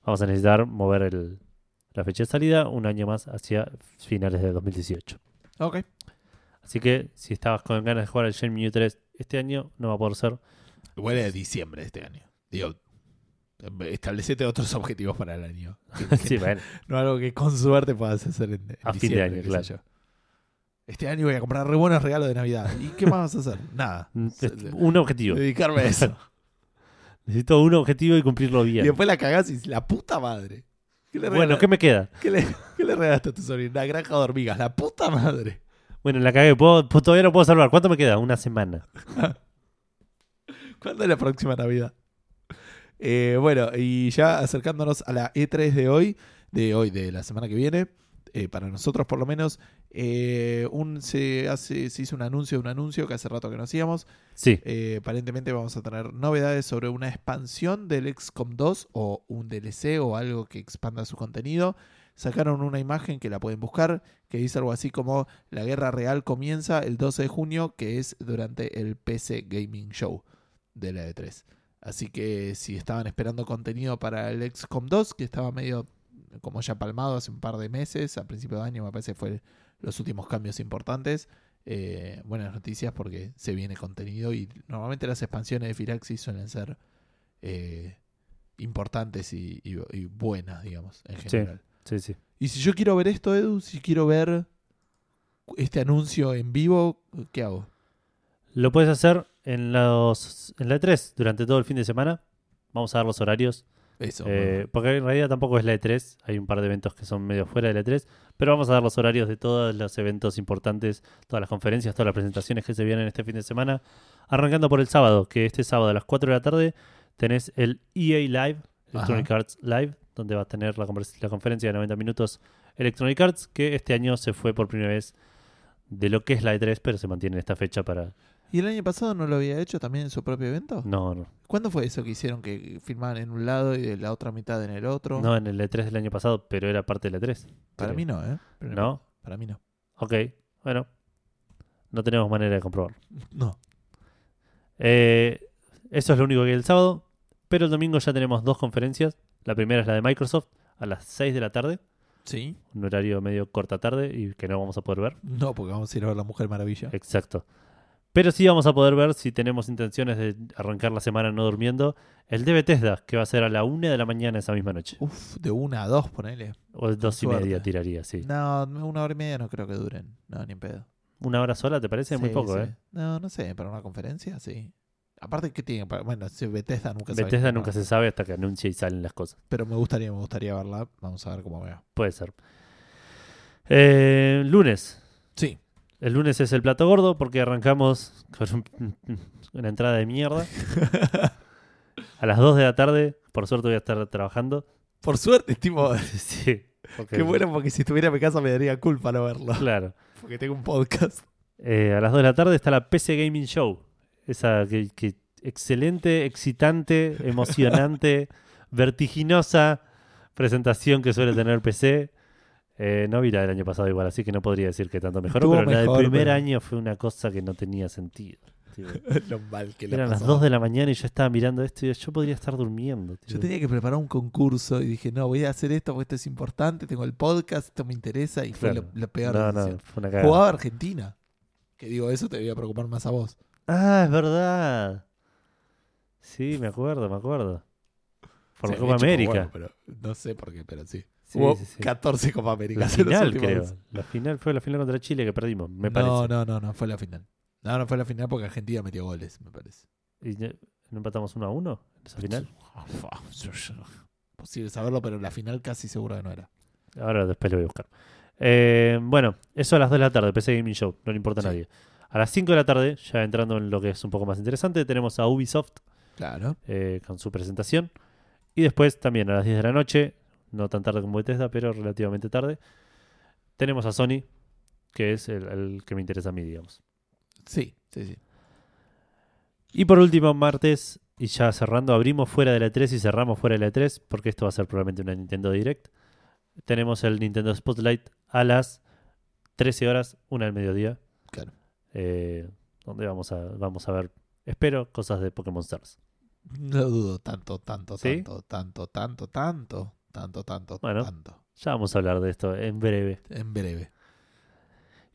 vamos a necesitar mover el- la fecha de salida un año más hacia finales de 2018. Ok. Así que si estabas con ganas de jugar al Shenmue 3 este año, no va a poder ser. Igual es diciembre de este año. Digo, establecete otros [laughs] objetivos para el año. [laughs] sí, [laughs] bueno. No algo que con suerte puedas hacer en, en A fin de año, claro. yo. Este año voy a comprar re buenos regalos de Navidad. ¿Y qué más vas a hacer? Nada. Mm, Un objetivo. Dedicarme a eso. Necesito un objetivo y cumplirlo Y bien. después la cagás y la puta madre. ¿Qué le, Bueno, ¿qué me queda? ¿qué le, qué le regalaste a tu sobrino? Una granja de hormigas. La puta madre. Bueno, la cagué. Puedo- todavía no puedo salvar. ¿Cuánto me queda? Una semana. [laughs] ¿Cuándo es la próxima Navidad? Eh, bueno, y ya acercándonos a la E3 de hoy, de hoy, de la semana que viene, eh, para nosotros por lo menos, eh, un, se, hace, se hizo un anuncio de un anuncio que hace rato que no hacíamos. Sí. Eh, aparentemente vamos a tener novedades sobre una expansión del XCOM 2 o un DLC o algo que expanda su contenido. Sacaron una imagen que la pueden buscar que dice algo así como la guerra real comienza el 12 de junio, que es durante el PC Gaming Show de la E3. Así que si estaban esperando contenido para el XCOM 2, que estaba medio como ya palmado hace un par de meses, a principio de año me parece fue los últimos cambios importantes, eh, buenas noticias porque se viene contenido y normalmente las expansiones de Firaxis suelen ser eh, importantes y, y- y buenas, digamos, en general. Sí, sí. Y si yo quiero ver esto, Edu, si quiero ver este anuncio en vivo, ¿qué hago? Lo puedes hacer en, los, en la E3 durante todo el fin de semana. Vamos a dar los horarios. Eso. Eh, porque en realidad tampoco es la E3. Hay un par de eventos que son medio fuera de la E3. Pero vamos a dar los horarios de todos los eventos importantes, todas las conferencias, todas las presentaciones que se vienen este fin de semana. Arrancando por el sábado, que este sábado a las 4 de la tarde tenés el EA Live, Electronic Arts Live, donde va a tener la, conferencia de 90 minutos Electronic Arts, que este año se fue por primera vez de lo que es la E3, pero se mantiene en esta fecha para... ¿Y el año pasado no lo había hecho también en su propio evento? No, no. ¿Cuándo fue eso que hicieron que filmaban en un lado y de la otra mitad en el otro? No en el E3 del año pasado, pero era parte del E3. para creo. mí no, ¿eh? Pero ¿No? Para mí no. Ok, bueno. No tenemos manera de comprobarlo. No. Eh, eso es lo único que hay el sábado. Pero el domingo ya tenemos dos conferencias. La primera es la de Microsoft a las 6 de la tarde. ¿Sí? Un horario medio corta tarde y que no vamos a poder ver. No, porque vamos a ir a ver La Mujer Maravilla. Exacto. Pero sí vamos a poder ver si tenemos intenciones de arrancar la semana no durmiendo. El de Bethesda, que va a ser a la 1 de la mañana esa misma noche. Uf, de una a dos, ponele. O dos y suerte. media tiraría, sí. No, una hora y media no creo que duren. No, ni en pedo. Una hora sola, ¿te parece? Muy poco, sí. ¿eh? No, no sé, para una conferencia, sí. Aparte, ¿qué tiene? Bueno, si Bethesda nunca sabe Bethesda nunca va. se sabe hasta que anuncia y salen las cosas. Pero me gustaría, me gustaría verla. Vamos a ver cómo vea. Puede ser. Eh, lunes. Sí. El lunes es el plato gordo porque arrancamos con un- [laughs] una entrada de mierda. [laughs] A las 2 de la tarde, por suerte voy a estar trabajando. Por suerte, tipo, [laughs] Sí. qué bueno porque si estuviera en mi casa me daría culpa no verlo. Claro. Porque tengo un podcast. Eh, a las 2 de la tarde está la PC Gaming Show. Esa que, que excelente, excitante, emocionante, [laughs] vertiginosa presentación que suele tener PC. Eh, no vi la del año pasado igual, así que no podría decir que tanto mejoró, pero la del mejor, primer pero- año fue una cosa que no tenía sentido. [laughs] Lo mal que Eran las pasaba. 2 de la mañana y yo estaba mirando esto y yo podría estar durmiendo. Yo tenía que preparar un concurso y dije, no, voy a hacer esto porque esto es importante, tengo el podcast, esto me interesa y fue lo, lo peor. No, no, fue una. Jugaba Argentina. Que digo, eso te debía preocupar más a vos. Ah, es verdad. Sí, me acuerdo, me acuerdo. Por la Copa América. bueno, pero no sé por qué, pero sí. Sí, Hubo sí, sí. 14 Copa América. La final, creo. La final fue la final contra Chile que perdimos, me parece. No, no, no, no, fue la final. No, no fue la final porque Argentina metió goles, me parece. ¿Y no empatamos 1 a 1 en esa final? Posible saberlo, pero la final casi seguro que no era. Ahora después lo voy a buscar. Eh, bueno, eso a las 2 de la tarde, PC Gaming Show, no le importa a nadie. A las 5 de la tarde, ya entrando en lo que es un poco más interesante, tenemos a Ubisoft Claro. eh, con su presentación. Y después también a las 10 de la noche, no tan tarde como Bethesda, pero relativamente tarde, tenemos a Sony, que es el, el que me interesa a mí, digamos. Sí, sí, sí. Y por último, martes, y ya cerrando, abrimos fuera de la E3 y cerramos fuera de la E3, porque esto va a ser probablemente una Nintendo Direct. Tenemos el Nintendo Spotlight a las 13 horas, una del mediodía, Claro. Eh, donde vamos a, vamos a ver, espero, cosas de Pokémon Stars. No dudo tanto, tanto, ¿Sí? tanto, tanto, tanto, tanto, tanto, tanto, Bueno. tanto. Ya vamos a hablar de esto en breve. En breve.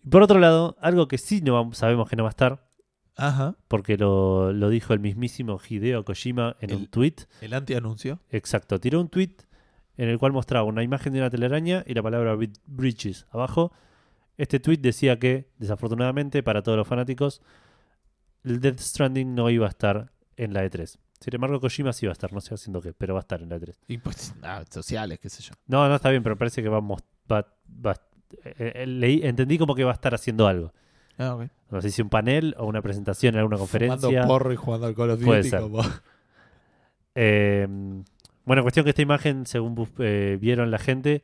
Por otro lado, algo que sí no vamos- sabemos que no va a estar, Ajá. porque lo, lo dijo el mismísimo Hideo Kojima en un tweet. El antianuncio. Exacto, tiró un tweet en el cual mostraba una imagen de una telaraña y la palabra Brid- Bridges abajo Este tweet decía que, desafortunadamente, para todos los fanáticos, el Death Stranding no iba a estar en la E3. Sin embargo, Kojima sí va a estar, no sé haciendo qué, pero va a estar en la E3. Y pues, nada, sociales, qué sé yo. No, no está bien, pero parece que vamos. Va, va- eh, eh, leí- entendí como que va a estar haciendo algo. Ah, ok. No sé si un panel o una presentación en alguna conferencia. Fumando porro y jugando al Call of Puede Duty ser. como... Eh, bueno, cuestión que esta imagen, según eh, vieron la gente,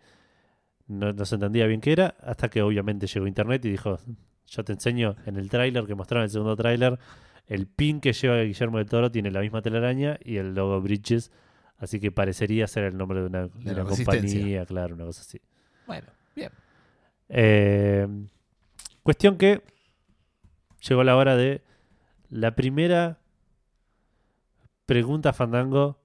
no, no se entendía bien qué era, hasta que obviamente llegó internet y dijo, yo te enseño en el tráiler que mostraron el segundo tráiler, el pin que lleva Guillermo del Toro tiene la misma telaraña y el logo Bridges, así que parecería ser el nombre de una, de De la una Resistencia. compañía, claro, una cosa así. Bueno, bien. Eh, cuestión que llegó la hora de la primera pregunta Fandango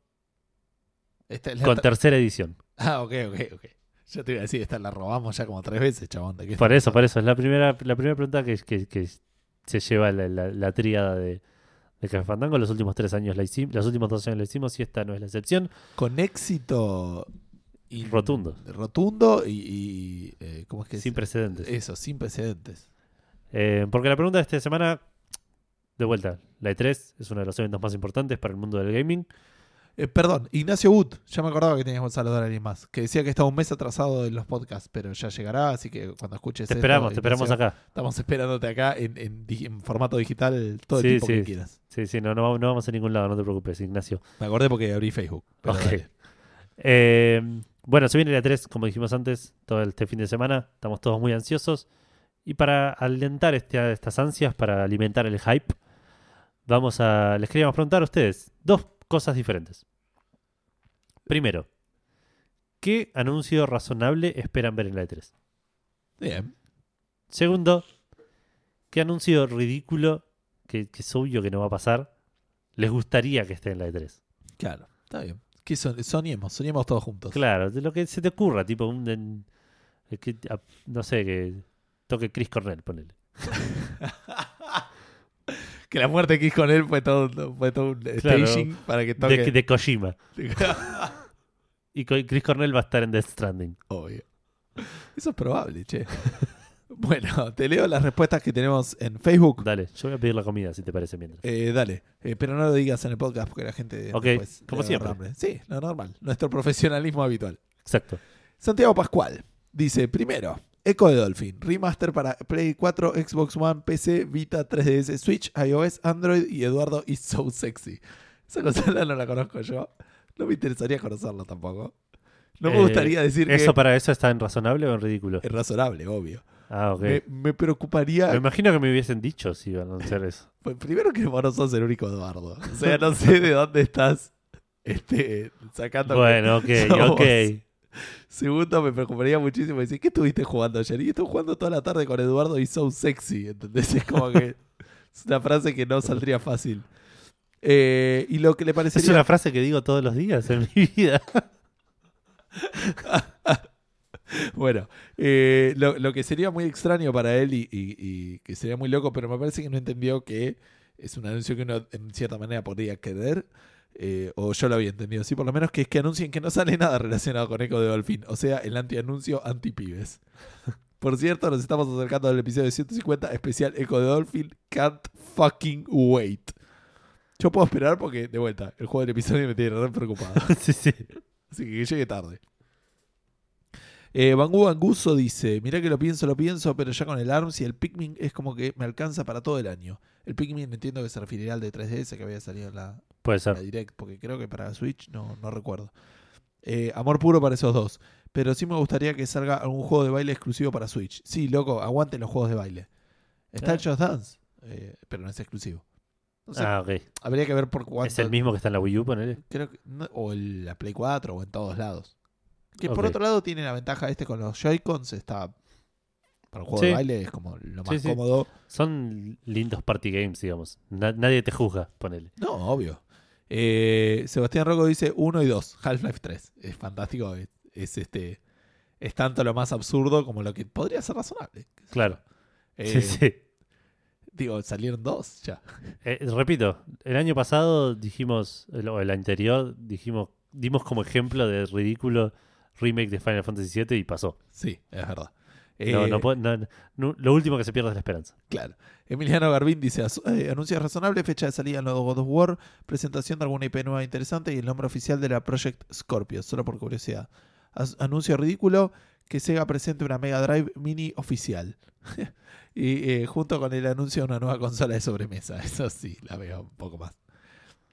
Esta con ter- tercera edición. Ah, ok, ok, ok. Yo te iba a decir, esta la robamos ya como tres veces, chabón. ¿de qué Por eso, por eso. Es la primera, la primera pregunta que, que- que se lleva la, la, la tríada de, de Café Fandango. Los últimos tres años la hicimos, los últimos dos años la hicimos y esta no es la excepción. Con éxito... in- Rotundo. Rotundo y... y, eh, ¿Cómo es que Sin es? precedentes. Eso, sin precedentes. Eh, porque la pregunta de esta semana, de vuelta, la E3 es uno de los eventos más importantes para el mundo del gaming. Eh, perdón, Ignacio Wood, ya me acordaba que teníamos que saludar a alguien más, que decía que estaba un mes atrasado en los podcasts, pero ya llegará, así que cuando escuches Te esto, esperamos, te esperamos acá. Estamos esperándote acá en, en di- en formato digital todo el Sí, tiempo sí. que quieras. Sí, sí, no, no, no vamos a ningún lado, no te preocupes, Ignacio. Me acordé porque abrí Facebook. pero Ok. dale. Eh, bueno, se viene la 3, como dijimos antes, todo este fin de semana. Estamos todos muy ansiosos. Y para alentar este- estas ansias, para alimentar el hype, vamos a. Les queríamos preguntar a ustedes dos cosas diferentes. Primero, ¿qué anuncio razonable esperan ver en la E3? Bien. Segundo, ¿qué anuncio ridículo, que, que es obvio que no va a pasar, les gustaría que esté en la E E3? Claro, está bien. ¿Qué son? Soñemos, soñemos todos juntos. Claro, de lo que se te ocurra, tipo un. que- a- no sé, que toque Chris Cornell, ponele. [laughs] Que la muerte de Kiss con él fue todo, fue todo un Claro. staging para que toque. De, de Kojima. [laughs] Y Chris Cornell va a estar en Death Stranding. Obvio. Eso es probable, che. [laughs] bueno, te leo las respuestas que tenemos en Facebook. Dale, yo voy a pedir la comida, si te parece mientras. Eh, dale, Eh, pero no lo digas en el podcast porque la gente. Ok, después como siempre. hambre. Sí, lo normal. Nuestro profesionalismo habitual. Exacto. Santiago Pascual dice: primero, Echo de Dolphin, remaster para Play 4, Xbox One, PC, Vita, 3DS, Switch, iOS, Android y Eduardo is so sexy. Esa consola no la conozco yo. No me interesaría conocerla tampoco. No me Eh, gustaría decir ¿Eso que para eso está en razonable o en ridículo? es razonable, obvio. Ah, ok. Me, me preocuparía. Me imagino que me hubiesen dicho si iban a hacer eso. [laughs] Pues primero que vos no sos el único Eduardo. O sea, no sé de dónde estás este, sacando. Bueno, ok, [laughs] ok. Segundo, me preocuparía muchísimo decir, ¿qué estuviste jugando ayer? Y estuve jugando toda la tarde con Eduardo y so sexy. ¿Entendés? Es como que es una frase que no saldría fácil. Eh, y lo que le Es una frase que digo todos los días en mi vida. [laughs] Bueno, eh, lo, lo que sería muy extraño para él y, y- y que sería muy loco, pero me parece que no entendió que es un anuncio que uno en cierta manera podría querer, eh, o yo lo había entendido, sí, por lo menos que es que anuncien que no sale nada relacionado con Eco de Dolphin, o sea, el antianuncio anti-pibes. [laughs] Por cierto, nos estamos acercando al episodio 150 especial Eco de Dolphin, can't fucking wait. Yo puedo esperar porque, de vuelta, el juego del episodio me tiene re preocupado. [laughs] sí, sí. Así que que llegue tarde. Eh, Bangu Banguso dice: Mirá que lo pienso, lo pienso, pero ya con el ARMS y el Pikmin es como que me alcanza para todo el año. El Pikmin entiendo que se referirá al de 3DS que había salido en la, Puede ser. Direct, porque creo que para Switch no, no recuerdo. Eh, amor puro para esos dos. Pero sí me gustaría que salga algún juego de baile exclusivo para Switch. Sí, loco, aguanten los juegos de baile. Está el Ah. Just Dance, eh, pero no es exclusivo. Ah, ok. habría que ver por cuánto. ¿Es el mismo que está en la Wii U, ponele? Creo que, no- o en la Play 4 o en todos lados. Que por otro lado tiene la ventaja este con los Joy-Cons, está para un juego Sí. de baile es como lo más Sí, sí. cómodo. Son lindos party games, digamos. Na- nadie te juzga, ponele. No, obvio. Eh, Sebastián Rocco dice 1 y 2, Half-Life 3. Es fantástico, es, es este es tanto lo más absurdo como lo que podría ser razonable. Claro. Eh, Sí, sí. Digo, salieron dos ya. Eh, repito, el año pasado dijimos, o el anterior, dijimos, dimos como ejemplo de ridículo remake de Final Fantasy VII y pasó. Sí, es verdad. No, Eh, no puede- no- no- lo último que se pierde es la esperanza. Claro. Emiliano Garbín dice, "As- eh, anuncia razonable, fecha de salida en nuevo God of War, presentación de alguna IP nueva interesante y el nombre oficial de la Project Scorpio, solo por curiosidad. As- anuncio ridículo que Sega presente una Mega Drive Mini oficial. [laughs] y eh, junto con el anuncio de una nueva consola de sobremesa. [laughs] Eso sí, la veo un poco más.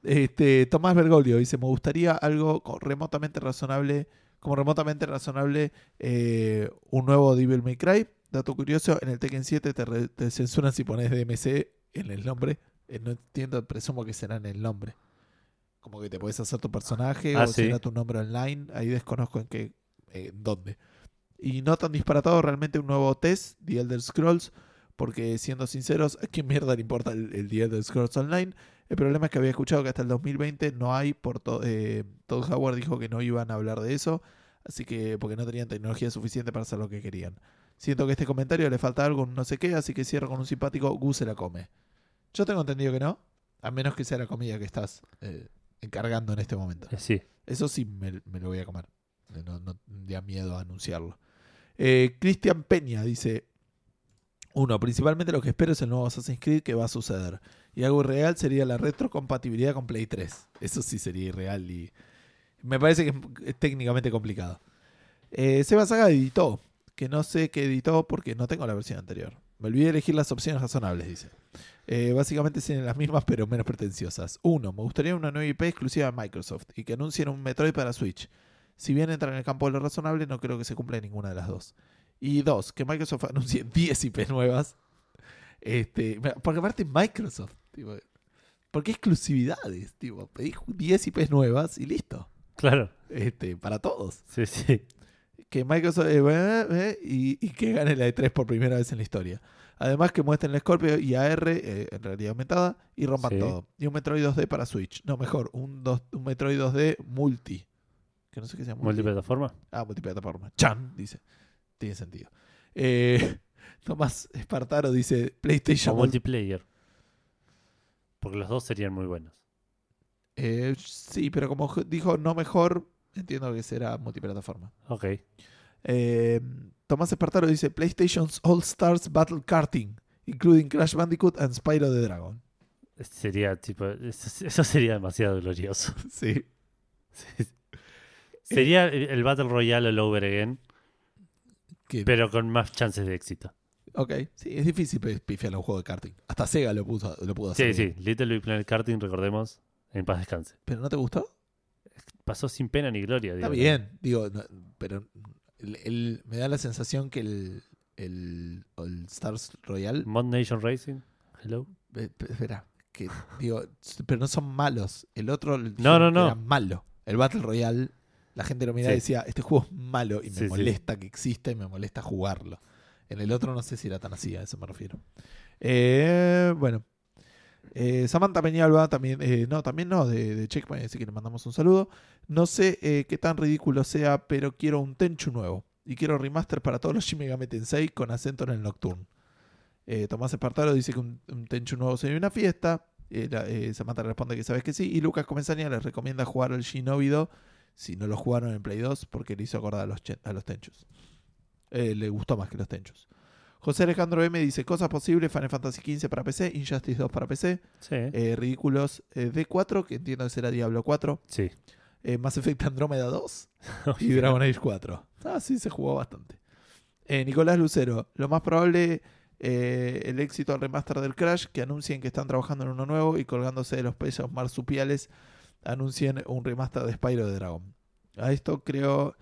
Este, Tomás Bergoglio dice, me gustaría algo remotamente razonable, como remotamente razonable, eh, un nuevo Devil May Cry. Dato curioso, en el Tekken 7 te, re- te censuran si pones DMC en el nombre. Eh, no entiendo, presumo que será en el nombre. Como que te puedes hacer tu personaje Ah, o sí. será tu nombre online. Ahí desconozco en qué, eh, dónde. Y no tan disparatado realmente un nuevo test, The Elder Scrolls, porque siendo sinceros, ¿a quién mierda le importa el, el The Elder Scrolls Online? El problema es que había escuchado que hasta el 2020 no hay, por to- eh, Todd Howard dijo que no iban a hablar de eso, así que porque no tenían tecnología suficiente para hacer lo que querían. Siento que a este comentario le falta algo, no sé qué, así que cierro con un simpático Gus se la come. Yo tengo entendido que no, a menos que sea la comida que estás eh, encargando en este momento. Eh, Sí. Eso sí me, me lo voy a comer. No, no da miedo a anunciarlo. Eh, Cristian Peña dice: Uno, principalmente lo que espero es el nuevo Assassin's Creed que va a suceder. Y algo irreal sería la retrocompatibilidad con Play 3. Eso sí sería irreal y me parece que es, técnicamente complicado. Eh, editó, que no sé qué editó porque no tengo la versión anterior. Me olvidé de elegir las opciones razonables, dice. Eh, básicamente tienen las mismas pero menos pretenciosas. Uno, me gustaría una nueva IP exclusiva de Microsoft y que anuncien un Metroid para Switch. Si bien entra en el campo de lo razonable, no creo que se cumpla ninguna de las dos. Y dos, que Microsoft [laughs] anuncie 10 IP nuevas. Este, porque aparte Microsoft, tipo, ¿por qué exclusividades? Tipo, pedí 10 IPs nuevas y listo. Claro. Este, para todos. Sí, sí. Que Microsoft eh, eh, y, y que gane la E3 por primera vez en la historia. Además que muestren el Scorpio y AR eh, en realidad aumentada y rompan Sí. todo. Y un Metroid 2D para Switch. No, mejor, un, dos- un Metroid 2D multi. Que no sé qué se llama. multi. Multiplataforma. Ah, multiplataforma. Chan, dice. Tiene sentido. Eh, [laughs] Tomás Espartaro dice O PlayStation. multiplayer. Porque los dos serían muy buenos. Eh, sí, pero como dijo no mejor, entiendo que será multiplataforma. Ok. Eh, Tomás Espartaro dice PlayStation's All Stars Battle Karting, including Crash Bandicoot and Spyro the Dragon. Sería tipo. Eso, eso sería demasiado glorioso. [laughs] Sí. Sí. Sería el Battle Royale all over again, pero con más chances de éxito. Ok, sí, es difícil pifiar un juego de karting. Hasta Sega lo, puso, lo pudo hacer. Sí, sí. Little Big Planet Karting, recordemos, en paz descanse. ¿Pero no te gustó? Pasó sin pena ni gloria. Está digo. bien, digo, no- pero el- el- me da la sensación que el, el All Stars Royal Mod Nation Racing. Hello. Eh, pe- Espera, que digo, pero no son malos. El otro le No, no, no. era malo. El Battle Royale, la gente lo miraba y decía, este juego es malo y me Sí, sí. molesta que exista y me molesta jugarlo. En el otro no sé si era tan así, a eso me refiero. Eh, bueno. Eh, Samantha Peñalba también, eh, no, también no, de, de Checkpoint, así que le mandamos un saludo. No sé eh, qué tan ridículo sea, pero quiero un Tenchu nuevo. Y quiero remaster para todos los Shin Megami Tensei con acento en el Nocturne. Tomás Espartaro dice que un, Tenchu nuevo sería una fiesta. Samantha responde que sabes que sí. Y Lucas Comenzania les recomienda jugar al Shinobi 2 si no lo jugaron en Play 2 porque le hizo acordar a los, a los Tenchus. Eh, le gustó más que los Tenchus. José Alejandro M dice cosas posibles, Final Fantasy XV para PC, Injustice 2 para PC, Sí. eh, Ridículos eh, D4, que entiendo que será Diablo 4, sí. eh, Mass Effect Andrómeda 2 [laughs] y Dragon Age 4. Ah, sí, se jugó bastante. Nicolás Lucero, lo más probable, el éxito al remaster del Crash, que anuncien que están trabajando en uno nuevo y colgándose de los pesos marsupiales, anuncien un remaster de Spyro de Dragon. A esto creo,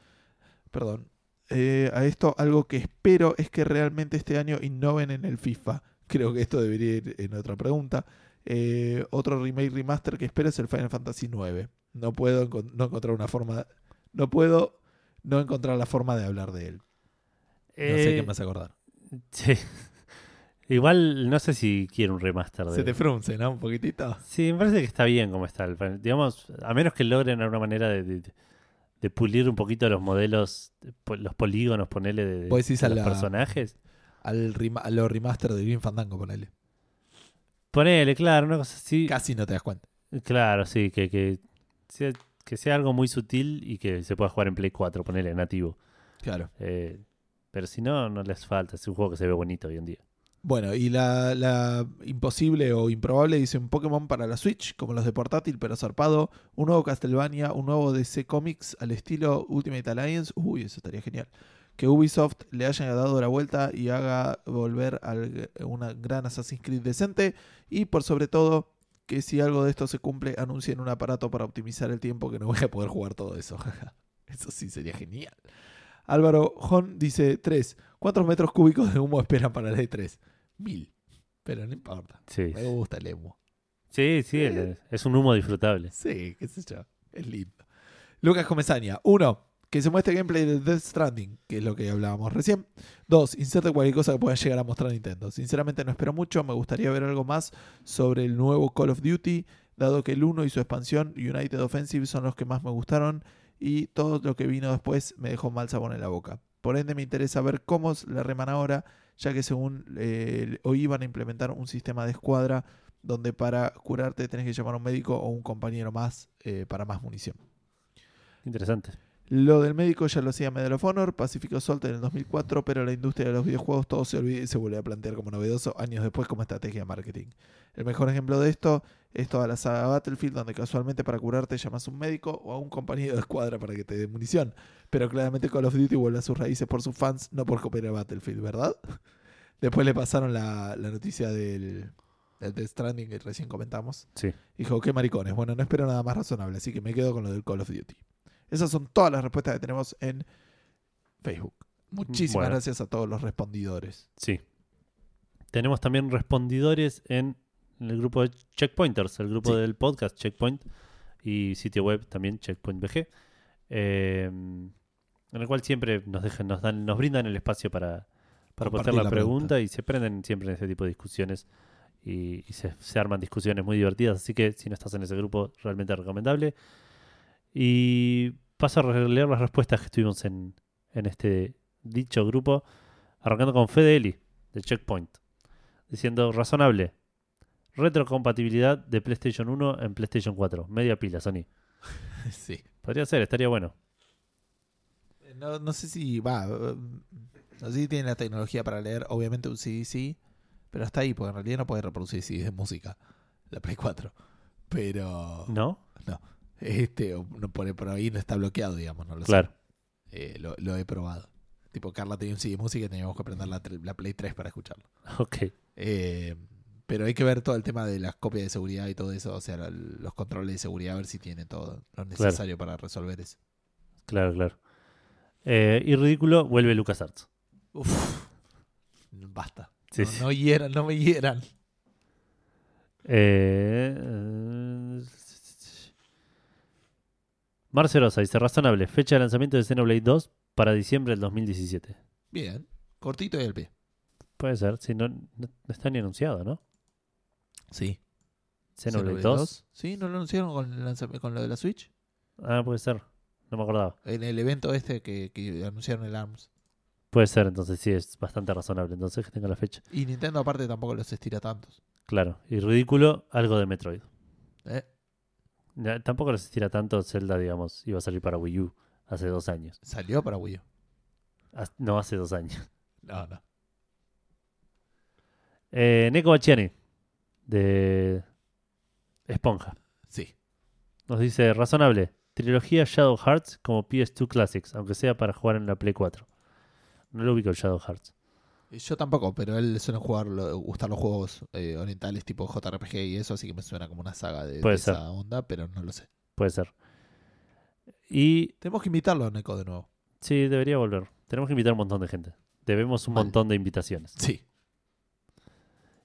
perdón, eh, a esto algo que espero es que realmente este año innoven en el FIFA. Creo que esto debería ir en otra pregunta. Eh, otro remake remaster que espero es el Final Fantasy IX. No puedo encon- no encontrar una forma, no puedo no encontrar la forma de hablar de él. No sé Eh, qué me hace acordar. [laughs] sí. Igual no sé si quiero un remaster de. Se te frunce, ¿no? Un poquitito. Sí, me parece que está bien como está. el Final- Digamos, a menos que logren alguna manera de, de- de pulir un poquito los modelos, los polígonos, ponerle de, de- los la- personajes. Al a los remaster de Green Fandango, ponele. Ponele, claro, una cosa así. Casi no te das cuenta. Claro, sí, que, que, sea, que sea algo muy sutil y que se pueda jugar en Play 4, ponele nativo. Claro. Eh, Pero si no, no les falta. Es un juego que se ve bonito hoy en día. Bueno, y la, la imposible o improbable dice un Pokémon para la Switch, como los de portátil, pero zarpado. Un nuevo Castlevania, un nuevo DC Comics al estilo Ultimate Alliance. Uy, eso estaría genial. Que Ubisoft le haya dado la vuelta y haga volver a una gran Assassin's Creed decente. Y por sobre todo, que si algo de esto se cumple, anuncien un aparato para optimizar el tiempo que no voy a poder jugar todo eso. [laughs] eso sí sería genial. Álvaro Jon dice 3. ¿Cuántos metros cúbicos de humo esperan para el E3? Mil. Pero no importa. Sí, Me gusta el humo. sí, sí, es un humo disfrutable. Sí, qué sé yo. Es lindo. Lucas Comesaña. Uno, que se muestre gameplay de Death Stranding, que es lo que hablábamos recién. Dos, inserte cualquier cosa que pueda llegar a mostrar Nintendo. Sinceramente no espero mucho, me gustaría ver algo más sobre el nuevo Call of Duty, dado que el 1 y su expansión United Offensive son los que más me gustaron y todo lo que vino después me dejó mal sabor en la boca. Por ende me interesa ver cómo le reman ahora, ya que según eh, hoy iban a implementar un sistema de escuadra donde para curarte tenés que llamar a un médico o un compañero más eh, para más munición. Interesante. Lo del médico ya lo hacía Medal of Honor, Pacific Assault en el 2004, pero la industria de los videojuegos todo se olvida y se vuelve a plantear como novedoso años después como estrategia de marketing. El mejor ejemplo de esto es toda la saga Battlefield, donde casualmente para curarte llamas a un médico o a un compañero de escuadra para que te dé munición. Pero claramente Call of Duty vuelve a sus raíces por sus fans, no por copiar a Battlefield, ¿verdad? [laughs] Después le pasaron la, la noticia del, del Death Stranding que recién comentamos. Sí. Dijo, qué maricones. Bueno, no espero nada más razonable, así que me quedo con lo del Call of Duty. Esas son todas las respuestas que tenemos en Facebook. Muchísimas Bueno. gracias a todos los respondidores. Sí. Tenemos también respondidores en el grupo de Checkpointers, el grupo Sí. del podcast Checkpoint y sitio web también Checkpoint BG, eh, en el cual siempre nos dejan, nos dan, nos brindan el espacio para, para Compartir la, la pregunta, pregunta. y se prenden siempre en ese tipo de discusiones y, y se, se arman discusiones muy divertidas, así que si no estás en ese grupo, realmente recomendable. Y paso a leer las respuestas que tuvimos en, en este dicho grupo, arrancando con Fede Eli, de Checkpoint, diciendo razonable. Retrocompatibilidad de PlayStation 1 en PlayStation 4. Media pila, Sony. [laughs] sí. Podría ser, estaría bueno. No, no sé si va. eh, No sé si tiene la tecnología para leer. Obviamente un CD sí. Pero hasta ahí, porque en realidad no puede reproducir CDs de música. La Play 4. Pero. ¿No? Este, o no pone por ahí no está bloqueado, digamos. No lo sé. Claro. Eh, lo, lo he probado. Tipo, Carla tenía un CD de música y teníamos que prender la, la Play 3 para escucharlo. Ok. Eh, pero hay que ver todo el tema de las copias de seguridad y todo eso, o sea, los controles de seguridad, a ver si tiene todo lo necesario para resolver eso. Claro, claro. Eh, y ridículo, vuelve LucasArts. Uf, basta. Sí, no, sí. no hieran, no me hieran. Eh, Marcerosa dice razonable. Fecha de lanzamiento de Xenoblade 2 para diciembre del 2017. Bien, cortito y al pie. Puede ser, si no no está ni anunciado, ¿no? Sí. Xenoblade 2. Sí, ¿no lo anunciaron con, el con lo de la Switch? Ah, puede ser. No me acordaba. En el evento este que, que anunciaron el ARMS. Puede ser, entonces sí, es bastante razonable. Entonces que tenga la fecha. Y Nintendo aparte tampoco los estira tantos. Claro. Y ridículo, algo de Metroid. ¿eh? Ya, tampoco los estira tanto Zelda, digamos. Iba a salir para Wii U hace dos años. Salió para Wii U. No, hace dos años. No, no. Eh, Neko Bachiani, de Esponja. Sí. Nos dice, razonable, trilogía Shadow Hearts como PS2 Classics, aunque sea para jugar en la Play 4. No lo ubico el Shadow Hearts. Yo tampoco, pero él suele jugar, gustar los juegos eh, orientales tipo JRPG y eso, así que me suena como una saga de, esa onda, pero no lo sé. Puede ser. Y Tenemos que invitarlo a Neko de nuevo. sí, debería volver. Tenemos que invitar a un montón de gente. Debemos un Mal. montón de invitaciones. Sí.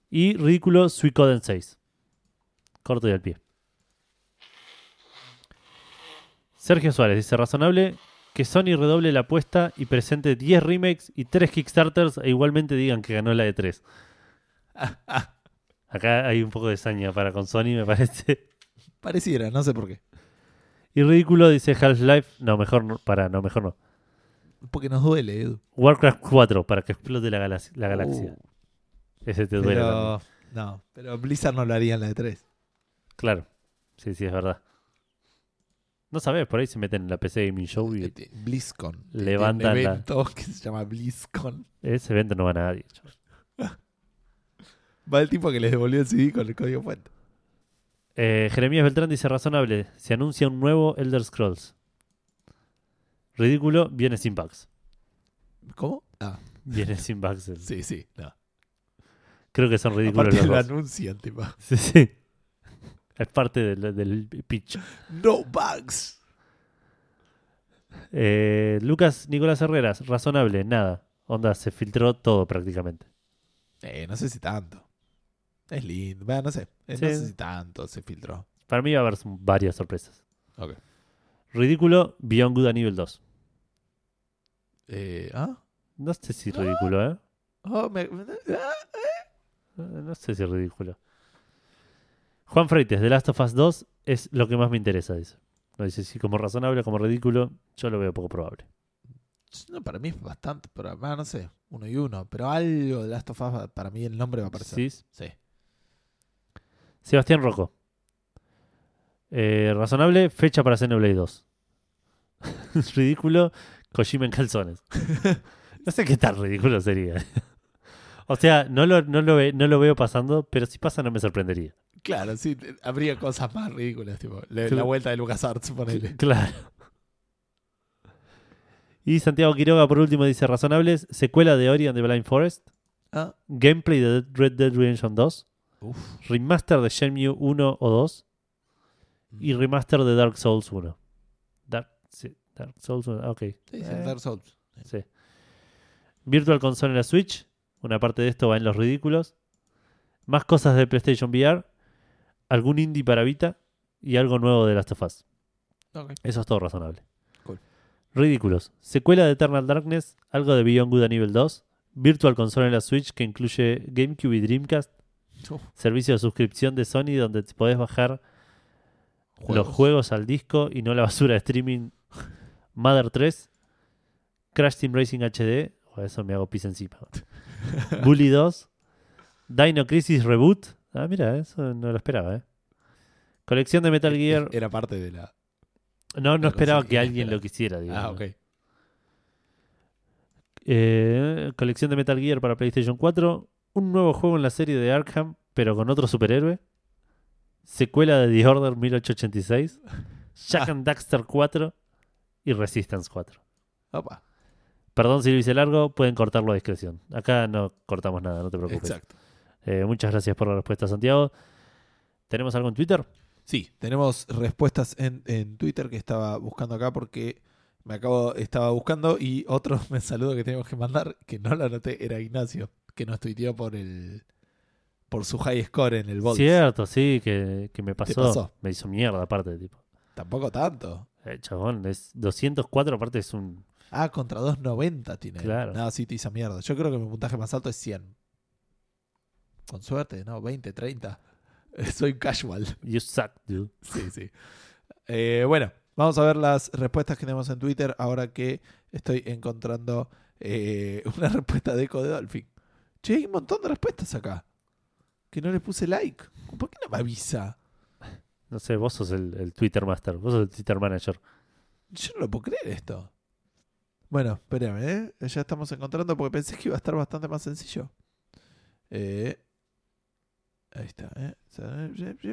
Y ridículo Suicoden 6. Corto y al pie. Sergio Suárez dice razonable que Sony redoble la apuesta y presente 10 remakes y 3 Kickstarters e igualmente digan que ganó la de 3. [laughs] Acá hay un poco de saña para con Sony, me parece. Pareciera, no sé por qué. Y ridículo dice Half-Life. No, mejor no. Para, no, mejor no. Porque nos duele, Edu. Warcraft 4 para que explote la, galaxia. La galaxia. Uh, Ese te duele. pero, no, pero Blizzard no lo haría en la de 3. Claro. Sí, sí, es verdad. No sabes, por ahí se meten en la PC Gaming Show y Este, BlizzCon. Levantan un evento que se llama BlizzCon. ese evento no va a nadie. [laughs] Va el tipo que les devolvió el CD con el código fuente. Eh, Jeremías Beltrán dice razonable. Se anuncia un nuevo Elder Scrolls. Ridículo, viene sin bugs. ¿Cómo? Ah, Viene sin bugs. el- sí, sí. No. Creo que son ridículos Aparte los lo dos. anuncian, tipo. [laughs] Sí, sí. Es parte del, del pitch. No bugs. Eh, Lucas Nicolás Herreras, razonable, nada. Onda, se filtró todo prácticamente. Eh, no sé si tanto. Es lindo. Bueno, no sé. Eh, Sí. No sé si tanto se filtró. Para mí va a haber varias sorpresas. Ok. Ridículo, Beyond Good a nivel 2. Eh, ¿Ah? No sé si ridículo, ¿eh? Oh, me- me- ah. No sé si ridículo. Juan Freites, The Last of Us 2 es lo que más me interesa, dice. No dice si como razonable o como ridículo, yo lo veo poco probable. No, para mí es bastante, pero ah, no sé, uno y uno. Pero algo de Last of Us, para mí el nombre va a aparecer. ¿Sí? Sí. Sebastián Rocco. Eh, razonable, fecha para Xenoblade 2. [laughs] ridículo, Kojima en calzones. [laughs] No sé qué tan ridículo sería. O sea, no lo, no, lo no lo veo pasando, pero si pasa no me sorprendería. Claro, sí, eh, habría cosas más ridículas, tipo la vuelta de LucasArts, ponele. [laughs] Claro. Y Santiago Quiroga, por último, dice razonables. Secuela de Ori and the Blind Forest. Ah, Gameplay de Red Dead Redemption 2. uf. Remaster de Shenmue 1 o 2. Y remaster de Dark Souls 1. Dark, sí, Dark Souls 1. Ok. Sí, sí, Eh, Dark Souls. sí. Virtual Console en la Switch. Una parte de esto va en los ridículos. Más cosas de PlayStation VR. Algún indie para Vita. Y algo nuevo de Last of Us. Eso es todo razonable. Cool. Ridículos. Secuela de Eternal Darkness, algo de Beyond Good a nivel 2, Virtual Console en la Switch que incluye GameCube y Dreamcast, Uf, servicio de suscripción de Sony donde te podés bajar los juegos. juegos al disco y no la basura de streaming Mother 3, Crash Team Racing HD, o eso me hago pis encima. [laughs] Bully 2, Dino Crisis Reboot, ah mira, eso no lo esperaba, eh. Colección de Metal Gear. Era parte de la. No, no esperaba que alguien lo quisiera. [laughs] digamos. Ah, ok. Eh, colección de Metal Gear para PlayStation 4. Un nuevo juego en la serie de Arkham, pero con otro superhéroe. Secuela de The Order 1886. [laughs] Jack and Daxter 4 y Resistance 4. Opa. Perdón si lo hice largo, pueden cortarlo a discreción. Acá no cortamos nada, no te preocupes. Exacto. Eh, muchas gracias por la respuesta, Santiago. ¿Tenemos algo en Twitter? Sí, tenemos respuestas en, en Twitter que estaba buscando acá porque me acabo, estaba buscando y otro [laughs] me saludo que tenemos que mandar, que no lo anoté, era Ignacio, que nos tuiteó por el por su high score en el Bolts. Cierto, sí, que, que me pasó. pasó? Me hizo mierda aparte, tipo. Tampoco tanto. Eh, chabón, es 204, aparte es un... Ah, contra 2.90 tiene. Claro. No, sí te hizo mierda. Yo creo que mi puntaje más alto es 100. Con suerte, ¿no? 20, 30. [laughs] Soy casual. You suck, dude. Sí, sí. Eh, bueno, vamos a ver las respuestas que tenemos en Twitter ahora que estoy encontrando eh, [laughs] una respuesta de Eco de Dolphin. Che, hay un montón de respuestas acá. Que no le puse like. ¿Por qué no me avisa? No sé, vos sos el, el Twitter Master, vos sos el Twitter Manager. Yo no lo puedo creer esto. Bueno, espérame, ¿eh? Ya estamos encontrando porque pensé que iba a estar bastante más sencillo. Eh, ahí está, ¿eh?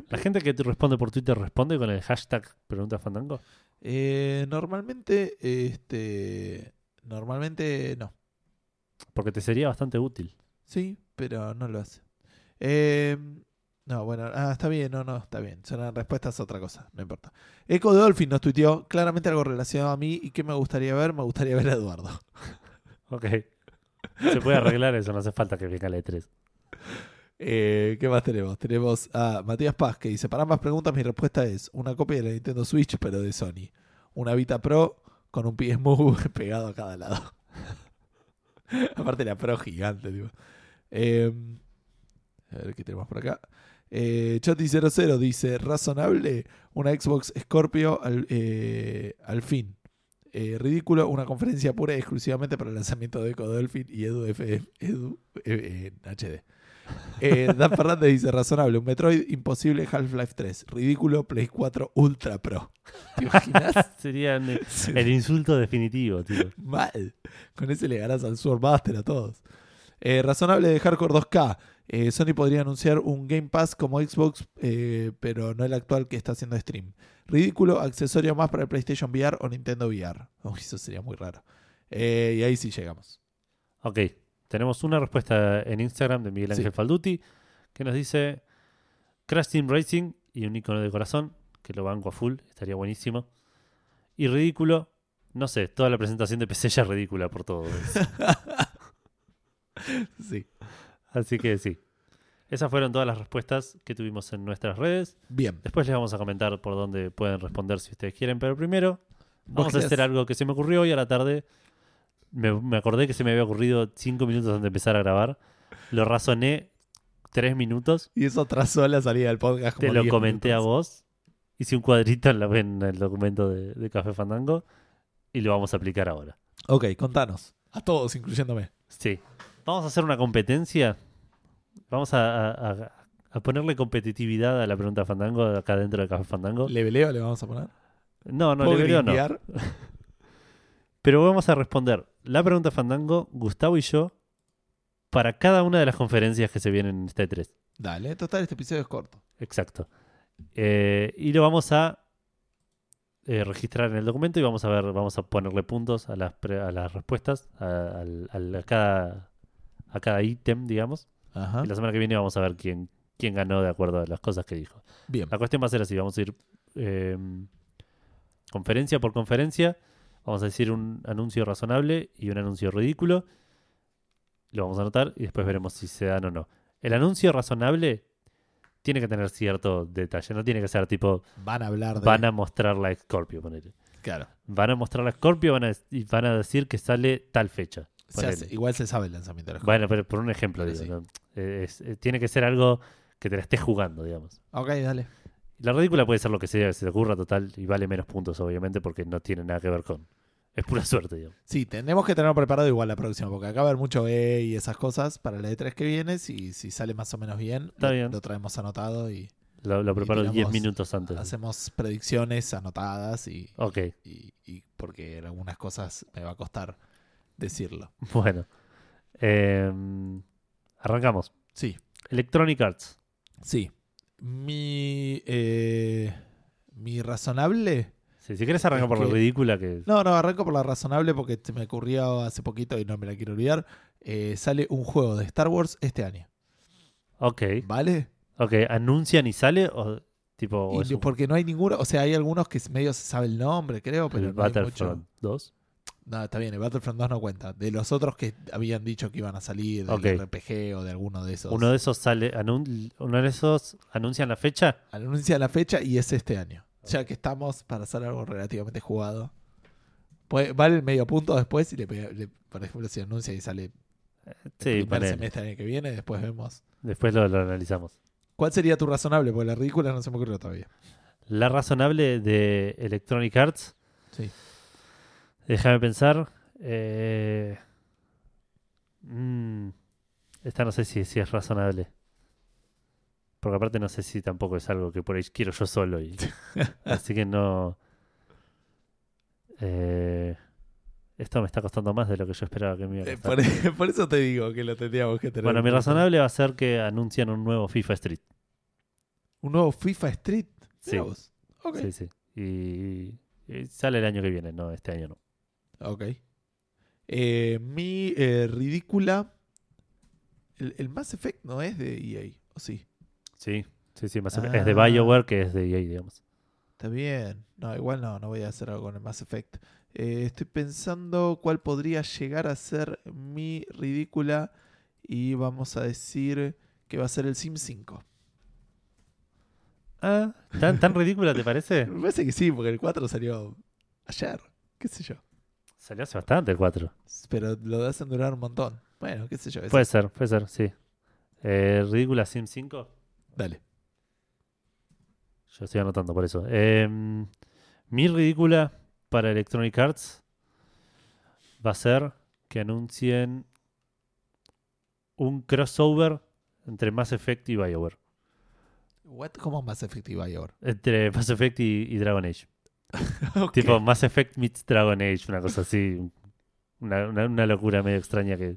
La gente que te responde por Twitter responde con el hashtag Pregunta Fandango. Eh, normalmente, este. Normalmente no. Porque te sería bastante útil. Sí, pero no lo hace. Eh, no, bueno, ah, está bien, no, no, está bien. Son respuestas a otra cosa, no importa. Eco Dolphin nos tuiteó claramente algo relacionado a mí y qué me gustaría ver. Me gustaría ver a Eduardo. [laughs] Ok. Se puede arreglar eso, no hace falta que venga la E E3. Eh, ¿Qué más tenemos? Tenemos a Matías Paz que dice: Para ambas preguntas, mi respuesta es una copia de la Nintendo Switch, pero de Sony. Una Vita Pro con un PS Move [laughs] pegado a cada lado. [laughs] Aparte, la Pro gigante, digo. Eh, a ver qué tenemos por acá. Eh, Choti00 dice: Razonable, una Xbox Scorpio al, eh, al fin. Eh, ridículo, una conferencia pura y exclusivamente para el lanzamiento de Eco Dolphin y Edu, FM, Edu eh, en HD. Eh, [laughs] Dan Fernández dice, razonable, un Metroid imposible Half-Life 3. Ridículo Play 4 Ultra Pro. [laughs] ¿Te imaginas? Sería [laughs] el, insulto definitivo, tío. Mal. Con ese le ganás al Swordmaster a todos. Razonable de Hardcore 2K. Eh, Sony podría anunciar un Game Pass como Xbox, eh, pero no el actual que está haciendo stream. Ridículo, accesorio más para el PlayStation VR o Nintendo VR. [laughs] Uy, eso sería muy raro. Eh, y ahí sí llegamos. Ok, tenemos una respuesta en Instagram de Miguel Sí. Ángel Falduti que nos dice Crash Team Racing y un icono de corazón, que lo banco a full, estaría buenísimo. Y ridículo, no sé, toda la presentación de PC ya es ridícula por todo eso. [laughs] Sí. Así que sí. Esas fueron todas las respuestas que tuvimos en nuestras redes. Bien. Después les vamos a comentar por dónde pueden responder si ustedes quieren, pero primero ¿Vos vamos a hacer algo que se me ocurrió hoy a la tarde. Me, me acordé que se me había ocurrido cinco minutos antes de empezar a grabar. Lo razoné tres minutos. Y eso trazó la salida del podcast. Te lo 10 comenté a vos. Hice un cuadrito en, la, en el documento de, de Café Fandango. Y lo vamos a aplicar ahora. Ok, contanos. A todos, incluyéndome. Sí. Vamos a hacer una competencia. Vamos a, a- a- a ponerle competitividad a la pregunta Fandango acá dentro de Café Fandango. ¿Leveleo le vamos a poner? No, no, ¿Puedo le veo no. [laughs] Pero vamos a responder la pregunta Fandango, Gustavo y yo, para cada una de las conferencias que se vienen en este 3. Dale, total, este episodio es corto. Exacto. Eh, y lo vamos a eh, registrar en el documento y vamos a ver, vamos a ponerle puntos a las, pre- a las respuestas, a, a cada, a cada ítem, digamos. Ajá. Y la semana que viene vamos a ver quién, quién ganó de acuerdo a las cosas que dijo. Bien. La cuestión va a ser así, vamos a ir eh, conferencia por conferencia, vamos a decir un anuncio razonable y un anuncio ridículo, lo vamos a anotar y después veremos si se dan o no. El anuncio razonable tiene que tener cierto detalle, no tiene que ser tipo, Van a hablar de. van a mostrar la Scorpio, ponele. Claro. Van a mostrar la Scorpio van a, y van a decir que sale tal fecha. Se ponele. hace- igual se sabe el lanzamiento de la Bueno, pero por un ejemplo. Eh, es- eh, tiene que ser algo que te la estés jugando, digamos. Ok, dale. La ridícula puede ser lo que sea se te ocurra total y vale menos puntos, obviamente, porque no tiene nada que ver con. Es pura suerte, digamos. Sí, tenemos que tenerlo preparado igual la próxima, porque acá va a haber mucho E y esas cosas para la E3 que viene. Si, si sale más o menos bien, Está lo, bien. lo traemos anotado y Lo, lo preparo 10 tiramos- minutos antes. hacemos predicciones anotadas y, Ok, y, y porque algunas cosas me va a costar decirlo. [laughs] bueno. Eh, arrancamos. Sí, Electronic Arts. sí. Mi, eh, mi razonable. Sí, si quieres arrancar Es por la que- ridícula que. No, no, arranco por la razonable porque se me ocurrió hace poquito y no me la quiero olvidar. Eh, sale un juego de Star Wars este año. Ok, ¿Vale? ok. ¿Anuncian y sale? O tipo. Y un- porque no hay ninguno, o sea, hay algunos que medio se sabe el nombre, creo, pero el no hay Battlefront mucho. 2? No, está bien, el Battlefront 2 no cuenta. De los otros que habían dicho que iban a salir del. RPG o de alguno de esos. Uno de esos sale. anun- Uno de esos anuncian la fecha. Anuncia la fecha y es este año. Ya que estamos para hacer algo relativamente jugado. Puede- vale el medio punto después y le, le- por ejemplo, si anuncia y sale Sí, el primer semestre año que viene, después vemos. Después lo, lo analizamos. ¿Cuál sería tu razonable? Porque la ridícula no se me ocurrió todavía. La razonable de Electronic Arts. Sí. Déjame pensar. eh, mm, esta no sé si, si es razonable. Porque aparte no sé si tampoco es algo que por ahí quiero yo solo. Y, [laughs] así que no. eh, esto me está costando más de lo que yo esperaba que me iba a Eh, costar. por, [laughs] por eso te digo que lo tendríamos que tener. Bueno, mi razonable va a ser que anuncian un nuevo FIFA Street. Un nuevo FIFA Street. Sí. Sí, sí. Y, y sale el año que viene, no este año no. Ok. Eh, mi eh, ridícula. El, el Mass Effect no es de EA, ¿o sí? Sí, sí, sí. Es de Ah. BioWare que es de EA, digamos. Está bien. No, igual no, no voy a hacer algo con el Mass Effect. Eh, estoy pensando cuál podría llegar a ser mi ridícula. Y vamos a decir que va a ser el Sim 5. Ah, ¿tan, tan ridícula te parece? [laughs] Me parece que sí, porque el 4 salió ayer. ¿Qué sé yo? Salió hace bastante el 4. Pero lo hacen durar un montón. Bueno, qué sé yo. Puede ser, puede ser, sí. Eh, ridícula Sim 5. Dale. Yo estoy anotando por eso. Eh, mi ridícula para Electronic Arts va a ser que anuncien un crossover Entre Mass Effect y BioWare. What? ¿Cómo más efectiva y ahora? Entre Mass Effect y, y Dragon Age. [laughs] Tipo Mass Effect meets Dragon Age, una cosa así. Una, una- una locura medio extraña que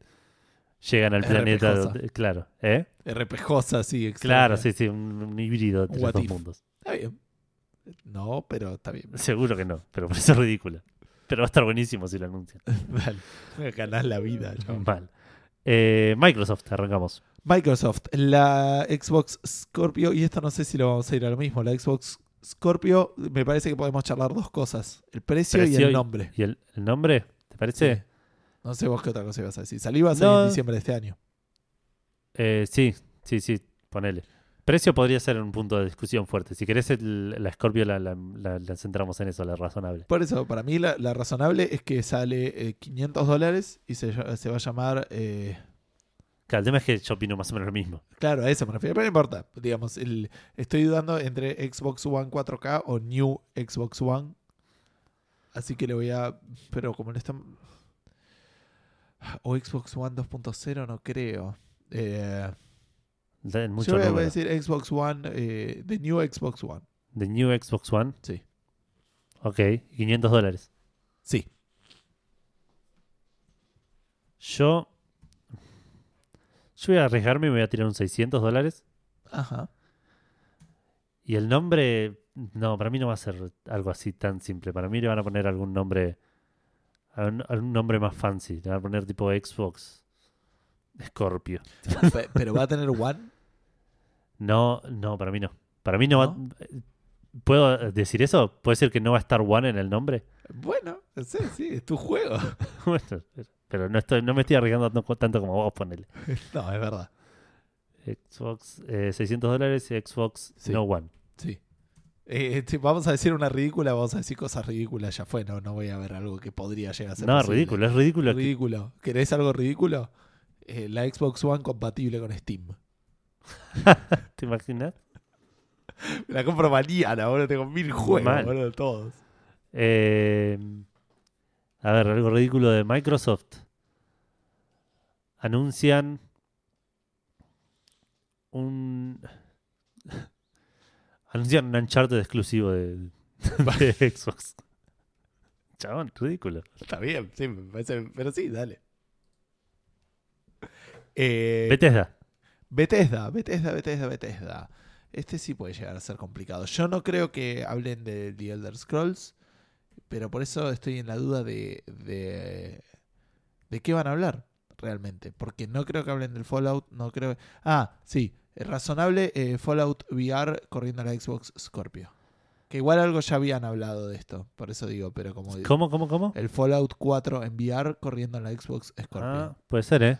llegan al planeta. Donde- claro, ¿eh? RPGosa, sí, Claro, extraña. sí, sí, un, un híbrido entre What los dos mundos. Está bien. No, pero está bien. Seguro que no, pero por eso es ridícula. Pero va a estar buenísimo si lo anuncian. [laughs] Dale. Ganás la vida. [laughs] chabón. Mal. Eh, Microsoft, arrancamos. Microsoft, la Xbox Scorpio, y esto no sé si lo vamos a ir a lo mismo, la Xbox Scorpio, me parece que podemos charlar dos cosas, el precio, y el nombre. ¿Y el, el nombre? ¿Te parece? Sí. No sé vos qué otra cosa ibas a decir. Salí va a salir No. en diciembre de este año. Eh, sí, sí, sí, ponele. Precio podría ser un punto de discusión fuerte. Si querés el- la Scorpio la, la- la- la centramos en eso, la razonable. Por eso, para mí la, razonable es que sale eh, 500 dólares y se va a llamar... eh, Claro, el tema es que yo opino más o menos lo mismo. claro, a eso me refiero, pero no importa. Digamos, el, estoy dudando entre Xbox One 4K o New Xbox One. Así que le voy a... Pero como le están... O Xbox One 2.0 no creo. Eh, yo mucho voy a decir Xbox One, eh, The New Xbox One. The New Xbox One. Sí. Ok, 500 dólares. Sí. Yo. Yo voy a arriesgarme y me voy a tirar un 600 dólares. Ajá. Y el nombre. No, para mí no va a ser algo así tan simple. Para mí le van a poner algún nombre. algún nombre más fancy. Le van a poner tipo Xbox Scorpio. [laughs] Pe- Pero va a tener One. No, no, para mí no. Para mí no, va. ¿Puedo decir eso? ¿Puede ser que no va a estar One en el nombre? Bueno, sí, sí, es tu juego. [laughs] Bueno, pero no, estoy, no me estoy arriesgando tanto, como vos, ponele. [laughs] No, es verdad. Xbox, eh, 600 dólares y Xbox Sí. No One. Sí. Eh, si vamos a decir una ridícula, vamos a decir cosas ridículas. Ya fue, no, no voy a ver algo que podría llegar a ser. No, posible. ridículo, es ridículo. que- Ridículo. ¿Querés algo ridículo? Eh, la Xbox One compatible con Steam. [laughs] ¿Te imaginas? [laughs] La compro mañana, ahora tengo mil juegos, boludo, todos. Eh, a ver, algo ridículo de Microsoft. Anuncian un. [laughs] Anuncian un Uncharted exclusivo de, [laughs] de Xbox. Chabón, ridículo. Está bien, sí, me parece, pero sí, dale. [laughs] Eh, Bethesda. Bethesda, Bethesda, Bethesda, Bethesda. Este sí puede llegar a ser complicado. Yo no creo que hablen de The Elder Scrolls, pero por eso estoy en la duda de, de, de qué van a hablar realmente. Porque no creo que hablen del Fallout, no creo... Ah, sí, es razonable eh, Fallout VR corriendo a la Xbox Scorpio. Que igual algo ya habían hablado de esto, por eso digo, pero como digo, ¿Cómo, cómo, cómo? el Fallout 4 en VR corriendo en la Xbox Scorpio. Ah, puede ser, ¿eh?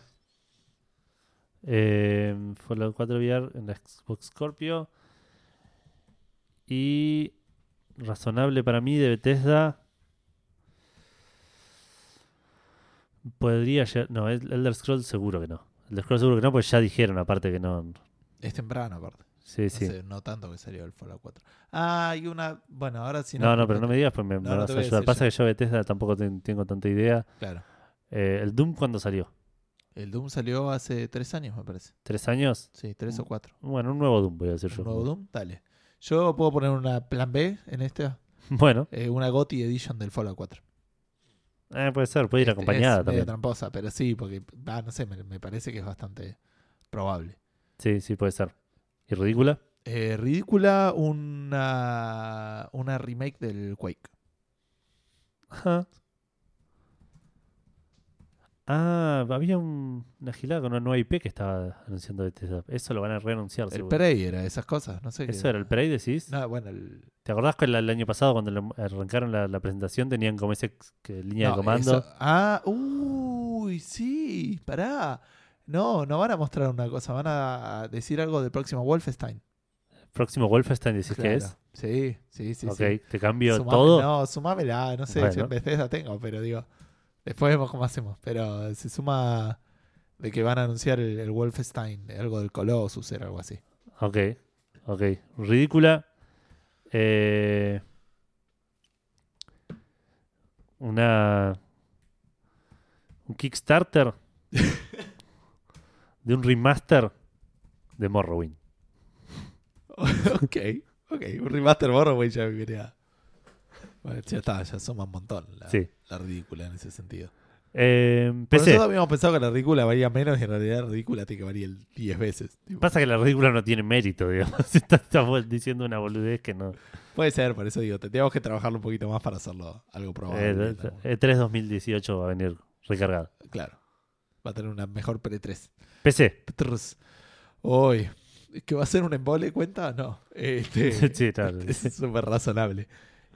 eh Fallout 4 VR en la Xbox Scorpio. Y razonable para mí de Bethesda. Podría llegar. No, el Elder Scrolls seguro que no. Elder Scrolls seguro que no, pues ya dijeron aparte que no. Es temprano, aparte. Sí, No, sí. sé, no tanto que salió el Fallout 4. Ah, hay una. Bueno, ahora sí no, no, pero no me digas, pues me, me No, no vas a ayudar. Pasa ya. que yo Bethesda tampoco ten- tengo tanta idea. Claro. Eh, el Doom, ¿cuándo salió? El Doom salió hace tres años, me parece. ¿Tres años? Sí, tres o cuatro. Bueno, un nuevo Doom, voy a decir ¿Un yo. nuevo Doom? Dale. Yo puedo poner una plan B en esta. [laughs] Bueno, eh, una GOTY Edition del Fallout 4. Eh, puede ser, puede ir Este, acompañada es medio también. tramposa, pero sí, porque, ah, no sé, me, me parece que es bastante probable. Sí, sí, puede ser. ¿Y ridícula? Eh, ridícula una, una remake del Quake. Ajá. Ah, había un, una gilada con una nueva IP que estaba anunciando Bethesda. Eso lo van a reanunciar, El seguro. Prey era esas cosas, no sé. qué- ¿Eso era el Prey, decís? No, bueno, el, ¿Te acordás que el, el año pasado cuando lo- arrancaron la, la presentación tenían como ese que, línea No, de comando? eso- ah, uy, sí, pará. No, no van a mostrar una cosa, van a decir algo del próximo Wolfenstein. Próximo Wolfenstein decís que Claro. es. Sí, sí, sí. ok, sí. te cambio Sumame- todo. No, sumámela, no sé, Bueno. yo en Bethesda tengo, pero digo, después vemos cómo hacemos. Pero se suma de que van a anunciar el, el Wolfenstein, algo del Colossus, era algo así. Ok, ok. Ridícula. Eh, una. Un Kickstarter [laughs] de un remaster de Morrowind. [laughs] ok, ok. Un remaster Morrowind ya me quería. Bueno, ya está, ya suma un montón la, Sí. la ridícula en ese sentido. Eh, Por nosotros habíamos pensado que la ridícula valía menos y en realidad la ridícula tiene que valer 10 veces. Tipo, Pasa que la ridícula no tiene mérito, digamos. [laughs] Está- Estamos diciendo una boludez que no. Puede ser, por eso digo, tendríamos que trabajarlo un poquito más para hacerlo algo probable. Eh, ¿no? E3 2018 va a venir recargado. Claro. Va a tener una mejor pre-3. PC. Trrrs. Uy, ¿que va a ser un embole? ¿Cuenta? No. Este, [laughs] Sí, claro. [laughs] Es súper razonable.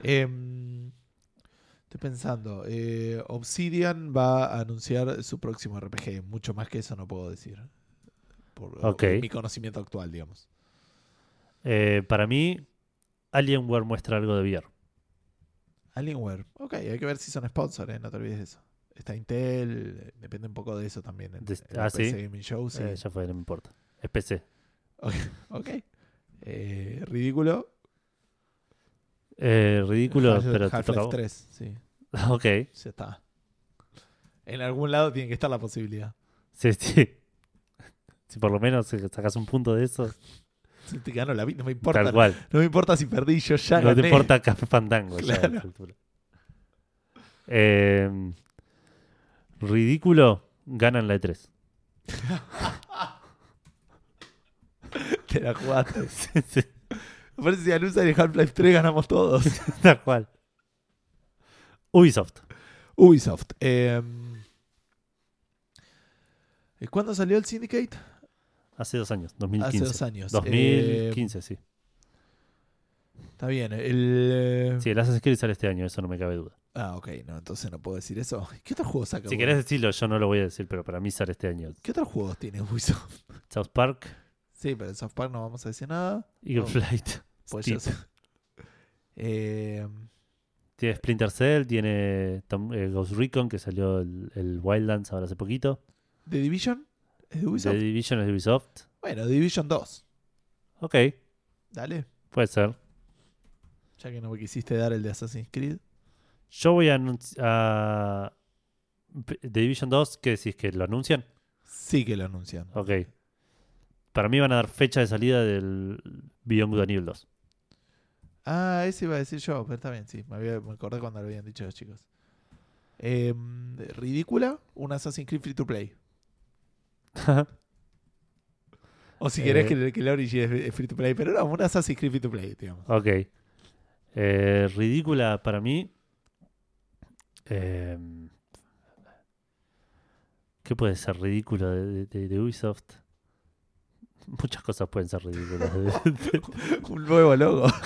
Em, estoy pensando. eh, Obsidian va a anunciar su próximo RPG. Mucho más que eso no puedo decir. Por mi conocimiento actual, digamos. Eh, para mí, Alienware muestra algo de VR. Alienware. Ok, hay que ver si son sponsors, ¿eh? no te olvides de eso. Está Intel, depende un poco de eso también. En, De- en ah, ¿sí? PC Gaming Show, sí. Eh, ya fue, no me importa. Es PC. [laughs] Ok. Eh, ridículo. Eh, ridículo, Half- pero te Half-Life toca a vos. 3, sí. [laughs] Ok. Ya está. En algún lado tiene que estar la posibilidad. Sí, sí. Si por lo menos sacas un punto de eso, Si te gano la vida, no me importa. tal cual. No me importa si perdí, yo ya No te gané. importa Café Fandango. ya a Claro. esta altura. Eh, ridículo, ganan la E E3. [laughs] Te la jugaste. Sí, sí, Que si anuncian el Half-Life 3 ganamos todos. [laughs] tal cual. Ubisoft. Ubisoft. eh, ¿Cuándo salió el Syndicate? Hace dos años, 2015. Hace dos años. 2015, sí. Eh, está bien. El, eh, Sí, el Assassin's Creed sale este año, eso no me cabe duda. Ah, ok. No, entonces no puedo decir eso. ¿Qué otros juegos saca? Si querés decirlo, yo no lo voy a decir, pero para mí sale este año. ¿Qué otros juegos tiene Ubisoft? South Park, Sí, pero en South Park no vamos a decir nada. Eagle No. Flight. Pues sé. [laughs] Eh, Tiene Splinter Cell, tiene Tom- eh, Ghost Recon, que salió el, el Wildlands ahora hace poquito. ¿The Division? ¿Es de Ubisoft? The Division es de Ubisoft. Bueno, The Division 2. Ok, Dale. puede ser. Ya que no me quisiste dar el de Assassin's Creed. Yo voy a anunciar. The Division 2, ¿qué decís? ¿Que lo anuncian? Sí que lo anuncian. Ok. Para mí van a dar fecha de salida del Beyond Good and Evil 2. Ah, ese iba a decir yo, pero está bien, sí. Me, había- me acordé cuando lo habían dicho los chicos. Eh, ridícula, un Assassin's Creed free to play. [laughs] O si querés Eh. que, que el Origin es es free to play, pero no, un Assassin's Creed free to play, digamos. ok. Eh, ridícula para mí. Eh, ¿Qué puede ser ridículo de, de- de Ubisoft? Muchas cosas pueden ser ridículas. [laughs] un nuevo logo. [laughs]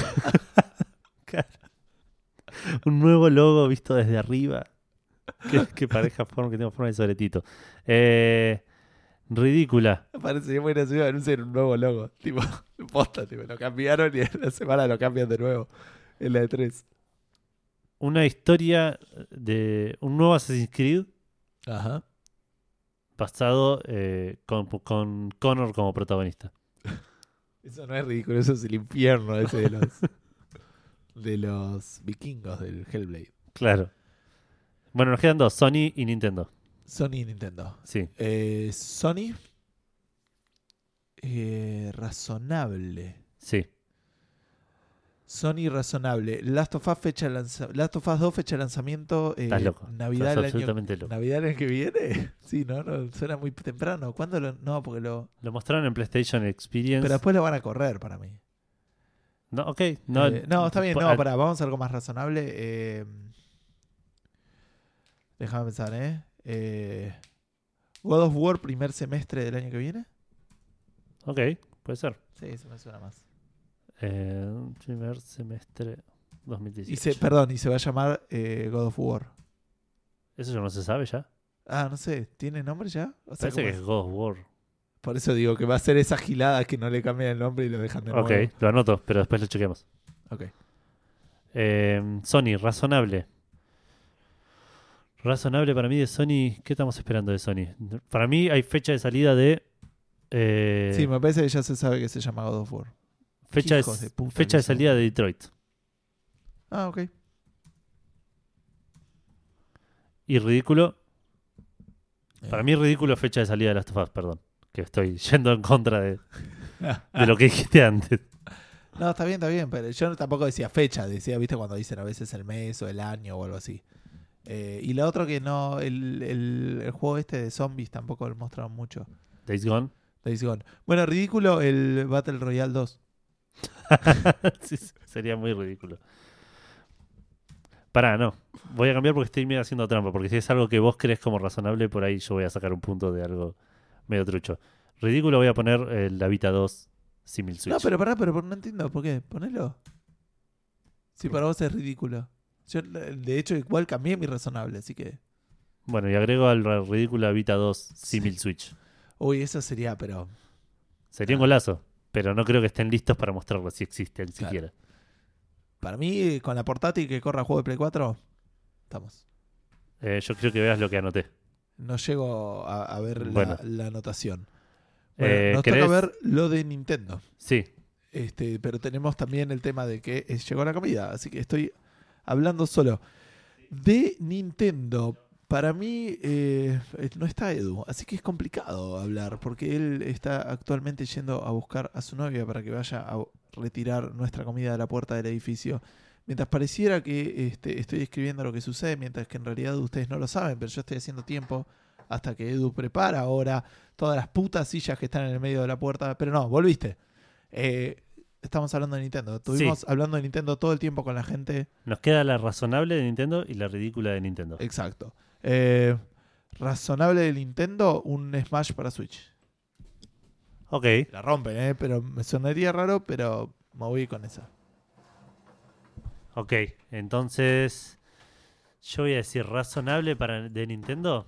Un nuevo logo visto desde arriba. Que, que parezca forma, que tenga forma de sobretito. Eh, ridícula. Me parecería muy gracioso anunciar un nuevo logo. Tipo, [laughs] posta, tipo, lo cambiaron y en la semana lo cambian de nuevo. En la de 3. Una historia de un nuevo Assassin's Creed Ajá. Basado eh, con, con Connor como protagonista. [laughs] Eso no es ridículo, eso es el infierno ese de los de los vikingos del Hellblade. Claro. Bueno, nos quedan dos, Sony y Nintendo. Sony y Nintendo. Sí. Eh, Sony. eh, razonable. Sí. Sony razonable. Last of Us fecha lanza- Last of Us 2 fecha de lanzamiento. eh, Estás loco. Navidad Estás del año. loco. Navidad el año que viene. [laughs] Sí, no, no, suena muy temprano. ¿Cuándo lo.? No, porque lo. Lo mostraron en PlayStation Experience. Pero después lo van a correr para mí. No, ok. No, Eh, no, está bien, no, pará, vamos a algo más razonable. Eh, déjame pensar, ¿eh? Eh, God of War, primer semestre del año que viene. Ok, puede ser. Sí, se me suena más. Eh, primer semestre 2018. Y se, perdón, y se va a llamar eh, God of War. Eso ya no se sabe ya. Ah, no sé, ¿tiene nombre ya? O sea, Parece que ¿cómo es God of War. Por eso digo que va a ser esa gilada que no le cambian el nombre y lo dejan de nuevo. Ok, lo anoto, pero después lo chequeamos. Ok. Eh, Sony, razonable. Razonable para mí de Sony. ¿Qué estamos esperando de Sony? Para mí hay fecha de salida de. eh, Sí, me parece que ya se sabe que se llama God of War. Fecha de, hijos de puta fecha de salida de Detroit. Ah, ok. Y ridículo. Para Eh, mí, ridículo fecha de salida de Last of Us, perdón. Que estoy [laughs] yendo en contra de. [laughs] de lo que dijiste antes. No, está bien, está bien, pero yo tampoco decía fecha, decía, viste, cuando dicen a veces el mes o el año o algo así. Eh, y lo otro que no, el, el- el juego este de zombies tampoco lo mostraron mucho. Days Gone. Days Gone. Bueno, ridículo el Battle Royale 2. [laughs] Sí, sí, sería muy ridículo. Pará, no. Voy a cambiar porque estoy medio haciendo trampa. Porque si es algo que vos crees como razonable, por ahí yo voy a sacar un punto de algo medio trucho. Ridículo voy a poner el Vita 2 Simil Switch. No, pero pará, pero no entiendo por qué. Ponelo. Si para vos es ridículo. Yo, de hecho, igual cambié mi razonable, así que. Bueno, y agrego al ridículo Vita 2 Simil Switch. Uy, eso sería, pero. Sería un golazo. Pero no creo que estén listos para mostrarlo si existen Claro. siquiera. Para mí, con la portátil que corra juego de Play 4, estamos. Eh, yo creo que veas lo que anoté. No llego a, a ver la- Bueno. la, anotación. Bueno, Eh, nos ¿querés? toca ver lo de Nintendo. Sí, Este, pero tenemos también el tema de que eh, llegó la comida, así que estoy hablando solo. De Nintendo, para mí eh, eh, no está Edu, así que es complicado hablar, porque él está actualmente yendo a buscar a su novia para que vaya a retirar nuestra comida de la puerta del edificio. Mientras pareciera que este, estoy escribiendo lo que sucede, mientras que en realidad ustedes no lo saben, pero yo estoy haciendo tiempo hasta que Edu prepara ahora todas las putas sillas que están en el medio de la puerta. Pero no, volviste. Eh, estamos hablando de Nintendo. Estuvimos hablando de Nintendo todo el tiempo con la gente. nos queda la razonable de Nintendo y la ridícula de Nintendo. Exacto. Eh, razonable de Nintendo, un Smash para Switch. Ok, La rompen, ¿eh? Pero me sonaría raro, pero me voy con esa. ok. Entonces, yo voy a decir razonable para de Nintendo.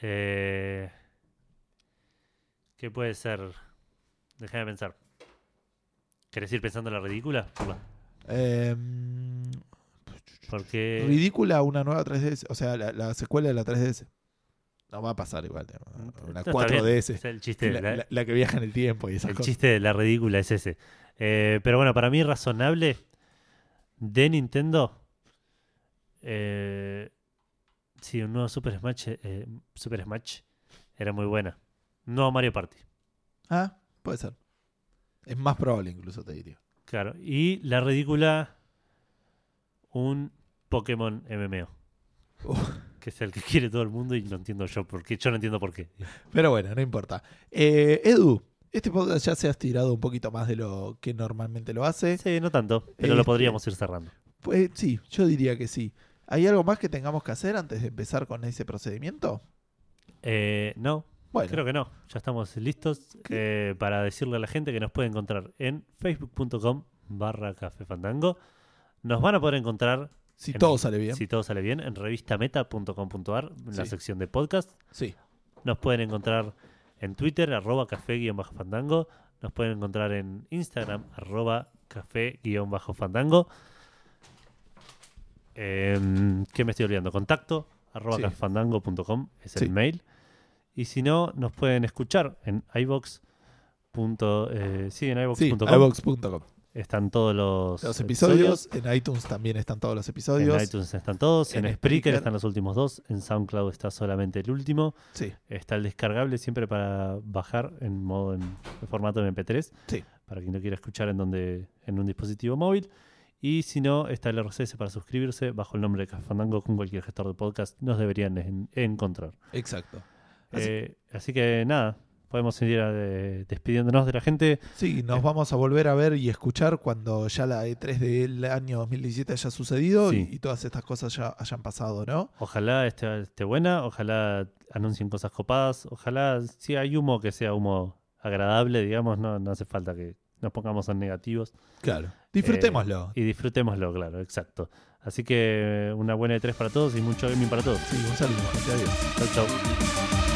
Eh, ¿Qué puede ser? Déjame pensar. ¿Querés ir pensando en la ridícula? Eh, Porque ridícula una nueva 3DS. O sea, la, la secuela de la 3DS. No va a pasar igual. Una Está bien, 4DS. es el chiste, La, la- la- la que viaja en el tiempo y esas el cosas. chiste de la ridícula es ese. Eh, pero bueno, para mí razonable de Nintendo. Eh, sí, un nuevo Super Smash, eh, Super Smash era muy buena. No Mario Party, Ah, puede ser. Es más probable incluso, te diría. claro. Y la ridícula, un Pokémon MMO. Que es el que quiere todo el mundo y no entiendo yo por qué. Yo no entiendo por qué. Pero bueno, no importa. Eh, Edu, este podcast ya se ha estirado un poquito más de lo que normalmente lo hace. Sí, no tanto, pero lo Este- podríamos ir cerrando. Pues sí, yo diría que sí. ¿Hay algo más que tengamos que hacer antes de empezar con ese procedimiento? Eh, no, Bueno, Creo que no, ya estamos listos eh, para decirle a la gente que nos puede encontrar en facebook.com barra café fandango. Nos van a poder encontrar, si en- todo sale bien. si todo sale bien, en revistameta.com.ar, en la sección de podcast. Sí. Nos pueden encontrar en Twitter, arroba café-fandango. Nos pueden encontrar en Instagram, arroba café-fandango. Em, ¿Qué me estoy olvidando? Contacto, arroba Sí. cafefandango.com es el Sí. mail. Y si no, nos pueden escuchar en iVox. Punto, eh, sí, en iVox.com. están todos los, Los episodios, en iTunes también están todos los episodios. En iTunes están todos, en, en Spreaker están los últimos dos, en SoundCloud está solamente el último. Sí, Está el descargable siempre para bajar en modo en, en formato MP3. Sí. Para quien no quiera escuchar en donde en un dispositivo móvil. Y si no, está el RSS para suscribirse bajo el nombre de Café Fandango con cualquier gestor de podcast. Nos deberían en- encontrar. exacto. Así, Eh, así que nada, podemos seguir eh, despidiéndonos de la gente. sí, nos vamos a volver a ver y escuchar cuando ya la E3 del año 2017 haya sucedido Sí. y, y todas estas cosas ya hayan pasado, ¿no? Ojalá esté, esté buena, ojalá anuncien cosas copadas, ojalá si hay humo que sea humo agradable, digamos, no, no hace falta que nos pongamos en negativos. Claro. Disfrutémoslo. Y disfrutémoslo, claro, exacto. Así que una buena E3 para todos y mucho gaming para todos. Sí, un saludo, gente. Adiós. Chau, chau.